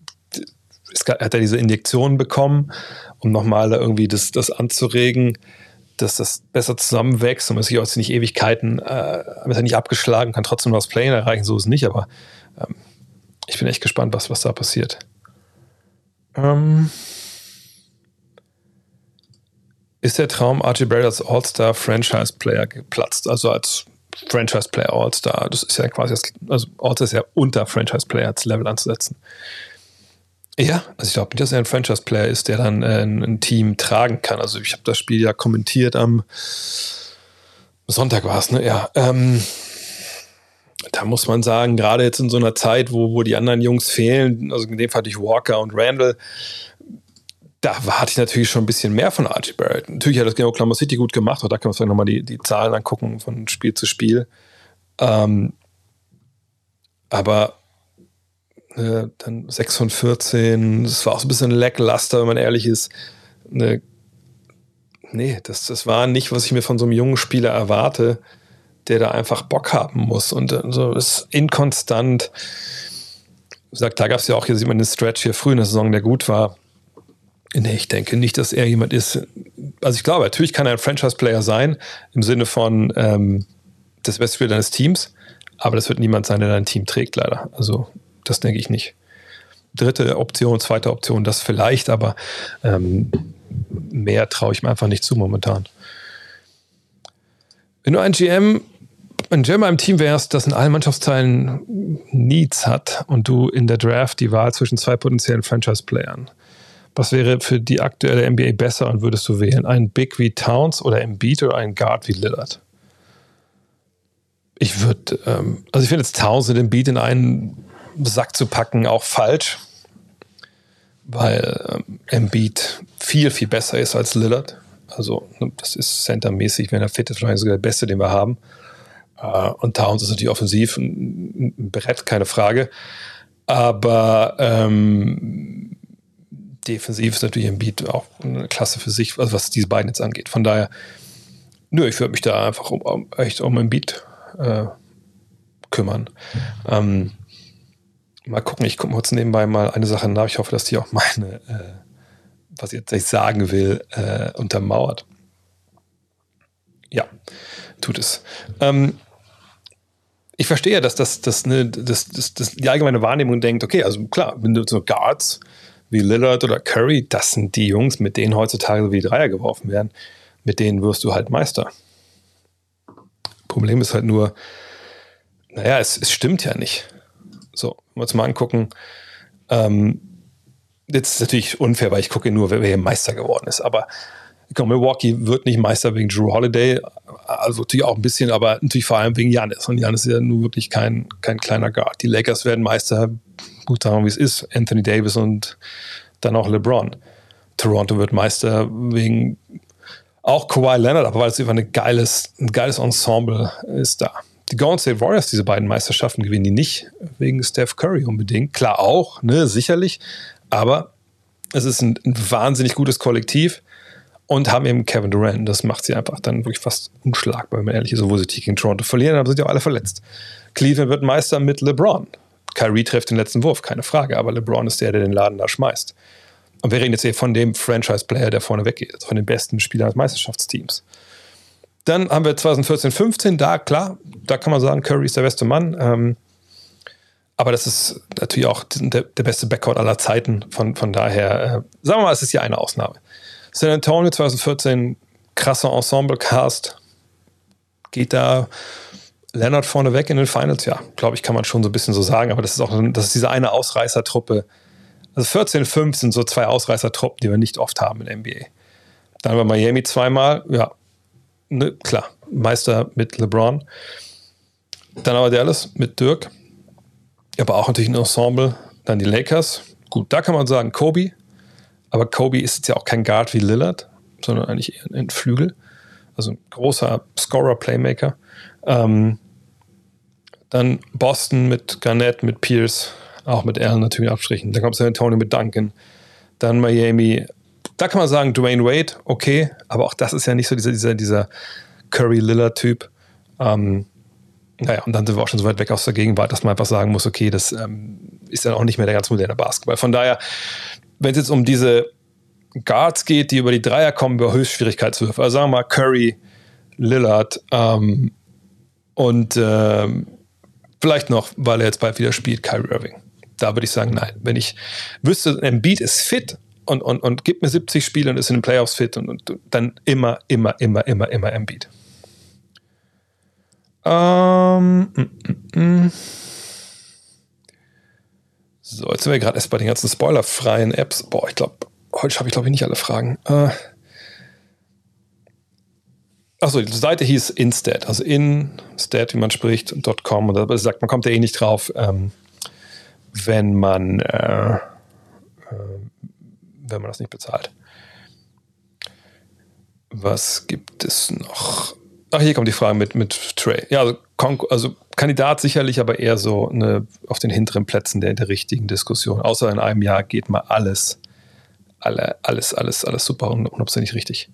hat er diese Injektion bekommen, um nochmal irgendwie das, das anzuregen, dass das besser zusammenwächst und man sich auch nicht Ewigkeiten, äh, ist er nicht abgeschlagen, kann trotzdem noch das Plane erreichen, so ist es nicht, aber ähm, ich bin echt gespannt, was, was da passiert. Ähm, ist der Traum Archie Barrett als All-Star-Franchise-Player geplatzt, also als Franchise-Player All-Star. Das ist ja quasi, also All-Star ist ja unter Franchise-Player als Level anzusetzen. Ja, also ich glaube nicht, dass er ein Franchise-Player ist, der dann äh, ein, ein, Team tragen kann. Also ich habe das Spiel ja kommentiert am Sonntag war es, ne? Ja. Ähm, da muss man sagen, gerade jetzt in so einer Zeit, wo, wo die anderen Jungs fehlen, also in dem Fall durch Walker und Randall, da hatte ich natürlich schon ein bisschen mehr von Archie Barrett. Natürlich hat das gegen Oklahoma City gut gemacht, aber da kann man sich nochmal die, die Zahlen angucken von Spiel zu Spiel. Ähm, aber äh, dann 6 von 14, das war auch so ein bisschen lackluster, wenn man ehrlich ist. Ne, nee, das, das war nicht, was ich mir von so einem jungen Spieler erwarte, der da einfach Bock haben muss. Und äh, so ist inkonstant. Wie gesagt, da gab es ja auch hier, sieht man den Stretch hier früh in der Saison, der gut war Nee, ich denke nicht, dass er jemand ist. Also ich glaube, natürlich kann er ein Franchise-Player sein, im Sinne von ähm, das beste Spiel deines Teams, aber das wird niemand sein, der dein Team trägt, leider. Also das denke ich nicht. Dritte Option, zweite Option, das vielleicht, aber ähm, mehr traue ich mir einfach nicht zu momentan. Wenn du ein GM, ein GM im Team wärst, das in allen Mannschaftsteilen Needs hat und du in der Draft die Wahl zwischen zwei potenziellen Franchise-Playern was wäre für die aktuelle NBA besser und würdest du wählen? Ein Big wie Towns oder Embiid oder ein Guard wie Lillard? Ich würde, ähm, also ich finde jetzt Towns und Embiid in einen Sack zu packen auch falsch, weil ähm, Embiid viel, viel besser ist als Lillard. Also ne, das ist centermäßig, wenn er fit ist, wahrscheinlich sogar der Beste, den wir haben. Äh, und Towns ist natürlich offensiv ein Brett, keine Frage. Aber ähm, defensiv ist natürlich ein Beat auch eine Klasse für sich, also was diese beiden jetzt angeht. Von daher, nö, ich würde mich da einfach um, um, echt um Beat äh, kümmern. Ähm, mal gucken, ich gucke kurz nebenbei mal eine Sache nach. Ich hoffe, dass die auch meine, äh, was ich jetzt sagen will, äh, untermauert. Ja, tut es. Ähm, ich verstehe, dass das, das, ne, das, das, das die allgemeine Wahrnehmung denkt, okay, also klar, wenn du so Guards wie Lillard oder Curry, das sind die Jungs, mit denen heutzutage wie Dreier geworfen werden. Mit denen wirst du halt Meister. Problem ist halt nur, naja, es, es stimmt ja nicht. So, wenn wir uns mal angucken, ähm, jetzt ist natürlich unfair, weil ich gucke nur, wer, hier Meister geworden ist, aber komm, Milwaukee wird nicht Meister wegen Drew Holiday, also natürlich auch ein bisschen, aber natürlich vor allem wegen Janis. Und Janis ist ja nun wirklich kein, kein kleiner Guard. Die Lakers werden Meister gut sagen, wie es ist, Anthony Davis und dann auch LeBron. Toronto wird Meister wegen auch Kawhi Leonard, aber weil es einfach ein geiles, ein geiles Ensemble ist da. Die Golden State Warriors, diese beiden Meisterschaften, gewinnen die nicht wegen Steph Curry unbedingt. Klar auch, ne, sicherlich, aber es ist ein, ein wahnsinnig gutes Kollektiv und haben eben Kevin Durant. Das macht sie einfach dann wirklich fast unschlagbar, wenn man ehrlich ist, obwohl sie gegen Toronto verlieren, aber sind ja auch alle verletzt. Cleveland wird Meister mit LeBron. Kyrie trifft den letzten Wurf, keine Frage, aber LeBron ist der, der den Laden da schmeißt. Und wir reden jetzt hier von dem Franchise-Player, der vorne weggeht, also von den besten Spielern des Meisterschaftsteams. Dann haben wir 2014, 15, da klar, da kann man sagen, Curry ist der beste Mann. Ähm, aber das ist natürlich auch der, der, beste Backcourt aller Zeiten. Von, von daher, äh, sagen wir mal, es ist hier eine Ausnahme. San Antonio 2014, krasser Ensemble-Cast. Geht da Leonard vorneweg in den Finals, ja, glaube ich, kann man schon so ein bisschen so sagen, aber das ist auch das ist diese eine Ausreißertruppe. Also 14, 5 sind so zwei Ausreißertruppen, die wir nicht oft haben in der NBA. Dann wir Miami zweimal, ja, ne, klar, Meister mit LeBron. Dann aber Dallas mit Dirk. Aber auch natürlich ein Ensemble. Dann die Lakers. Gut, da kann man sagen Kobe. Aber Kobe ist jetzt ja auch kein Guard wie Lillard, sondern eigentlich eher ein Flügel. Also ein großer Scorer, Playmaker. Ähm, dann Boston mit Garnett, mit Pierce, auch mit Allen natürlich abstrichen. Dann kommt San Antonio mit Duncan. Dann Miami. Da kann man sagen, Dwayne Wade, okay, aber auch das ist ja nicht so dieser, dieser, dieser Curry-Lillard-Typ. Ähm, naja, und dann sind wir auch schon so weit weg aus der Gegenwart, dass man einfach sagen muss, okay, das ähm, ist dann auch nicht mehr der ganz moderne Basketball. Von daher, wenn es jetzt um diese Guards geht, die über die Dreier kommen, über Höchstschwierigkeitswürfe, also sagen wir mal Curry, Lillard ähm, und ähm, vielleicht noch, weil er jetzt bald wieder spielt, Kyrie Irving. Da würde ich sagen, nein. Wenn ich wüsste, ein Beat ist fit und, und, und gibt mir 70 Spiele und ist in den Playoffs fit und, und dann immer, immer, immer, immer, immer Embiid. Ähm, mm, mm, mm. So, jetzt sind wir gerade erst bei den ganzen spoilerfreien Apps. Boah, ich glaube, heute habe ich glaube ich nicht alle Fragen. Äh, Achso, die Seite hieß Instead, also Instead, wie man spricht, .com. Und da sagt, man kommt ja eh nicht drauf, ähm, wenn man äh, äh, wenn man das nicht bezahlt. Was gibt es noch? Ach, hier kommt die Frage mit, mit Trey. Ja, also, also Kandidat sicherlich, aber eher so eine, auf den hinteren Plätzen der, der richtigen Diskussion. Außer in einem Jahr geht mal alles, alle, alles, alles, alles super und unabsichtlich richtig.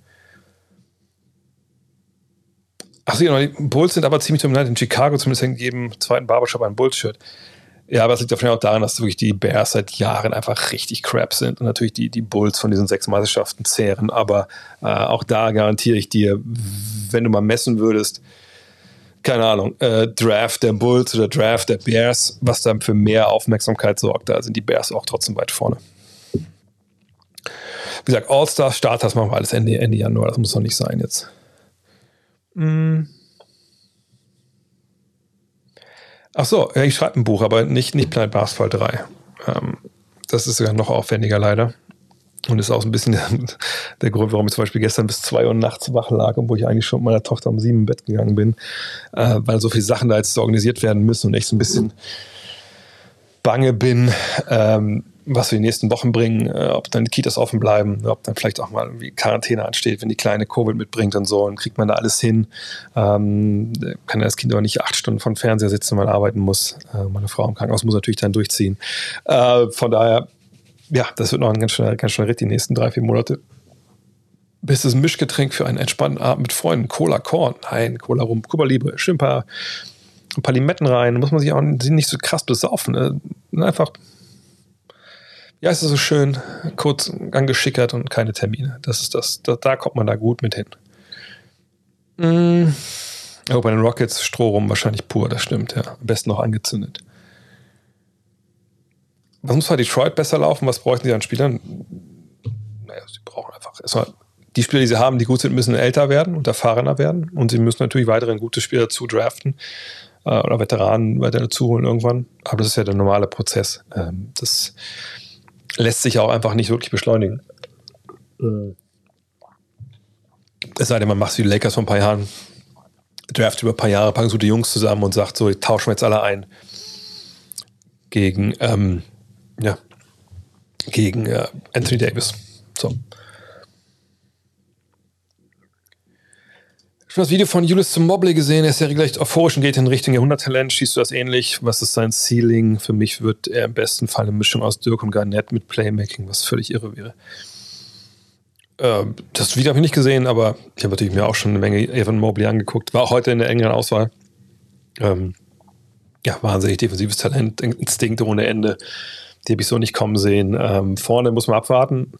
Ach so, genau, die Bulls sind aber ziemlich dominant. In Chicago zumindest hängt jedem zweiten Barbershop ein Bulls-Shirt. Ja, aber es liegt wahrscheinlich auch daran, dass wirklich die Bears seit Jahren einfach richtig crap sind und natürlich die, die Bulls von diesen sechs Meisterschaften zehren. Aber äh, auch da garantiere ich dir, wenn du mal messen würdest, keine Ahnung, äh, Draft der Bulls oder Draft der Bears, was dann für mehr Aufmerksamkeit sorgt, da sind die Bears auch trotzdem weit vorne. Wie gesagt, All-Star-Start, das machen wir alles Ende, Ende Januar, das muss noch nicht sein jetzt. Mm. Ach so, ich schreibe ein Buch, aber nicht, nicht Planet Basketball 3. Ähm, das ist sogar noch aufwendiger leider. Und ist auch ein bisschen der, Grund, warum ich zum Beispiel gestern bis zwei Uhr nachts wach lag, obwohl ich eigentlich schon mit meiner Tochter um sieben im Bett gegangen bin, äh, weil so viele Sachen da jetzt organisiert werden müssen und ich so ein bisschen bange bin, ähm, was wir die nächsten Wochen bringen, äh, ob dann die Kitas offen bleiben, ob dann vielleicht auch mal irgendwie Quarantäne ansteht, wenn die Kleine Covid mitbringt und so, und kriegt man da alles hin. Ähm, kann das Kind aber nicht acht Stunden vom Fernseher sitzen, wenn man arbeiten muss. Äh, meine Frau im Krankenhaus muss natürlich dann durchziehen. Äh, von daher, ja, das wird noch ein ganz schöner, ganz schöner Ritt die nächsten drei, vier Monate. Bis das Mischgetränk für einen entspannten Abend mit Freunden. Cola Korn, nein, Cola Rum, Cuba schön ein paar, ein paar Limetten rein. muss man sich auch nicht so krass besaufen. Ne? Einfach ja, es ist so schön, kurz angeschickert und keine Termine. Das ist das, da, da kommt man da gut mit hin. Mm. Oh, bei den Rockets Strohrum wahrscheinlich pur, das stimmt, ja. Am besten noch angezündet. Was muss bei Detroit besser laufen? Was bräuchten sie an Spielern? Naja, sie brauchen einfach erstmal die Spieler, die sie haben, die gut sind, müssen älter werden und erfahrener werden. Und sie müssen natürlich weiterhin gute Spieler dazu draften äh, oder Veteranen weiter dazu holen irgendwann. Aber das ist ja der normale Prozess. Ähm, das lässt sich auch einfach nicht wirklich beschleunigen. Mhm. Es sei denn, man macht wie die Lakers vor ein paar Jahren, draft über ein paar Jahre, packen so die Jungs zusammen und sagt so, tauschen wir jetzt alle ein gegen, ähm, ja, gegen äh, Anthony Davis. So. Habe das Video von Julius zum Mobley gesehen. Er ist ja regelrecht euphorisch und geht in Richtung Jahrhunderttalent. Schießt du das ähnlich? Was ist sein Ceiling? Für mich wird er im besten Fall eine Mischung aus Dirk und Garnett mit Playmaking, was völlig irre wäre. Ähm, das Video habe ich nicht gesehen, aber ich habe natürlich mir auch schon eine Menge Evan Mobley angeguckt. War auch heute in der engeren Auswahl. Ähm, ja, wahnsinnig defensives Talent, Instinkte ohne Ende. Die habe ich so nicht kommen sehen. Ähm, vorne muss man abwarten.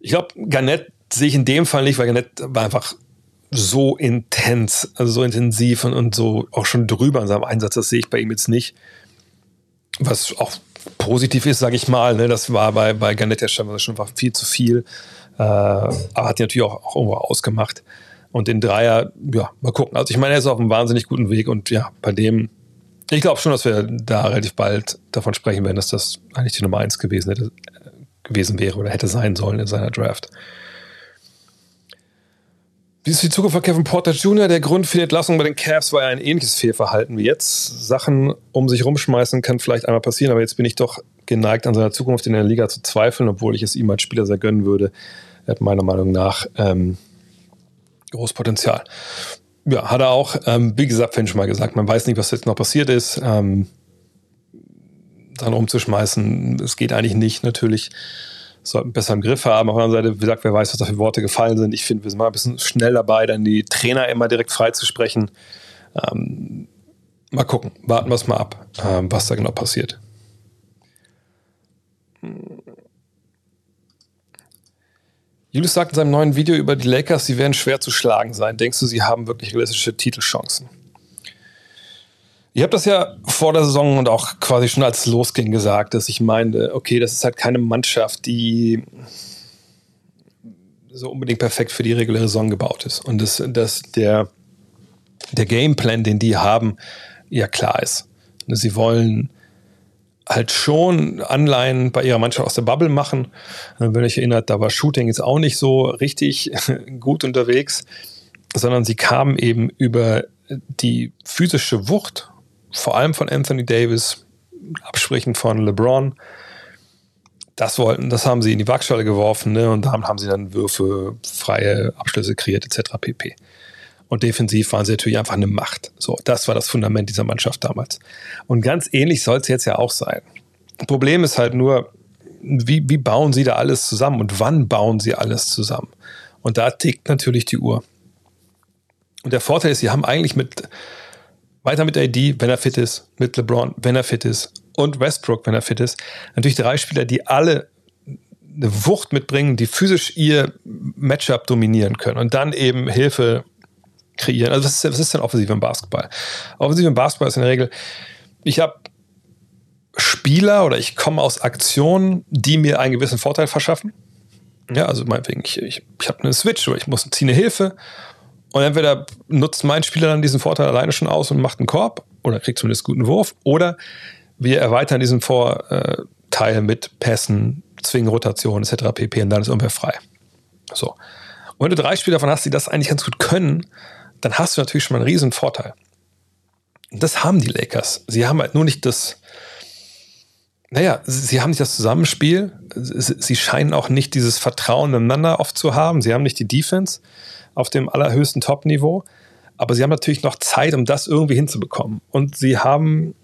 Ich glaube, Garnett sehe ich in dem Fall nicht, weil Garnett war einfach so intens, also so intensiv und, und so auch schon drüber in seinem Einsatz. Das sehe ich bei ihm jetzt nicht. Was auch positiv ist, sage ich mal. Ne? Das war bei, bei Garnett ja schon, schon viel zu viel. Äh, aber hat natürlich auch, auch irgendwo ausgemacht. Und den Dreier, ja, mal gucken. Also ich meine, er ist auf einem wahnsinnig guten Weg und ja, bei dem, ich glaube schon, dass wir da relativ bald davon sprechen werden, dass das eigentlich die Nummer eins gewesen, hätte, gewesen wäre oder hätte sein sollen in seiner Draft. Wie ist die Zukunft von Kevin Porter Jr.? Der Grund für die Entlassung bei den Cavs war ja ein ähnliches Fehlverhalten wie jetzt. Sachen um sich rumschmeißen kann vielleicht einmal passieren, aber jetzt bin ich doch geneigt, an seiner Zukunft in der Liga zu zweifeln, obwohl ich es ihm als Spieler sehr gönnen würde. Er hat meiner Meinung nach ähm, großes Potenzial. Ja, hat er auch. Ähm, wie gesagt, vorhin schon mal gesagt, man weiß nicht, was jetzt noch passiert ist. Ähm, dann umzuschmeißen, es geht eigentlich nicht, natürlich sollten besser im Griff haben. Auf der anderen Seite, wie gesagt, wer weiß, was da für Worte gefallen sind. Ich finde, wir sind mal ein bisschen schnell dabei, dann die Trainer immer direkt freizusprechen. Ähm, mal gucken, warten wir es mal ab, ähm, was da genau passiert. Julius sagt in seinem neuen Video über die Lakers, sie werden schwer zu schlagen sein. Denkst du, sie haben wirklich realistische Titelchancen? Ich habe das ja vor der Saison und auch quasi schon als es losging gesagt, dass ich meinte, okay, das ist halt keine Mannschaft, die so unbedingt perfekt für die reguläre Saison gebaut ist. Und dass, dass der, der Gameplan, den die haben, ja klar ist. Sie wollen halt schon Anleihen bei ihrer Mannschaft aus der Bubble machen. Wenn euch erinnert, da war Shooting jetzt auch nicht so richtig gut unterwegs, sondern sie kamen eben über die physische Wucht vor allem von Anthony Davis, Absprechen von LeBron. Das wollten, das haben sie in die Waagschale geworfen, ne? Und damit haben sie dann Würfe, freie Abschlüsse kreiert, etc. pp. Und defensiv waren sie natürlich einfach eine Macht. So, das war das Fundament dieser Mannschaft damals. Und ganz ähnlich soll es jetzt ja auch sein. Problem ist halt nur, wie, wie bauen sie da alles zusammen und wann bauen sie alles zusammen? Und da tickt natürlich die Uhr. Und der Vorteil ist, sie haben eigentlich mit weiter mit AD, wenn er fit ist, mit LeBron, wenn er fit ist und Westbrook, wenn er fit ist. Natürlich drei Spieler, die alle eine Wucht mitbringen, die physisch ihr Matchup dominieren können und dann eben Hilfe kreieren. Also was ist, was ist denn offensiv im Basketball? Offensiv im Basketball ist in der Regel, ich habe Spieler oder ich komme aus Aktionen, die mir einen gewissen Vorteil verschaffen. Ja, also meinetwegen, ich, ich, ich habe eine Switch oder ich muss ziehe eine Hilfe und entweder nutzt mein Spieler dann diesen Vorteil alleine schon aus und macht einen Korb oder kriegt zumindest einen guten Wurf, oder wir erweitern diesen Vorteil mit Pässen, Zwingen, Rotation etc. pp. Und dann ist irgendwer frei. So. Und wenn du drei Spieler davon hast, die das eigentlich ganz gut können, dann hast du natürlich schon mal einen riesen Vorteil. Und das haben die Lakers. Sie haben halt nur nicht das, naja, sie haben nicht das Zusammenspiel. Sie scheinen auch nicht dieses Vertrauen ineinander oft zu haben. Sie haben nicht die Defense auf dem allerhöchsten Top-Niveau. Aber sie haben natürlich noch Zeit, um das irgendwie hinzubekommen. Und sie haben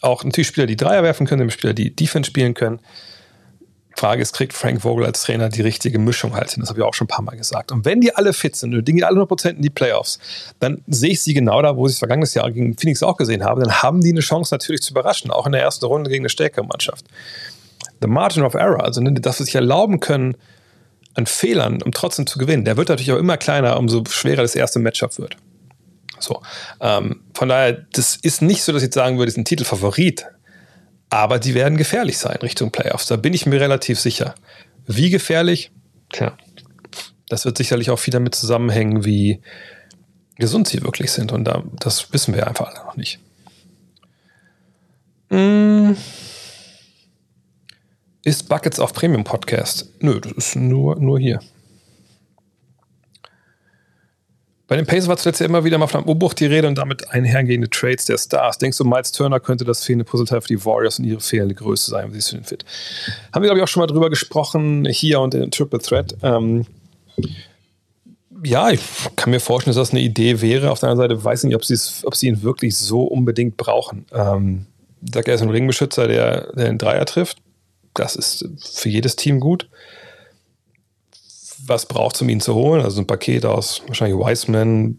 auch natürlich Spieler, die Dreier werfen können, Spieler, die Defense spielen können. Frage ist, kriegt Frank Vogel als Trainer die richtige Mischung halt hin? Das habe ich auch schon ein paar Mal gesagt. Und wenn die alle fit sind und die gehen alle 100% in die Playoffs, dann sehe ich sie genau da, wo ich es vergangenes Jahr gegen Phoenix auch gesehen habe. Dann haben die eine Chance natürlich zu überraschen, auch in der ersten Runde gegen eine stärkere Mannschaft. The Margin of Error, also ne, dass sie sich erlauben können, an Fehlern, um trotzdem zu gewinnen, der wird natürlich auch immer kleiner, umso schwerer das erste Matchup wird. So, ähm, von daher, das ist nicht so, dass ich jetzt sagen würde, ist ein Titelfavorit, aber die werden gefährlich sein Richtung Playoffs. Da bin ich mir relativ sicher. Wie gefährlich? Tja, das wird sicherlich auch viel damit zusammenhängen, wie gesund sie wirklich sind. Und da, das wissen wir einfach alle noch nicht. Mmh. Ist Buckets auf Premium Podcast? Nö, das ist nur, nur hier. Bei den Pacers war zuletzt ja immer wieder mal von einem Umbruch die Rede und damit einhergehende Trades der Stars. Denkst du, Miles Turner könnte das fehlende Puzzleteil für die Warriors und ihre fehlende Größe sein? Wie siehst du den Fit? Haben wir, glaube ich, auch schon mal drüber gesprochen, hier und in Triple Threat. Ähm, ja, ich kann mir vorstellen, dass das eine Idee wäre. Auf der anderen Seite weiß ich nicht, ob, ob sie ihn wirklich so unbedingt brauchen. Ähm, sagt er ist ein Ringbeschützer, der, der den Dreier trifft das ist für jedes Team gut. Was braucht es, um ihn zu holen? Also ein Paket aus wahrscheinlich Wiseman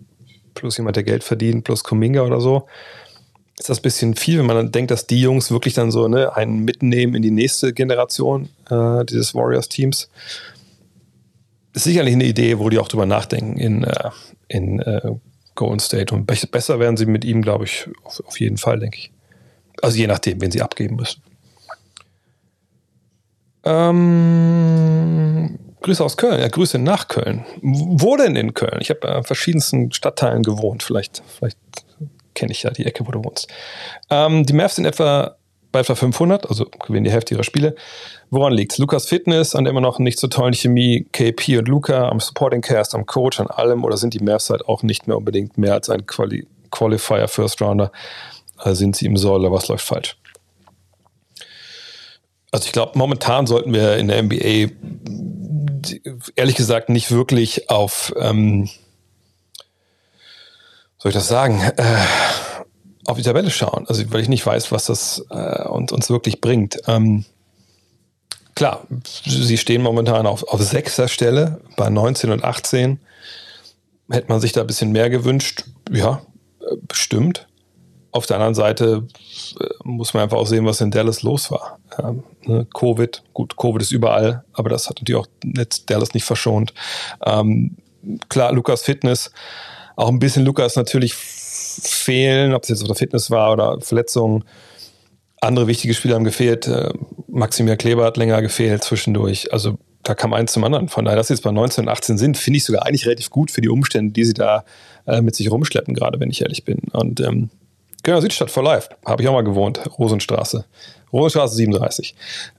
plus jemand, der Geld verdient, plus Kuminga oder so. Ist das ein bisschen viel, wenn man dann denkt, dass die Jungs wirklich dann so ne, einen mitnehmen in die nächste Generation äh, dieses Warriors-Teams? Ist sicherlich eine Idee, wo die auch drüber nachdenken in, äh, in äh, Golden State. Und besser werden sie mit ihm, glaube ich, auf, auf jeden Fall, denke ich. Also je nachdem, wen sie abgeben müssen. Ähm, Grüße aus Köln, ja, Grüße nach Köln. Wo denn in Köln? Ich habe in verschiedensten Stadtteilen gewohnt. Vielleicht, vielleicht kenne ich ja die Ecke, wo du wohnst. Ähm, die Mavs sind etwa bei etwa 500, also gewinnen die Hälfte ihrer Spiele. Woran liegt Lukas Fitness, an immer noch nicht so tollen Chemie, KP und Luca, am Supporting Cast, am Coach, an allem? Oder sind die Mavs halt auch nicht mehr unbedingt mehr als ein Quali Qualifier First Rounder? Also sind sie im Soll oder was läuft falsch? Also ich glaube, momentan sollten wir in der NBA ehrlich gesagt nicht wirklich auf, ähm, soll ich das sagen, äh, auf die Tabelle schauen. Also weil ich nicht weiß, was das äh, uns, uns wirklich bringt. Ähm, klar, sie stehen momentan auf, auf sechster Stelle bei 19 und 18. Hätte man sich da ein bisschen mehr gewünscht? Ja, äh, bestimmt. Auf der anderen Seite äh, muss man einfach auch sehen, was in Dallas los war. Ähm, ne, Covid, gut, Covid ist überall, aber das hat natürlich auch Dallas nicht verschont. Ähm, klar, Lukas Fitness, auch ein bisschen Lukas natürlich fehlen, ob es jetzt auf der Fitness war oder Verletzungen. Andere wichtige Spieler haben gefehlt. Äh, Maximilian Kleber hat länger gefehlt zwischendurch. Also da kam eins zum anderen. Von daher, dass sie jetzt bei 19 und 18 sind, finde ich sogar eigentlich relativ gut für die Umstände, die sie da äh, mit sich rumschleppen, gerade wenn ich ehrlich bin. Und ähm, genau, Südstadt for Life, habe ich auch mal gewohnt, Rosenstraße. Rosenstraße 37.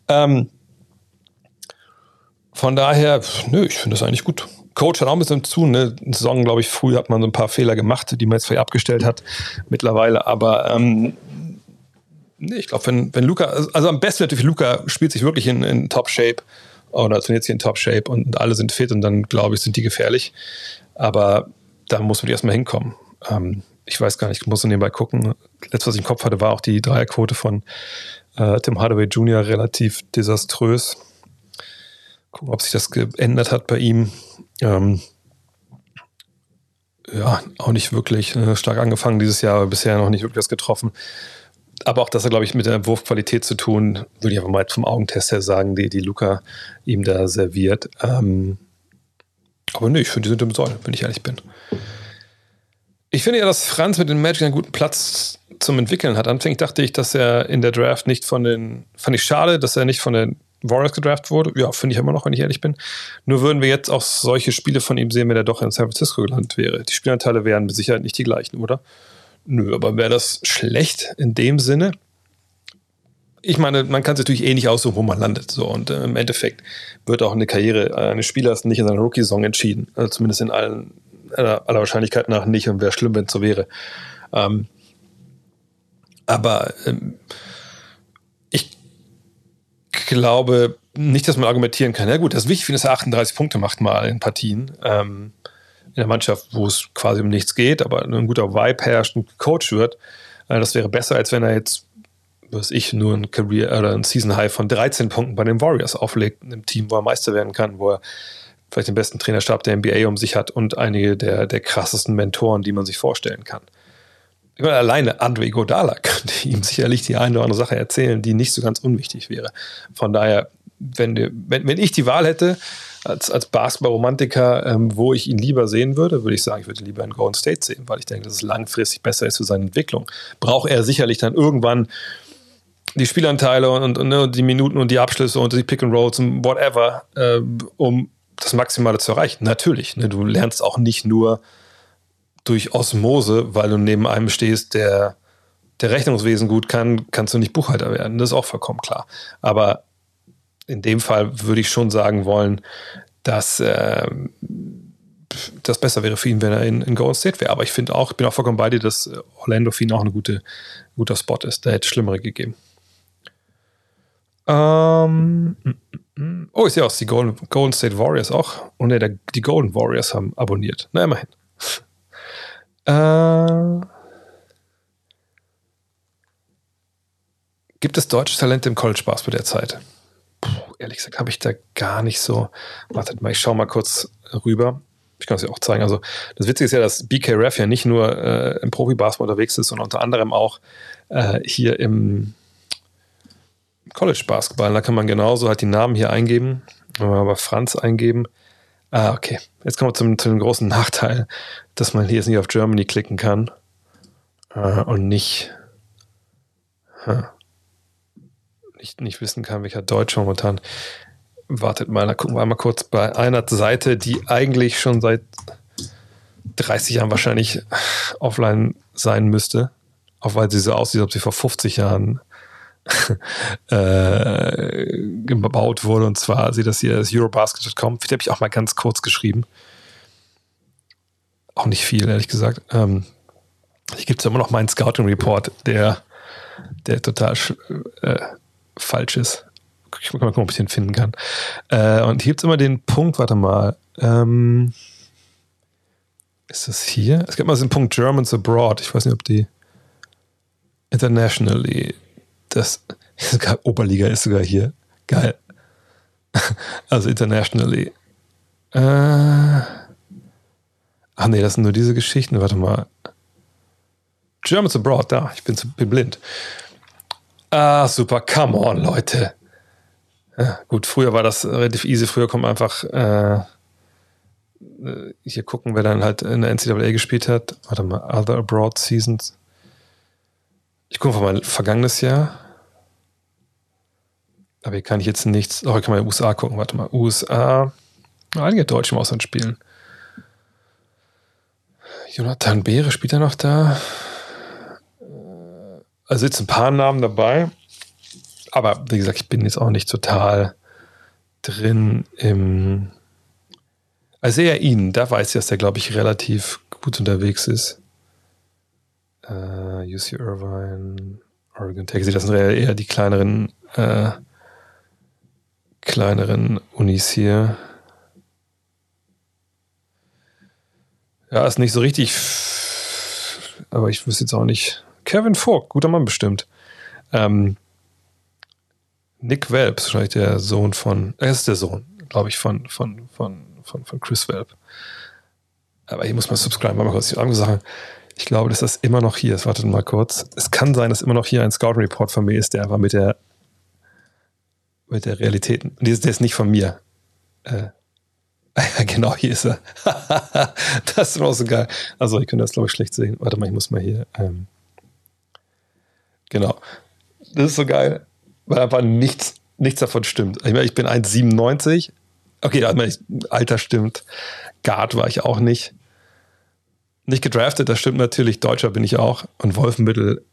Ähm, von daher, nö, ich finde das eigentlich gut. Coach hat auch ein bisschen zu. Ne? Saison, glaube ich, früh hat man so ein paar Fehler gemacht, die man jetzt vielleicht abgestellt hat mittlerweile. Aber ähm, nee, ich glaube, wenn, wenn Luca, also am besten natürlich, Luca spielt sich wirklich in, in Top-Shape oder trainiert sich in Top-Shape und alle sind fit und dann, glaube ich, sind die gefährlich. Aber da muss man erstmal hinkommen. Ähm, ich weiß gar nicht, ich muss nebenbei gucken. Letztes, was ich im Kopf hatte, war auch die Dreierquote von äh, Tim Hardaway Jr. relativ desaströs. Gucken, ob sich das geändert hat bei ihm. Ähm, ja, auch nicht wirklich äh, stark angefangen dieses Jahr, aber bisher noch nicht wirklich was getroffen. Aber auch das hat, glaube ich, mit der Wurfqualität zu tun, würde ich einfach mal vom Augentest her sagen, die, die Luca ihm da serviert. Ähm, aber nee, ich finde, die sind im Soll, wenn ich ehrlich bin. Ich finde ja, dass Franz mit den Magic einen guten Platz zum Entwickeln hat. Anfänglich dachte ich, dass er in der Draft nicht von den, fand ich schade, dass er nicht von den Warriors gedraft wurde. Ja, finde ich immer noch, wenn ich ehrlich bin. Nur würden wir jetzt auch solche Spiele von ihm sehen, wenn er doch in San Francisco gelandet wäre. Die Spielanteile wären mit Sicherheit nicht die gleichen, oder? Nö, aber wäre das schlecht in dem Sinne? Ich meine, man kann es natürlich eh nicht aussuchen, wo man landet. So. Und äh, im Endeffekt wird auch eine Karriere eines Spielers nicht in seiner Rookie-Song entschieden. Also zumindest in allen, aller, Wahrscheinlichkeit nach nicht. Und wäre schlimm, wenn es so wäre. Ähm, aber ähm, glaube nicht, dass man argumentieren kann. Ja gut, das ist wichtig, dass er 38 Punkte macht mal in Partien. Ähm, in der Mannschaft, wo es quasi um nichts geht, aber ein guter Vibe herrscht und gecoacht wird. Äh, das wäre besser, als wenn er jetzt, was ich, nur ein Career oder ein Season High von 13 Punkten bei den Warriors auflegt, in einem Team, wo er Meister werden kann, wo er vielleicht den besten Trainerstab der NBA um sich hat und einige der, der krassesten Mentoren, die man sich vorstellen kann meine, alleine Andre Godala könnte ihm sicherlich die eine oder andere Sache erzählen, die nicht so ganz unwichtig wäre. Von daher, wenn, wenn, wenn ich die Wahl hätte, als, als Basketball-Romantiker, ähm, wo ich ihn lieber sehen würde, würde ich sagen, ich würde lieber in Golden State sehen, weil ich denke, dass es langfristig besser ist für seine Entwicklung. Braucht er sicherlich dann irgendwann die Spielanteile und, und, und ne, die Minuten und die Abschlüsse und die Pick and Rolls und whatever, äh, um das Maximale zu erreichen. Natürlich. Ne, du lernst auch nicht nur durch Osmose, weil du neben einem stehst, der, der Rechnungswesen gut kann, kannst du nicht Buchhalter werden. Das ist auch vollkommen klar. Aber in dem Fall würde ich schon sagen wollen, dass äh, das besser wäre für ihn, wenn er in, in Golden State wäre. Aber ich finde auch, ich bin auch vollkommen bei dir, dass Orlando für ihn auch ein gute, guter Spot ist. Da hätte es Schlimmere gegeben. Ähm, mm. Oh, ich sehe aus, die Golden, Golden State Warriors auch. Und nee, die Golden Warriors haben abonniert. Na, immerhin. Äh, gibt es deutsche Talente im College Basketball derzeit? Puh, ehrlich gesagt habe ich da gar nicht so. Wartet mal, ich schaue mal kurz rüber. Ich kann es dir auch zeigen. Also das Witzige ist ja, dass BK Ref ja nicht nur äh, im Profi-Basketball unterwegs ist, sondern unter anderem auch äh, hier im College Basketball. Da kann man genauso halt die Namen hier eingeben. Wenn wir aber Franz eingeben, Ah, okay. Jetzt kommen wir zum, zu dem großen Nachteil, dass man hier jetzt nicht auf Germany klicken kann äh, und nicht, äh, nicht, nicht wissen kann, welcher Deutsch momentan. Wartet mal, da gucken wir einmal kurz bei einer Seite, die eigentlich schon seit 30 Jahren wahrscheinlich offline sein müsste, auch weil sie so aussieht, als ob sie vor 50 Jahren äh, gebaut wurde. Und zwar sieht das hier das Eurobasket.com. Die habe ich auch mal ganz kurz geschrieben. Auch nicht viel, ehrlich gesagt. Ähm, hier gibt es immer noch meinen Scouting Report, der, der total äh, falsch ist. Ich mal gucken, ob ich den finden kann. Äh, und hier gibt es immer den Punkt, warte mal. Ähm, ist das hier? Es gibt mal so einen Punkt Germans Abroad. Ich weiß nicht, ob die internationally das sogar Oberliga ist sogar hier. Geil. Also internationally. Äh, ach nee, das sind nur diese Geschichten. Warte mal. Germans Abroad, da. Ich bin, zu, bin blind. Ah, super. Come on, Leute. Ja, gut, früher war das relativ easy. Früher kommt einfach äh, hier gucken, wer dann halt in der NCAA gespielt hat. Warte mal, Other Abroad Seasons. Ich gucke mal vergangenes Jahr. Aber hier kann ich jetzt nichts. Oh, ich kann mal in den USA gucken. Warte mal. USA. Einige Deutsche im Ausland spielen. Jonathan Beere spielt er noch da. Also jetzt ein paar Namen dabei. Aber wie gesagt, ich bin jetzt auch nicht total drin im. Also eher ihn, da weiß ich, dass der, glaube ich, relativ gut unterwegs ist. Äh, UC Irvine, Oregon Tech, das sind eher die kleineren, äh, kleineren Unis hier. Ja, ist nicht so richtig, aber ich wüsste jetzt auch nicht. Kevin Vogt, guter Mann bestimmt. Ähm, Nick Welp ist wahrscheinlich der Sohn von, er ist der Sohn, glaube ich, von, von, von, von, von Chris Welp. Aber hier muss man subscriben, mal kurz die andere Sache. Ich glaube, dass das immer noch hier ist. Wartet mal kurz. Es kann sein, dass immer noch hier ein Scouting Report von mir ist, der einfach mit der mit der Realität. Der ist, der ist nicht von mir. Äh, genau, hier ist er. das ist auch so geil. Also, ich könnte das, glaube ich, schlecht sehen. Warte mal, ich muss mal hier. Ähm, genau. Das ist so geil, weil einfach nichts, nichts davon stimmt. Ich, meine, ich bin 1,97. Okay, Alter stimmt. Guard war ich auch nicht. Nicht gedraftet, das stimmt natürlich. Deutscher bin ich auch. Und Wolfenbüttel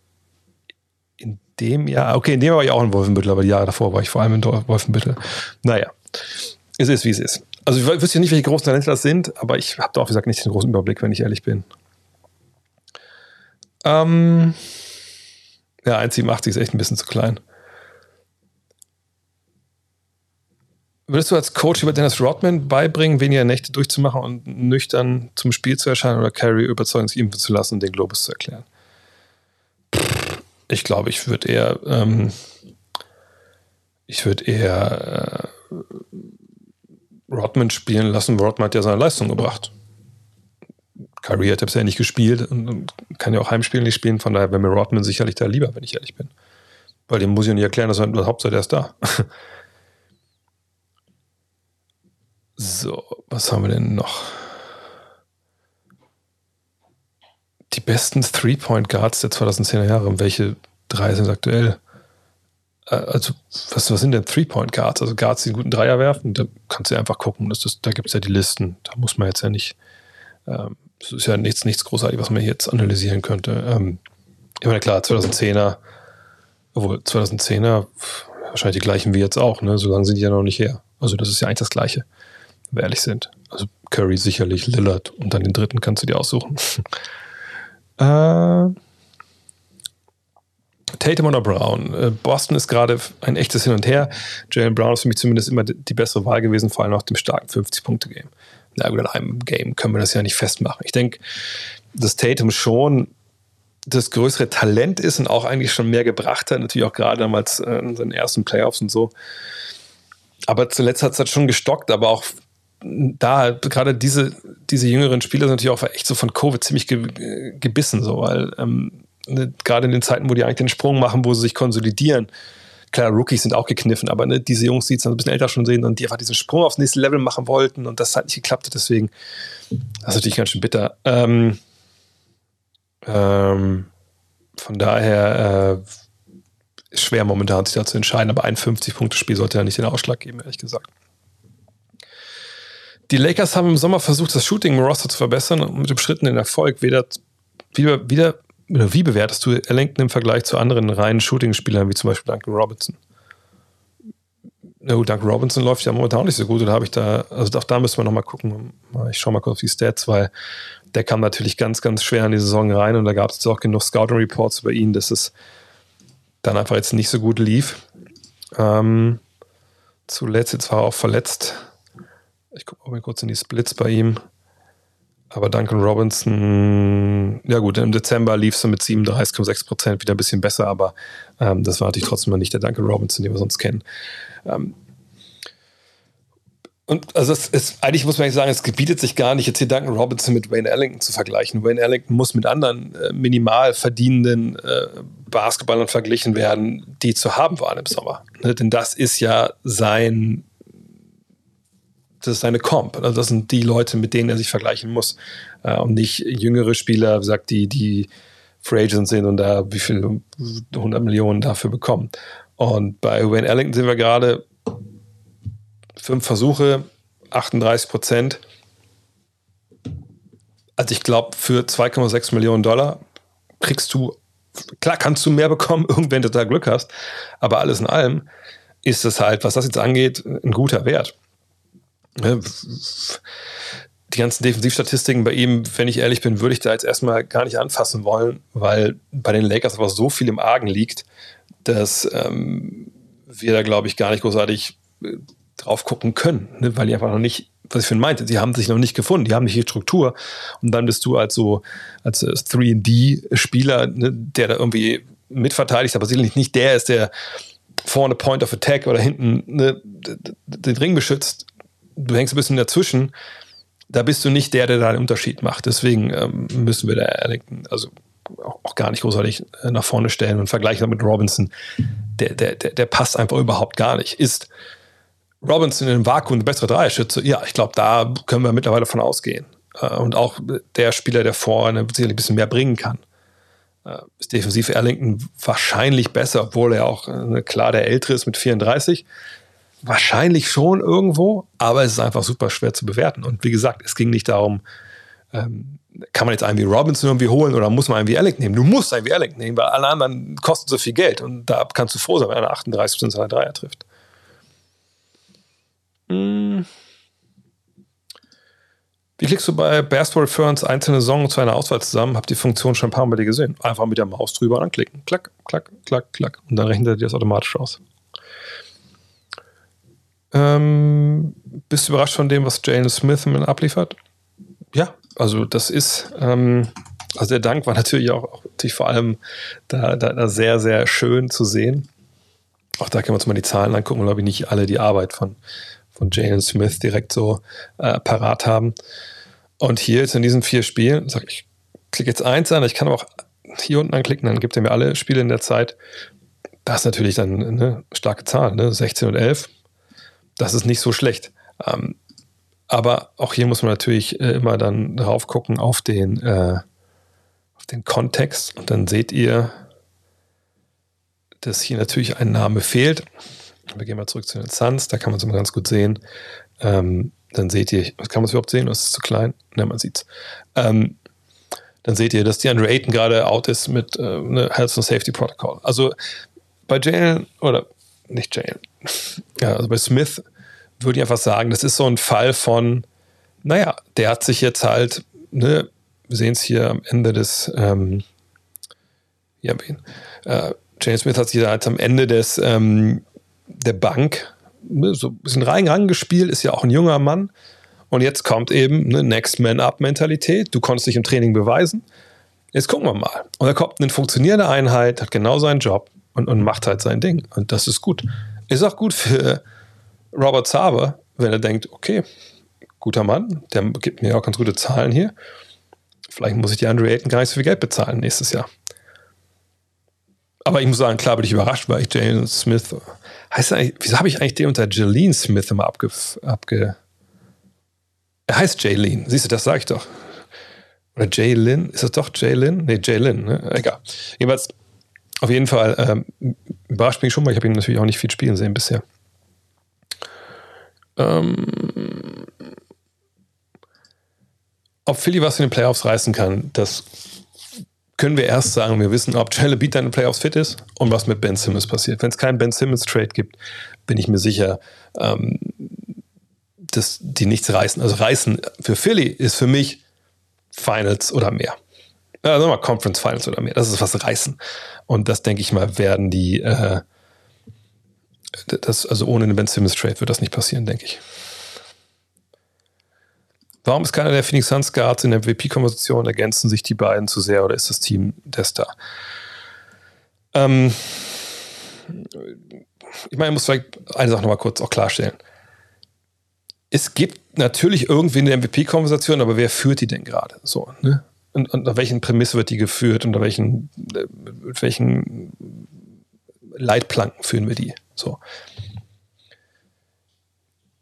in dem Jahr, okay, in dem Jahr war ich auch in Wolfenbüttel, aber die Jahre davor war ich vor allem in Wolfenbüttel. Naja, es ist, wie es ist. Also ich wüsste nicht, welche großen Talente das sind, aber ich habe da auch gesagt nicht den großen Überblick, wenn ich ehrlich bin. Ähm, ja, 1,87 ist echt ein bisschen zu klein. Würdest du als Coach über Dennis Rodman beibringen, weniger Nächte durchzumachen und nüchtern zum Spiel zu erscheinen oder Carrie überzeugend sich impfen zu lassen und den Globus zu erklären? Ich glaube, ich würde eher, ähm, ich würde eher äh, Rodman spielen lassen. Rodman hat ja seine Leistung gebracht. Kyrie hat bisher nicht gespielt und kann ja auch Heimspielen nicht spielen. Von daher wäre mir Rodman sicherlich da lieber, wenn ich ehrlich bin. Weil dem muss ich nicht erklären, dass er Hauptsache der ist da. So, was haben wir denn noch? Die besten Three-Point-Guards der 2010er Jahre. Welche drei sind aktuell? Äh, also, was, was sind denn Three-Point-Guards? Also Guards, die einen guten Dreier werfen, da kannst du einfach gucken. Das ist, da gibt es ja die Listen. Da muss man jetzt ja nicht. Ähm, das ist ja nichts, nichts großartig, was man jetzt analysieren könnte. Ähm, ich meine, klar, 2010er, obwohl 2010er wahrscheinlich die gleichen wie jetzt auch, ne? So lange sind die ja noch nicht her. Also, das ist ja eigentlich das Gleiche wenn wir ehrlich sind. Also Curry sicherlich, Lillard und dann den dritten kannst du dir aussuchen. äh, Tatum oder Brown. Äh, Boston ist gerade ein echtes Hin und Her. Jalen Brown ist für mich zumindest immer die bessere Wahl gewesen, vor allem nach dem starken 50-Punkte-Game. Na gut, in einem Game können wir das ja nicht festmachen. Ich denke, dass Tatum schon das größere Talent ist und auch eigentlich schon mehr gebracht hat, natürlich auch gerade damals äh, in seinen ersten Playoffs und so. Aber zuletzt hat es halt schon gestockt, aber auch da gerade diese, diese jüngeren Spieler sind natürlich auch echt so von Covid ziemlich ge, gebissen, so, weil ähm, ne, gerade in den Zeiten, wo die eigentlich den Sprung machen, wo sie sich konsolidieren, klar, Rookies sind auch gekniffen, aber ne, diese Jungs, die es ein bisschen älter schon sehen und die einfach diesen Sprung aufs nächste Level machen wollten und das hat nicht geklappt, deswegen, das ist natürlich ganz schön bitter. Ähm, ähm, von daher äh, schwer momentan sich da zu entscheiden, aber ein 50-Punkte-Spiel sollte ja nicht den Ausschlag geben, ehrlich gesagt. Die Lakers haben im Sommer versucht, das Shooting im Roster zu verbessern und mit den Erfolg weder, wieder, wieder oder wie bewertest du Ellington im Vergleich zu anderen reinen Shooting-Spielern, wie zum Beispiel Duncan Robinson? Na gut, Duncan Robinson läuft ja momentan auch nicht so gut. Oder habe ich da, also auch da müssen wir nochmal gucken. Ich schaue mal kurz auf die Stats, weil der kam natürlich ganz, ganz schwer in die Saison rein und da gab es auch genug Scouting-Reports über ihn, dass es dann einfach jetzt nicht so gut lief. Ähm, zuletzt, jetzt war er auch verletzt. Ich gucke mal kurz in die Splits bei ihm. Aber Duncan Robinson, ja gut, im Dezember lief es mit 37,6 Prozent wieder ein bisschen besser, aber ähm, das war natürlich trotzdem noch nicht der Duncan Robinson, den wir sonst kennen. Ähm, und also es ist, eigentlich muss man sagen, es gebietet sich gar nicht, jetzt hier Duncan Robinson mit Wayne Ellington zu vergleichen. Wayne Ellington muss mit anderen äh, minimal verdienenden äh, Basketballern verglichen werden, die zu haben waren im Sommer. Ne? Denn das ist ja sein das ist seine Comp. Also das sind die Leute, mit denen er sich vergleichen muss. Äh, und nicht jüngere Spieler, sagt die, die Free Agents sind und da wie viel 100 Millionen dafür bekommen. Und bei Wayne Ellington sind wir gerade fünf Versuche, 38 Prozent. Also ich glaube, für 2,6 Millionen Dollar kriegst du, klar kannst du mehr bekommen, irgendwann du da Glück hast, aber alles in allem ist es halt, was das jetzt angeht, ein guter Wert. Ne, die ganzen Defensivstatistiken bei ihm, wenn ich ehrlich bin, würde ich da jetzt erstmal gar nicht anfassen wollen, weil bei den Lakers einfach so viel im Argen liegt, dass ähm, wir da, glaube ich, gar nicht großartig äh, drauf gucken können, ne? weil die einfach noch nicht, was ich für meinte, sie haben sich noch nicht gefunden, die haben nicht die Struktur und dann bist du als so, als 3D-Spieler, ne, der da irgendwie mitverteidigt, aber sicherlich nicht der ist, der vorne Point of Attack oder hinten ne, den Ring beschützt, du hängst ein bisschen dazwischen, da bist du nicht der, der da einen Unterschied macht. Deswegen ähm, müssen wir da also auch, gar nicht großartig äh, nach vorne stellen und vergleichen mit Robinson. Der, der, der, der passt einfach überhaupt gar nicht. Ist Robinson in einem Vakuum eine bessere Dreierschütze? Ja, ich glaube, da können wir mittlerweile von ausgehen. Äh, und auch der Spieler, der vorne sicherlich ein bisschen mehr bringen kann. Äh, ist defensiv Erlington wahrscheinlich besser, obwohl er auch klar der Ältere ist mit 34. Wahrscheinlich schon irgendwo, aber es ist einfach super schwer zu bewerten. Und wie gesagt, es ging nicht darum, ähm, kann man jetzt einen wie Robinson irgendwie holen oder muss man einen wie Alec nehmen? Du musst einen wie Alec nehmen, weil alle anderen kosten so viel Geld und da kannst du froh sein, wenn einer 38 seiner Dreier trifft. Hm. Wie klickst du bei Basketball Ferns einzelne Songs zu einer Auswahl zusammen? Hab die Funktion schon ein paar Mal gesehen. Einfach mit der Maus drüber anklicken. Klack, klack, klack, klack. Und dann rechnet er dir das automatisch aus. Ähm, bist du überrascht von dem, was Jalen Smith abliefert? Ja, also das ist, ähm, also der Dank war natürlich auch, auch natürlich vor allem da, da, da, sehr, sehr schön zu sehen. Auch da können wir uns mal die Zahlen angucken, glaube ich, nicht alle die Arbeit von, von Jalen Smith direkt so äh, parat haben. Und hier jetzt in diesen vier Spielen, sag ich, klicke jetzt eins an, ich kann aber auch hier unten anklicken, dann gibt er mir alle Spiele in der Zeit. Das ist natürlich dann eine starke Zahl, ne? 16 und 11 das ist nicht so schlecht. Ähm, aber auch hier muss man natürlich äh, immer dann drauf gucken auf den, äh, auf den Kontext und dann seht ihr, dass hier natürlich ein Name fehlt. Wir gehen mal zurück zu den Suns, da kann man es immer ganz gut sehen. Ähm, dann seht ihr, kann man es überhaupt sehen? Das ist zu klein? Ne, man sieht es. Ähm, dann seht ihr, dass die Andre Ayton gerade out ist mit äh, ne Health and Safety Protocol. Also bei Jalen, oder nicht Jalen, ja, also bei Smith würde ich einfach sagen, das ist so ein Fall von, naja, der hat sich jetzt halt, ne, wir sehen es hier am Ende des, ähm, ja, äh, James Smith hat sich da jetzt am Ende des, ähm, der Bank ne, so ein bisschen rein rangespielt, ist ja auch ein junger Mann. Und jetzt kommt eben eine Next Man Up Mentalität. Du konntest dich im Training beweisen. Jetzt gucken wir mal. Und da kommt eine funktionierende Einheit, hat genau seinen Job und, und macht halt sein Ding. Und das ist gut. Ist auch gut für Robert Saber, wenn er denkt, okay, guter Mann, der gibt mir auch ganz gute Zahlen hier. Vielleicht muss ich die Andre Ayton gar nicht so viel Geld bezahlen nächstes Jahr. Aber ich muss sagen, klar bin ich überrascht, weil ich Jalen Smith. Heißt eigentlich, wieso habe ich eigentlich den unter Jalen Smith immer abge. abge er heißt Jalen, siehst du, das sage ich doch. Oder Jalen, ist das doch Jalen? Nee, Jalen, ne? Egal. Jedenfalls, auf jeden Fall, ähm, überrascht mich schon mal. Ich habe ihn natürlich auch nicht viel spielen sehen bisher. Ähm, ob Philly was in den Playoffs reißen kann, das können wir erst sagen, wir wissen, ob Joel Embiid dann in den Playoffs fit ist und was mit Ben Simmons passiert. Wenn es keinen Ben Simmons Trade gibt, bin ich mir sicher, ähm, dass die nichts reißen. Also reißen für Philly ist für mich Finals oder mehr. Also mal Conference Finals oder mehr. Das ist was reißen. Und das denke ich mal, werden die, äh, das, also ohne einen Ben Simmons Trade wird das nicht passieren, denke ich. Warum ist keiner der Phoenix Suns Guards in der MVP-Konversation? Ergänzen sich die beiden zu sehr oder ist das Team der Star? Ähm, ich meine, ich muss vielleicht eine Sache nochmal kurz auch klarstellen. Es gibt natürlich irgendwie eine MVP-Konversation, aber wer führt die denn gerade? So, ne? Und, und unter welchen Prämisse wird die geführt? Unter welchen, mit welchen Leitplanken führen wir die? So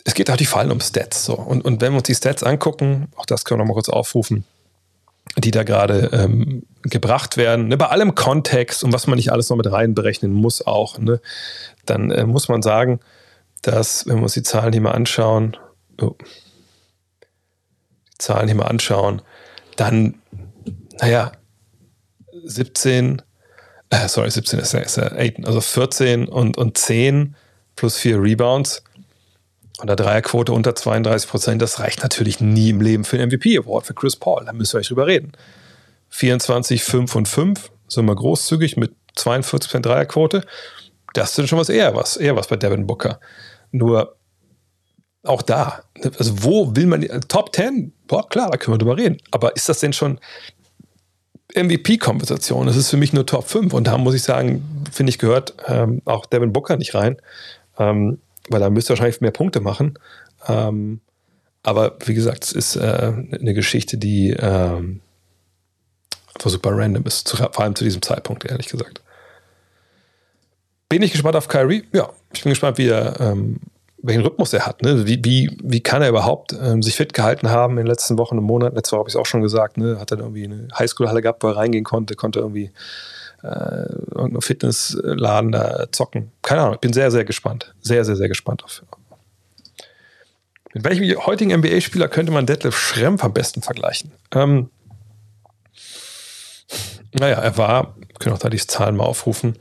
es geht auch die Fallen um Stats. So. Und, und wenn wir uns die Stats angucken, auch das können wir noch mal kurz aufrufen, die da gerade ähm, gebracht werden, ne, bei allem Kontext und was man nicht alles noch mit reinberechnen muss auch, ne, dann äh, muss man sagen, dass, wenn wir uns die Zahlen hier mal anschauen, oh, die Zahlen hier mal anschauen, dann, naja, 17, äh, sorry, 17 ist ja, ist ja 8, also 14 und, und 10 plus 4 Rebounds und der Dreierquote unter 32 Prozent, das reicht natürlich nie im Leben für den MVP-Award für Chris Paul. Da müssen wir euch drüber reden. 24, 5 und 5 sind wir großzügig mit 42 Prozent Dreierquote. Das sind schon was eher was, eher was bei Devin Booker. Nur auch da, also wo will man, Top 10? Boah, klar, da können wir drüber reden. Aber ist das denn schon MVP-Kompensation? Das ist für mich nur Top 5. Und da muss ich sagen, finde ich, gehört ähm, auch Devin Booker nicht rein. Ähm, weil er müsste wahrscheinlich mehr Punkte machen. Ähm, aber wie gesagt, es ist äh, eine Geschichte, die ähm, einfach super random ist, zu, vor allem zu diesem Zeitpunkt, ehrlich gesagt. Bin ich gespannt auf Kyrie? Ja, ich bin gespannt, wie er, ähm, welchen Rhythmus er hat. Ne? Wie, wie, wie kann er überhaupt ähm, sich fit gehalten haben in den letzten Wochen und Monaten? Letzte Woche habe ich es auch schon gesagt, ne? hat er irgendwie eine Highschool-Halle gehabt, wo er reingehen konnte, konnte irgendwie äh, irgendeinem Fitnessladen da zocken. Keine Ahnung, ich bin sehr, sehr gespannt. Sehr, sehr, sehr gespannt auf. Mit welchem heutigen NBA-Spieler könnte man Detlef Schrempf am besten vergleichen? Ähm, naja, er war, können auch da die Zahlen mal aufrufen,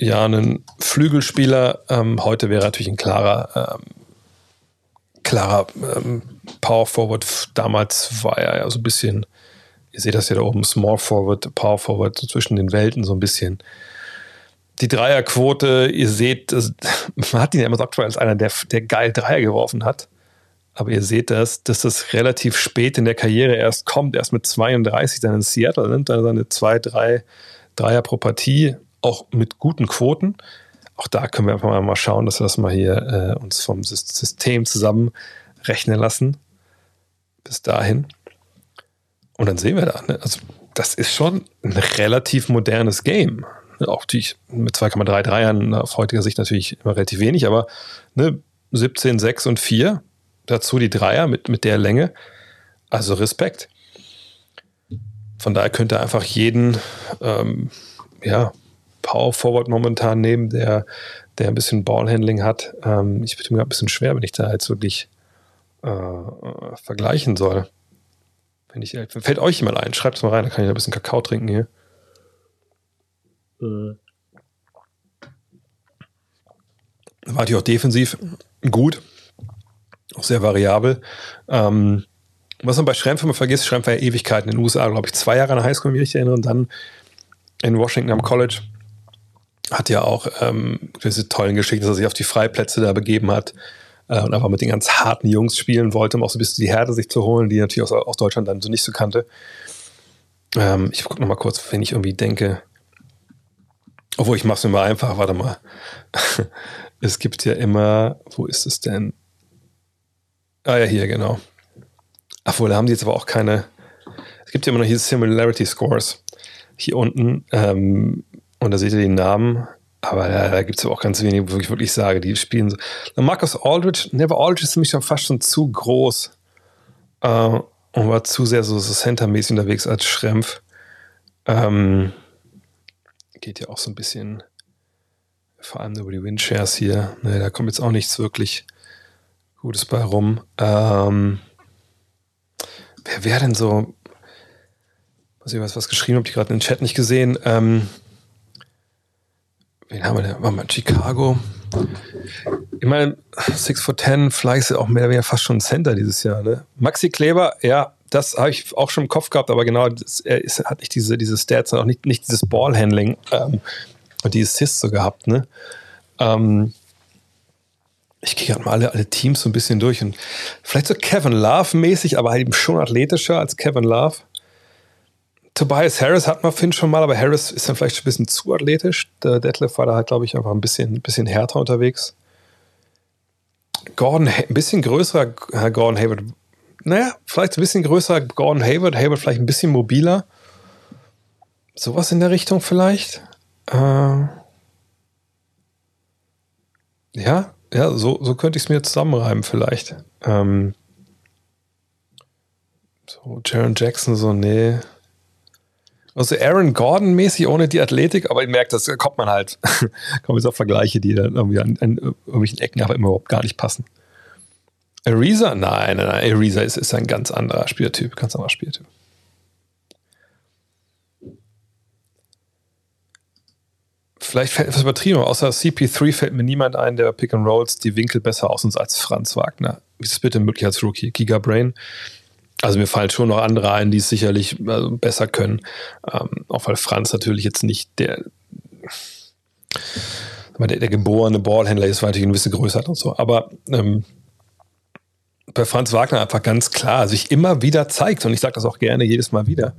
ja, ein Flügelspieler. Ähm, heute wäre natürlich ein klarer, ähm, klarer ähm, Power Forward. Damals war er ja so ein bisschen ihr seht das ja da oben, Small Forward, Power Forward, so zwischen den Welten so ein bisschen. Die Dreierquote, ihr seht, das, man hat ihn ja immer so aktuell als einer, der, der geil Dreier geworfen hat. Aber ihr seht das, dass das relativ spät in der Karriere erst kommt, erst mit 32 dann in Seattle nimmt, dann seine zwei, drei Dreier pro Partie, auch mit guten Quoten. Auch da können wir einfach mal schauen, dass wir das mal hier äh, uns vom System zusammenrechnen lassen. Bis dahin. Und dann sehen wir da, ne? also das ist schon ein relativ modernes Game. Auch die mit 2,3 Dreiern auf heutiger Sicht natürlich immer relativ wenig, aber ne, 17, 6 und 4, dazu die Dreier mit, mit der Länge. Also Respekt. Von daher könnte einfach jeden ähm, ja, Power Forward momentan nehmen, der, der ein bisschen Ballhandling hat. Ähm, ich bin mir ein bisschen schwer, wenn ich da jetzt wirklich äh, äh vergleichen soll. Wenn ich, fällt euch jemand ein? Schreibt es mal rein, da kann ich ein bisschen Kakao trinken hier. Mhm. War die auch defensiv gut, auch sehr variabel. Ähm, was man bei Schrempf immer vergisst, Schrempf war ja Ewigkeiten in den USA, glaube ich, zwei Jahre in der Highschool, wenn ich mich erinnere, und dann in Washington am College. Hat ja auch ähm, diese tollen Geschichten, dass er sich auf die Freiplätze da begeben hat, äh, und einfach mit den ganz harten Jungs spielen wollte, um auch so ein bisschen die Härte sich zu holen, die natürlich aus, aus Deutschland dann so nicht so kannte. Ähm, ich gucke noch mal kurz, wenn ich irgendwie denke, obwohl ich mache es mir mal einfach, warte mal. es gibt ja immer, wo ist es denn? Ah ja, hier, genau. Obwohl, da haben die jetzt aber auch keine, es gibt ja immer noch hier Similarity Scores hier unten. Ähm, und da seht ihr die Namen. Aber da, da gibt es auch ganz wenige, wo ich wirklich sage, die spielen so. Marcus Aldridge, Never Aldridge ist nämlich schon fast schon zu groß äh, und war zu sehr so, so Center-mäßig unterwegs als Schrempf. Ähm, geht ja auch so ein bisschen, vor allem über die Windshares hier. Ne, da kommt jetzt auch nichts wirklich Gutes bei rum. Ähm, wer wäre denn so, Also ich was geschrieben, habe ich gerade in den Chat nicht gesehen. Ähm, wen haben wir denn? War mal Chicago. Ich meine, 6 for 10, vielleicht ist ja auch mehr oder weniger fast schon Center dieses Jahr. Ne? Maxi Kleber, ja, das habe ich auch schon im Kopf gehabt, aber genau, das, er ist, hat nicht diese, diese Stats und auch nicht, nicht dieses Ballhandling ähm, und die Assists so gehabt. Ne? Ähm, ich gehe gerade mal alle, alle Teams so ein bisschen durch und vielleicht so Kevin Love-mäßig, aber halt eben schon athletischer als Kevin Love. Tobias Harris hat man Finn schon mal, aber Harris ist dann vielleicht ein bisschen zu athletisch. Der Detlef war da halt, glaube ich, einfach ein bisschen, bisschen härter unterwegs. Gordon, ein bisschen größerer Gordon Hayward. Naja, vielleicht ein bisschen größerer Gordon Hayward. Hayward vielleicht ein bisschen mobiler. Sowas in der Richtung vielleicht. Äh ja, ja, so, so könnte ich es mir zusammenreimen vielleicht. Ähm so, Jaron Jackson, so, nee. Also Aaron Gordon mäßig ohne die Athletik, aber ich merke, das kommt man halt, kommen jetzt auf Vergleiche, die dann irgendwie an, an irgendwelchen Ecken aber immer überhaupt gar nicht passen. Ariza? Nein, nein, nein. Ariza ist, ist ein ganz anderer Spieltyp, ganz anderer Spieltyp. Vielleicht fällt etwas übertrieben, außer CP3 fällt mir niemand ein, der Pick and Rolls die Winkel besser aus uns als Franz Wagner. Wie ist das bitte möglich als Rookie? Giga Brain also mir fallen schon noch andere ein, die es sicherlich also besser können. Ähm, auch weil Franz natürlich jetzt nicht der, der, der geborene Ballhändler ist, weil er eine gewisse Größe hat und so. Aber ähm, bei Franz Wagner einfach ganz klar sich immer wieder zeigt, und ich sage das auch gerne jedes Mal wieder,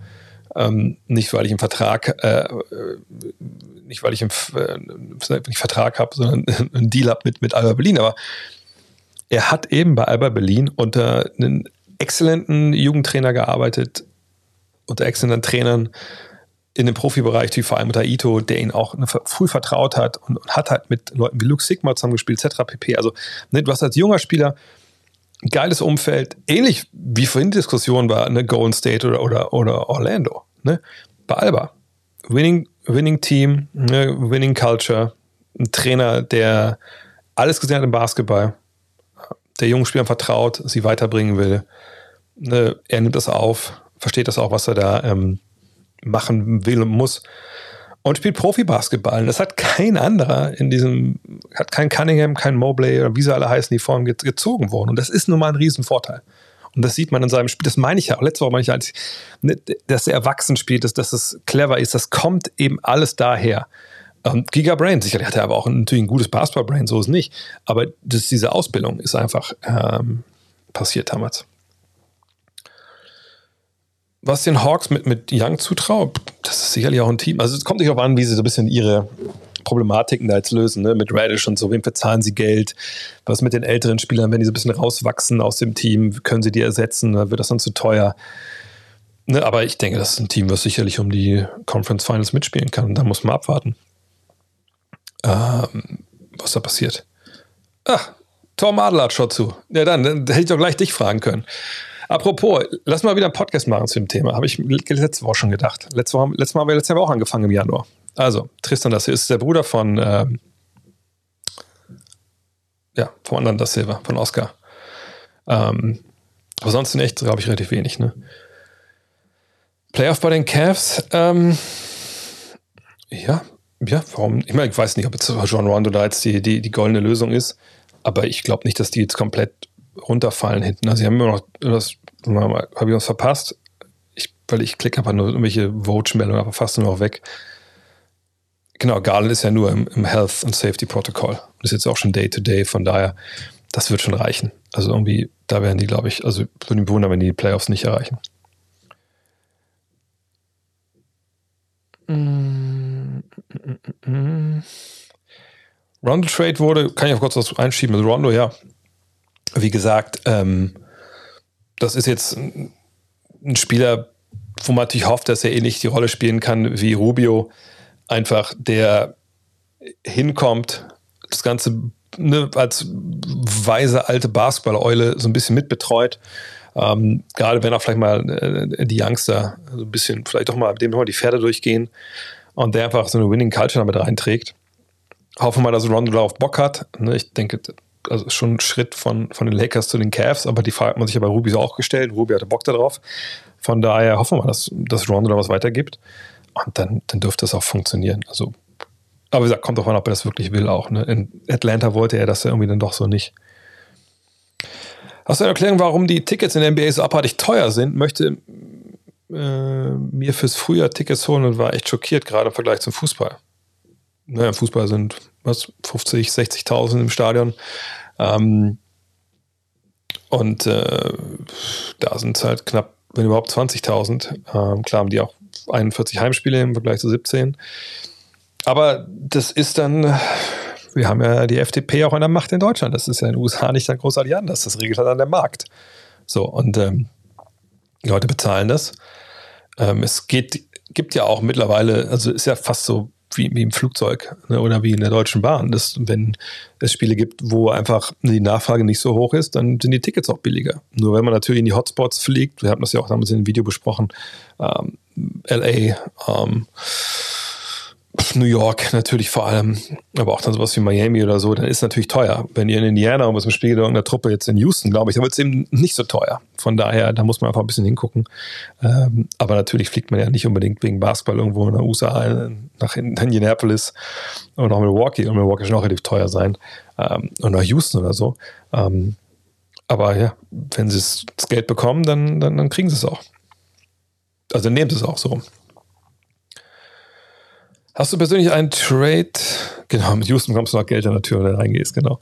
ähm, nicht weil ich einen Vertrag, äh, nicht weil ich einen, äh, nicht Vertrag habe, sondern einen Deal habe mit, mit Alba Berlin, aber er hat eben bei Alba Berlin unter einen exzellenten Jugendtrainer gearbeitet, unter exzellenten Trainern in dem Profibereich, wie vor allem unter Ito, der ihn auch früh vertraut hat und, und hat halt mit Leuten wie Luke Sigma zusammengespielt, etc. pp. Also, ne, du hast als junger Spieler ein geiles Umfeld, ähnlich wie vorhin die Diskussion war, ne, Golden State oder, oder, oder Orlando, ne? Bei Alba. Winning, winning Team, ne, Winning Culture, ein Trainer, der alles gesehen hat im Basketball, der jungen Spielern vertraut, sie weiterbringen will. Ne, er nimmt das auf, versteht das auch, was er da ähm, machen will und muss. Und spielt Profi-Basketball. Das hat kein anderer in diesem, hat kein Cunningham, kein Mobley oder wie sie alle heißen, die vorhin gezogen wurden. Und das ist nun mal ein Riesenvorteil. Und das sieht man in seinem Spiel. Das meine ich ja auch. Letzte Woche meine ich ja, ne, dass er erwachsen spielt, dass, dass es clever ist. Das kommt eben alles daher. Ähm, Giga Brain, sicherlich hat er aber auch natürlich ein gutes Basketball-Brain, so ist es nicht. Aber das, diese Ausbildung ist einfach ähm, passiert damals. Was den Hawks mit, mit Young zutraut, das ist sicherlich auch ein Team. Also es kommt nicht darauf an, wie sie so ein bisschen ihre Problematiken da jetzt lösen, ne? mit Radish und so, wem verzahlen sie Geld, was mit den älteren Spielern, wenn die so ein bisschen rauswachsen aus dem Team, können sie die ersetzen, wird das dann zu teuer. Ne? Aber ich denke, das ist ein Team, was sicherlich um die Conference Finals mitspielen kann. Da muss man abwarten ähm, was da passiert. Ach, Tom Adler hat schon zu. Ja, dann, dann hätte ich doch gleich dich fragen können. Apropos, lass mal wieder einen Podcast machen zu dem Thema. Habe ich letzte Woche schon gedacht. Letzte Woche, letztes Mal haben wir letztes Jahr auch angefangen im Januar. Also, Tristan das ist der Bruder von, ähm, ja, vom anderen das Silber, von Oscar. Ähm, aber sonst in echt, glaube ich, relativ wenig. Ne? Playoff bei den Cavs. Ähm, ja, ja, warum? Ich meine, ich weiß nicht, ob jetzt John Rondo da jetzt die, die, die goldene Lösung ist, aber ich glaube nicht, dass die jetzt komplett runterfallen hinten. Also, sie haben immer noch, das habe ich uns verpasst, ich, weil ich klicke einfach nur irgendwelche Vote-Meldungen, aber fast nur noch weg. Genau, Garland ist ja nur im, im Health and Safety Protocol. Das ist jetzt auch schon Day-to-Day, -Day, von daher, das wird schon reichen. Also irgendwie, da werden die, glaube ich, also würde mich wundern, wenn die die Playoffs nicht erreichen. Mm, mm, Rondo Trade wurde, kann ich auch kurz was einschieben. Also Rondo, ja, wie gesagt, ähm, das ist jetzt ein Spieler, wo man natürlich hofft, dass er ähnlich die Rolle spielen kann wie Rubio. Einfach, der hinkommt, das Ganze ne, als weise alte Basketball-Eule so ein bisschen mitbetreut ähm, gerade wenn auch vielleicht mal äh, die Youngster so ein bisschen, vielleicht doch mal dem nochmal die Pferde durchgehen und der einfach so eine Winning Culture damit reinträgt. Hoffen wir mal, dass Rondo darauf Bock hat. Ne? Ich denke, also schon ein Schritt von, von den Lakers zu den Cavs, aber die Frage hat man sich ja bei Ruby auch gestellt. Ruby hatte Bock darauf. Von daher hoffen wir, dass, dass Rondo da was weitergibt. Und dann, dann dürfte es auch funktionieren. Also, aber wie gesagt, kommt davon, ob er das wirklich will auch. Ne? In Atlanta wollte er das irgendwie dann doch so nicht. Hast du eine Erklärung, warum die Tickets in der NBA so abartig teuer sind? Möchte äh, mir fürs Frühjahr Tickets holen und war echt schockiert, gerade im Vergleich zum Fußball. Naja, Fußball sind was 50, 60.000 im Stadion. Ähm, und äh, da sind es halt knapp, wenn überhaupt 20.000. Ähm, klar haben die auch 41 Heimspiele im Vergleich zu 17. Aber das ist dann, wir haben ja die FDP auch an der Macht in Deutschland. Das ist ja in den USA nicht dann großartig anders. Das regelt halt an der Markt. So, und ähm, die Leute bezahlen das. Ähm, es geht, gibt ja auch mittlerweile, also ist ja fast so wie, wie im Flugzeug ne, oder wie in der Deutschen Bahn. Das, wenn es Spiele gibt, wo einfach die Nachfrage nicht so hoch ist, dann sind die Tickets auch billiger. Nur wenn man natürlich in die Hotspots fliegt, wir haben das ja auch damals in dem Video besprochen, ähm, LA, ähm, New York natürlich vor allem, aber auch dann sowas wie Miami oder so, dann ist natürlich teuer. Wenn ihr in Indiana und was im Spiel irgendeiner Truppe jetzt in Houston, glaube ich, dann wird es eben nicht so teuer. Von daher, da muss man einfach ein bisschen hingucken. Ähm, aber natürlich fliegt man ja nicht unbedingt wegen Basketball irgendwo in den USA nach Indianapolis oder nach Milwaukee. Und Milwaukee schon auch relativ teuer sein. Ähm, und nach Houston oder so. Ähm, aber ja, wenn sie das Geld bekommen, dann, dann, dann kriegen sie es auch. Also nehmen sie es auch so rum. Hast du persönlich einen Trade? Genau, mit Houston kommst du noch Geld an der Tür, wenn du reingehst, genau.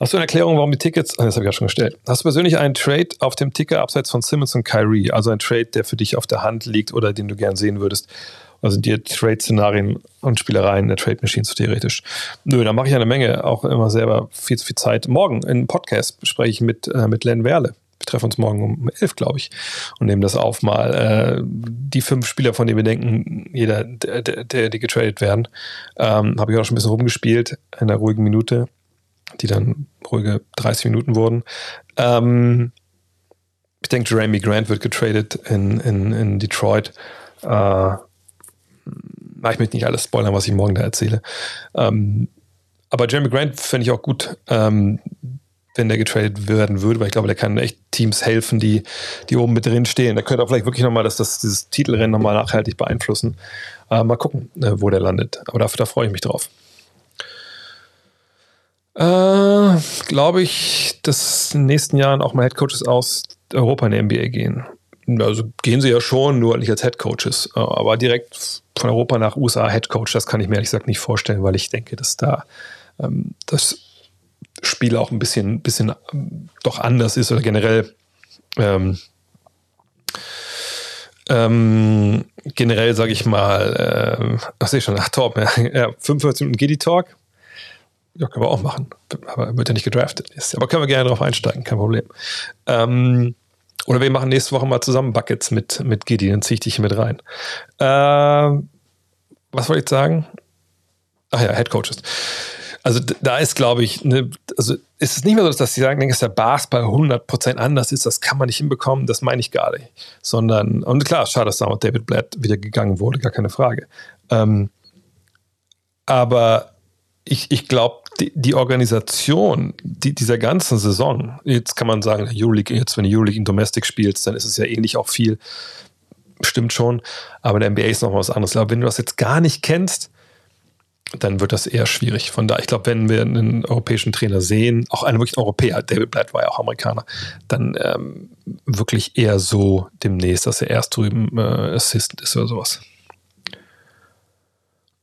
Hast du eine Erklärung, warum die Tickets, ah, das habe ich ja schon gestellt. Hast du persönlich einen Trade auf dem Ticker abseits von Simmons und Kyrie? Also ein Trade, der für dich auf der Hand liegt oder den du gern sehen würdest? Also dir Trade-Szenarien und Spielereien der Trade Machines theoretisch. Nö, da mache ich eine Menge, auch immer selber viel zu viel Zeit. Morgen im Podcast spreche ich mit, äh, mit Len Werle. Treffen uns morgen um elf, glaube ich, und nehmen das auf mal. Äh, die fünf Spieler, von denen wir denken, jeder, der, der, die getradet werden, ähm, habe ich auch schon ein bisschen rumgespielt in einer ruhigen Minute, die dann ruhige 30 Minuten wurden. Ähm, ich denke, Jeremy Grant wird getradet in, in, in Detroit. Äh, ich möchte nicht alles spoilern, was ich morgen da erzähle. Ähm, aber Jeremy Grant fände ich auch gut. Ähm, wenn der getradet werden würde, weil ich glaube, der kann echt Teams helfen, die, die oben mit drin stehen. Der könnte auch vielleicht wirklich nochmal das, das, dieses Titelrennen nochmal nachhaltig beeinflussen. Äh, mal gucken, äh, wo der landet. Aber dafür, da freue ich mich drauf. Äh, glaube ich, dass in den nächsten Jahren auch mal Headcoaches aus Europa in der NBA gehen. Also gehen sie ja schon, nur nicht als Headcoaches. Äh, aber direkt von Europa nach USA Headcoach, das kann ich mir ehrlich gesagt nicht vorstellen, weil ich denke, dass da ähm, das Spiel auch ein bisschen, bisschen doch anders ist oder generell ähm, ähm, generell sage ich mal, ähm, was sehe schon, ach Torben, ja, 45 Minuten die Talk. Ja, können wir auch machen. Aber wird ja nicht gedraftet. Aber können wir gerne darauf einsteigen, kein Problem. Ähm, oder wir machen nächste Woche mal zusammen Buckets mit, mit Giddy, dann ziehe ich dich mit rein. Ähm, was wollte ich sagen? Ach ja, Head Coaches. Also da ist, glaube ich, ne, also ist es nicht mehr so, dass sie sagen, dass der Basketball 100% anders ist, das kann man nicht hinbekommen, das meine ich gar nicht. Sondern, und klar, schade, dass damals David Blatt wieder gegangen wurde, gar keine Frage. Ähm, aber ich, ich glaube, die, die, Organisation die, dieser ganzen Saison, jetzt kann man sagen, Euroleague, jetzt wenn du Euroleague in Domestic spielst, dann ist es ja ähnlich auch viel, stimmt schon, aber der NBA ist noch was anderes. Aber wenn du das jetzt gar nicht kennst, dann wird das eher schwierig. Von da, ich glaube, wenn wir einen europäischen Trainer sehen, auch einen wirklich Europäer, David Blatt war ja auch Amerikaner, dann ähm, wirklich eher so demnächst, dass er erst drüben äh, Assistant ist oder sowas.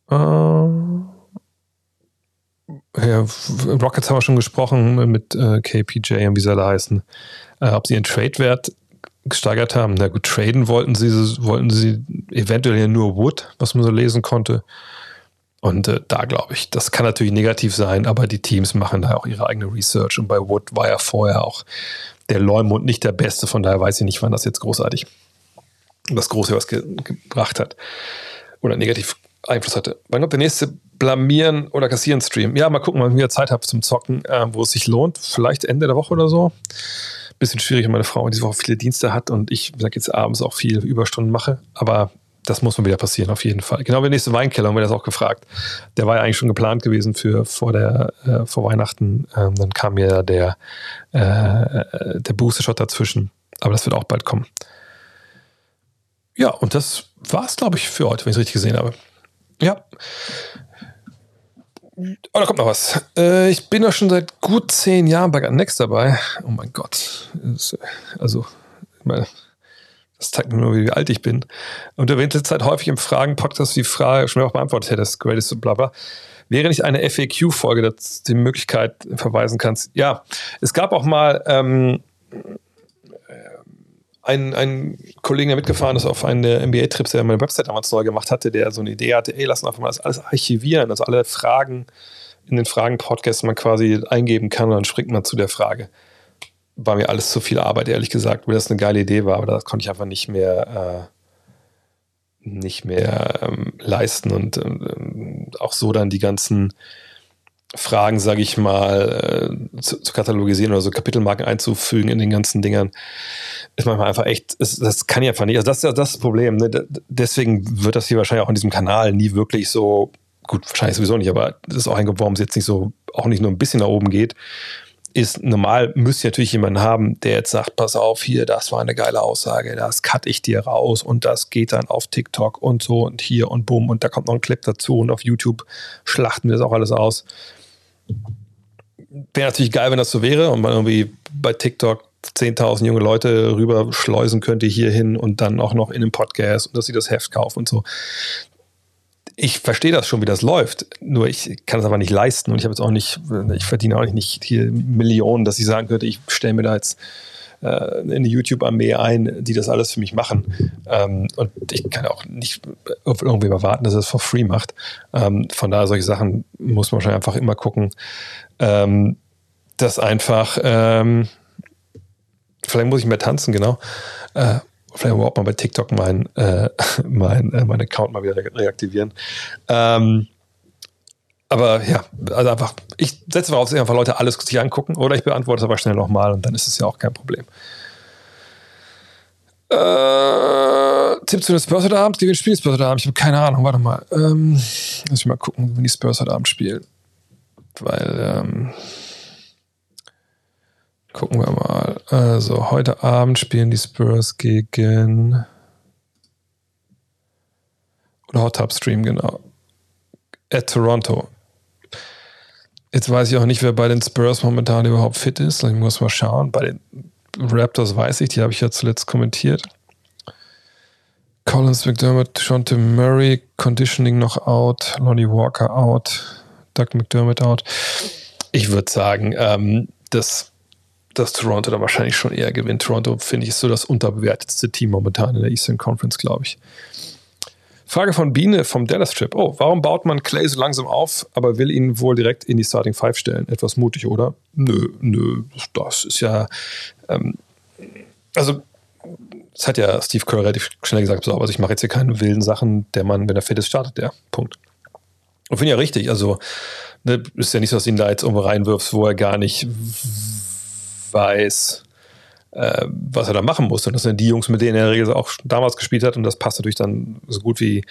Äh, ja, Rockets haben wir schon gesprochen mit äh, KPJ und wie sie da heißen. Äh, ob sie ihren Trade-Wert gesteigert haben. Na gut, traden wollten sie, wollten sie eventuell nur Wood, was man so lesen konnte. Und äh, da glaube ich, das kann natürlich negativ sein, aber die Teams machen da auch ihre eigene Research. Und bei Wood war ja vorher auch der Leumund nicht der Beste, von daher weiß ich nicht, wann das jetzt großartig das Große was ge gebracht hat oder negativ Einfluss hatte. Wann kommt der nächste Blamieren oder Kassieren Stream? Ja, mal gucken, wann ich wieder Zeit habe zum Zocken, äh, wo es sich lohnt. Vielleicht Ende der Woche oder so. Bisschen schwierig, meine Frau diese Woche viele Dienste hat und ich, wie gesagt, jetzt abends auch viel Überstunden mache. Aber das muss mal wieder passieren, auf jeden Fall. Genau wie der nächste Weinkeller haben wir das auch gefragt. Der war ja eigentlich schon geplant gewesen für vor, der, äh, vor Weihnachten. Ähm, dann kam ja der, äh, der Booster-Shot dazwischen. Aber das wird auch bald kommen. ja, und das war es, glaube ich, für heute, wenn ich es richtig gesehen habe. Ja. Oh, da kommt noch was. Äh, ich bin ja schon seit gut zehn Jahren bei Next dabei. Oh mein Gott. Also, ich meine, das zeigt mir nur, wie alt ich bin. Und du erwähnte Zeit häufig im Fragen-Podcast die Frage, schon auch beantwortet hättest, Greatest bla bla. Wäre nicht eine FAQ-Folge, die Möglichkeit verweisen kannst? Ja, es gab auch mal ähm, einen, einen Kollegen, der mitgefahren ist auf einen der NBA-Trips, der meine Website damals neu gemacht hatte, der so eine Idee hatte, ey, lass uns einfach mal das alles archivieren, also alle Fragen in den Fragen-Podcasts man quasi eingeben kann und dann springt man zu der Frage. War mir alles zu viel Arbeit, ehrlich gesagt, weil das eine geile Idee war, aber das konnte ich einfach nicht mehr, äh, nicht mehr ähm, leisten und ähm, auch so dann die ganzen Fragen, sage ich mal, äh, zu, zu, katalogisieren oder so Kapitelmarken einzufügen in den ganzen Dingern, ist manchmal einfach echt, es, das kann ich einfach nicht. Also das ist ja das Problem. Ne? Deswegen wird das hier wahrscheinlich auch in diesem Kanal nie wirklich so, gut, wahrscheinlich sowieso nicht, aber das ist auch ein Grund, warum es jetzt nicht so, auch nicht nur ein bisschen nach oben geht. Ist normal, müsste natürlich jemanden haben, der jetzt sagt, pass auf, hier, das war eine geile Aussage, das cut ich dir raus und das geht dann auf TikTok und so und hier und bumm und da kommt noch ein Clip dazu und auf YouTube schlachten wir das auch alles aus wäre natürlich geil, wenn das so wäre und man irgendwie bei TikTok 10.000 junge Leute rüber schleusen könnte hierhin und dann auch noch in einem Podcast und dass sie das Heft kaufen und so. Ich verstehe das schon, wie das läuft, nur ich kann es aber nicht leisten und ich habe jetzt auch nicht, ich verdiene auch nicht hier Millionen, dass ich sagen könnte, ich stelle mir da jetzt äh, eine YouTube-Armee ein, die das alles für mich machen. Ähm, und ich kann auch nicht auf irgendwem erwarten, dass er es for free macht. Ähm, von daher, solche Sachen muss man wahrscheinlich einfach immer gucken, ähm, dass einfach, ähm, vielleicht muss ich mehr tanzen, genau. Äh, vielleicht überhaupt mal bei TikTok mein, äh, mein, äh, mein Account mal wieder reaktivieren. Ähm, aber ja, also einfach, ich setze voraus, dass einfach Leute alles sich angucken oder ich beantworte es aber schnell nochmal und dann ist es ja auch kein Problem. Äh, Tipp zu den Spurs heute Abend? Gegen spielen Spurs heute Abend? Ich habe keine Ahnung, warte mal. Ähm, lass ich mal gucken, wenn die Spurs heute Abend spielen. Weil, ähm, gucken wir mal. Also, heute Abend spielen die Spurs gegen. Oder Hot Tub Stream, genau. At Toronto. Jetzt weiß ich auch nicht, wer bei den Spurs momentan überhaupt fit ist. Ich muss mal schauen. Bei den Raptors weiß ich, die habe ich ja zuletzt kommentiert. Collins McDermott, Shonte Murray, Conditioning noch out, Lonnie Walker out, Doug McDermott out. Ich würde sagen, ähm, dass, dass Toronto da wahrscheinlich schon eher gewinnt. Toronto, finde ich, ist so das unterbewertetste Team momentan in der Eastern Conference, glaube ich. Frage von Biene vom Dallas Trip. Oh, warum baut man Clay so langsam auf, aber will ihn wohl direkt in die Starting Five stellen? Etwas mutig, oder? Nö, nö, das ist ja. Ähm, also, das hat ja Steve Kerr relativ schnell gesagt, so, also ich mache jetzt hier keine wilden Sachen, der Mann, wenn er fit ist, startet der. Punkt. Und finde ja richtig. Also, ne, ist ja nicht so, dass ihn da jetzt irgendwo reinwirfst, wo er gar nicht weiß, äh, was er da machen muss. Und das sind die Jungs, mit denen er in der Regel auch damals gespielt hat. Und das passt natürlich dann so gut wie,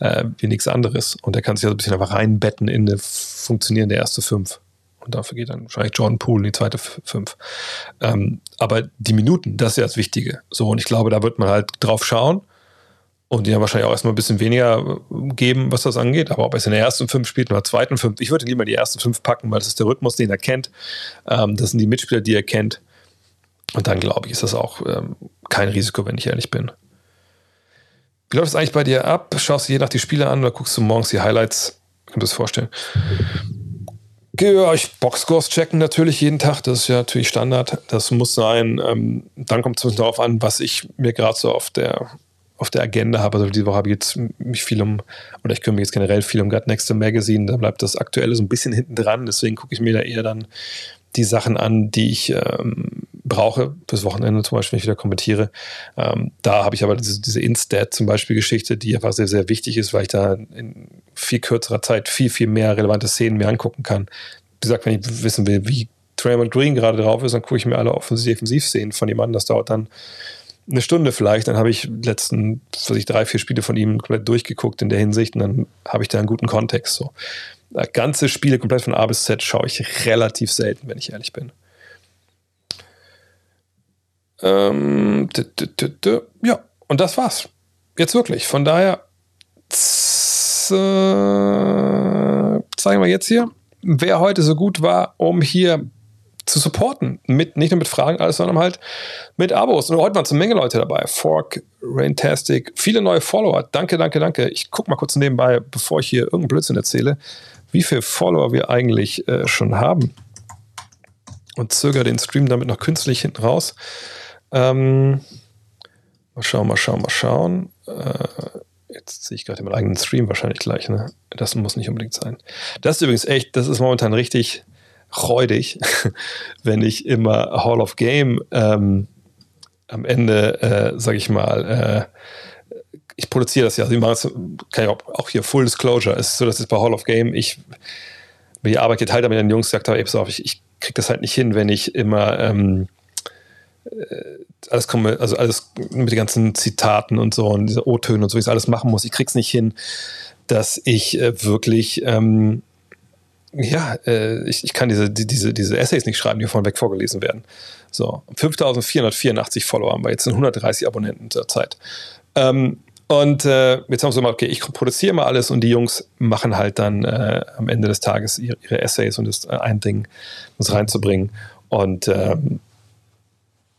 äh, wie nichts anderes. Und er kann sich ja so ein bisschen einfach reinbetten in eine funktionierende erste Fünf. Und dafür geht dann wahrscheinlich Jordan Poole in die zweite Fünf. Ähm, aber die Minuten, das ist ja das Wichtige. So, und ich glaube, da wird man halt drauf schauen. Und die haben wahrscheinlich auch erstmal ein bisschen weniger äh, geben, was das angeht. Aber ob er es in der ersten fünf spielt oder zweiten fünf, ich würde lieber die ersten fünf packen, weil das ist der Rhythmus, den er kennt. Ähm, das sind die Mitspieler, die er kennt. Und dann glaube ich, ist das auch ähm, kein Risiko, wenn ich ehrlich bin. Wie läuft es eigentlich bei dir ab? Schaust du je nach die Spiele an oder guckst du morgens die Highlights? Kann du das vorstellen? Ja, ich Boxscores checken natürlich jeden Tag. Das ist ja natürlich Standard. Das muss sein. Ähm, dann kommt es darauf an, was ich mir gerade so auf der, auf der Agenda habe. Also diese Woche habe ich jetzt mich viel um, oder ich kümmere mich jetzt generell viel um God Next Magazine. Da bleibt das Aktuelle so ein bisschen hinten dran. Deswegen gucke ich mir da eher dann die Sachen an, die ich ähm, brauche, fürs Wochenende zum Beispiel, wenn ich wieder kommentiere. Ähm, da habe ich aber diese, diese Instat zum Beispiel Geschichte, die einfach sehr, sehr wichtig ist, weil ich da in viel kürzerer Zeit viel, viel mehr relevante Szenen mir angucken kann. Wie gesagt, wenn ich wissen will, wie Draymond Green gerade drauf ist, dann gucke ich mir alle Offensiv-Defensiv-Szenen von ihm an. Das dauert dann eine Stunde vielleicht. Dann habe ich letzten, was ich drei, vier Spiele von ihm komplett durchgeguckt in der Hinsicht und dann habe ich da einen guten Kontext. So. Ganze Spiele komplett von A bis Z schaue ich relativ selten, wenn ich ehrlich bin. Ähm, ja, und das war's. jetzt wirklich. Von daher zeigen wir jetzt hier, wer heute so gut war, um hier zu supporten. Mit, nicht nur mit Fragen, alles, sondern halt mit Abos. Und heute waren eine Menge Leute dabei. Fork, Raintastic, viele neue Follower. Danke, danke, danke. Ich gucke mal kurz nebenbei, bevor ich hier irgendeinen Blödsinn erzähle, wie viele Follower wir eigentlich äh, schon haben. Und zögere den Stream damit noch künstlich hinten raus. Ähm, mal schauen, mal schauen, mal schauen. Äh, jetzt sehe ich gerade meinen eigenen Stream wahrscheinlich gleich. Ne? Das muss nicht unbedingt sein. Das ist übrigens echt, das ist momentan richtig räudig, wenn ich immer Hall of Game ähm, am Ende, äh, sage ich mal, äh, ich produziere das ja, also ich kann ich auch, auch, hier Full Disclosure. Es ist so, dass es bei Hall of Game, ich mir die Arbeit geteilt habe mit den Jungs, gesagt habe, ey, ich, ich kriege das halt nicht hin, wenn ich immer ähm, äh, alles komme, also alles mit den ganzen Zitaten und so und diese O-Töne und so, wie ich alles machen muss. Ich krieg's nicht hin, dass ich äh, wirklich ähm, ja, äh, ich, ich kann diese, die, diese, diese Essays nicht schreiben, die von weg vorgelesen werden. So, 5484 Follower haben wir, jetzt sind 130 Abonnenten zur Zeit. Ähm, und äh, jetzt haben sie mal, okay, ich produziere mal alles und die Jungs machen halt dann äh, am Ende des Tages ihre, ihre Essays und das äh, ein Ding, das reinzubringen. Und ähm,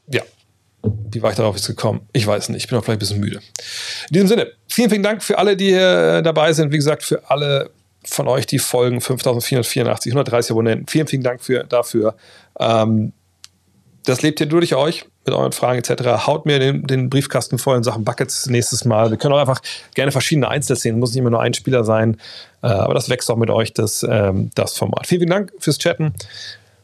ja, wie war ich darauf jetzt gekommen? Ich weiß nicht. Ich bin auch vielleicht ein bisschen müde. In diesem Sinne, vielen, vielen Dank für alle, die hier dabei sind. Wie gesagt, für alle von euch, die folgen, 5484, 130 Abonnenten. Vielen, vielen Dank für, dafür. Ähm, das lebt hier durch euch mit euren Fragen etc. Haut mir den, den, Briefkasten voll in Sachen Buckets nächstes Mal. Wir können auch einfach gerne verschiedene Einzelszenen, muss nicht immer nur ein Spieler sein, äh, aber das wächst auch mit euch, das, ähm, das Format. Vielen, vielen Dank fürs Chatten.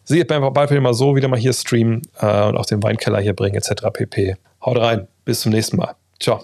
Seht einfach bald mal so wieder mal hier streamen äh, und auch den Weinkeller hier bringen etc. pp. Haut rein. Bis zum nächsten Mal. Ciao.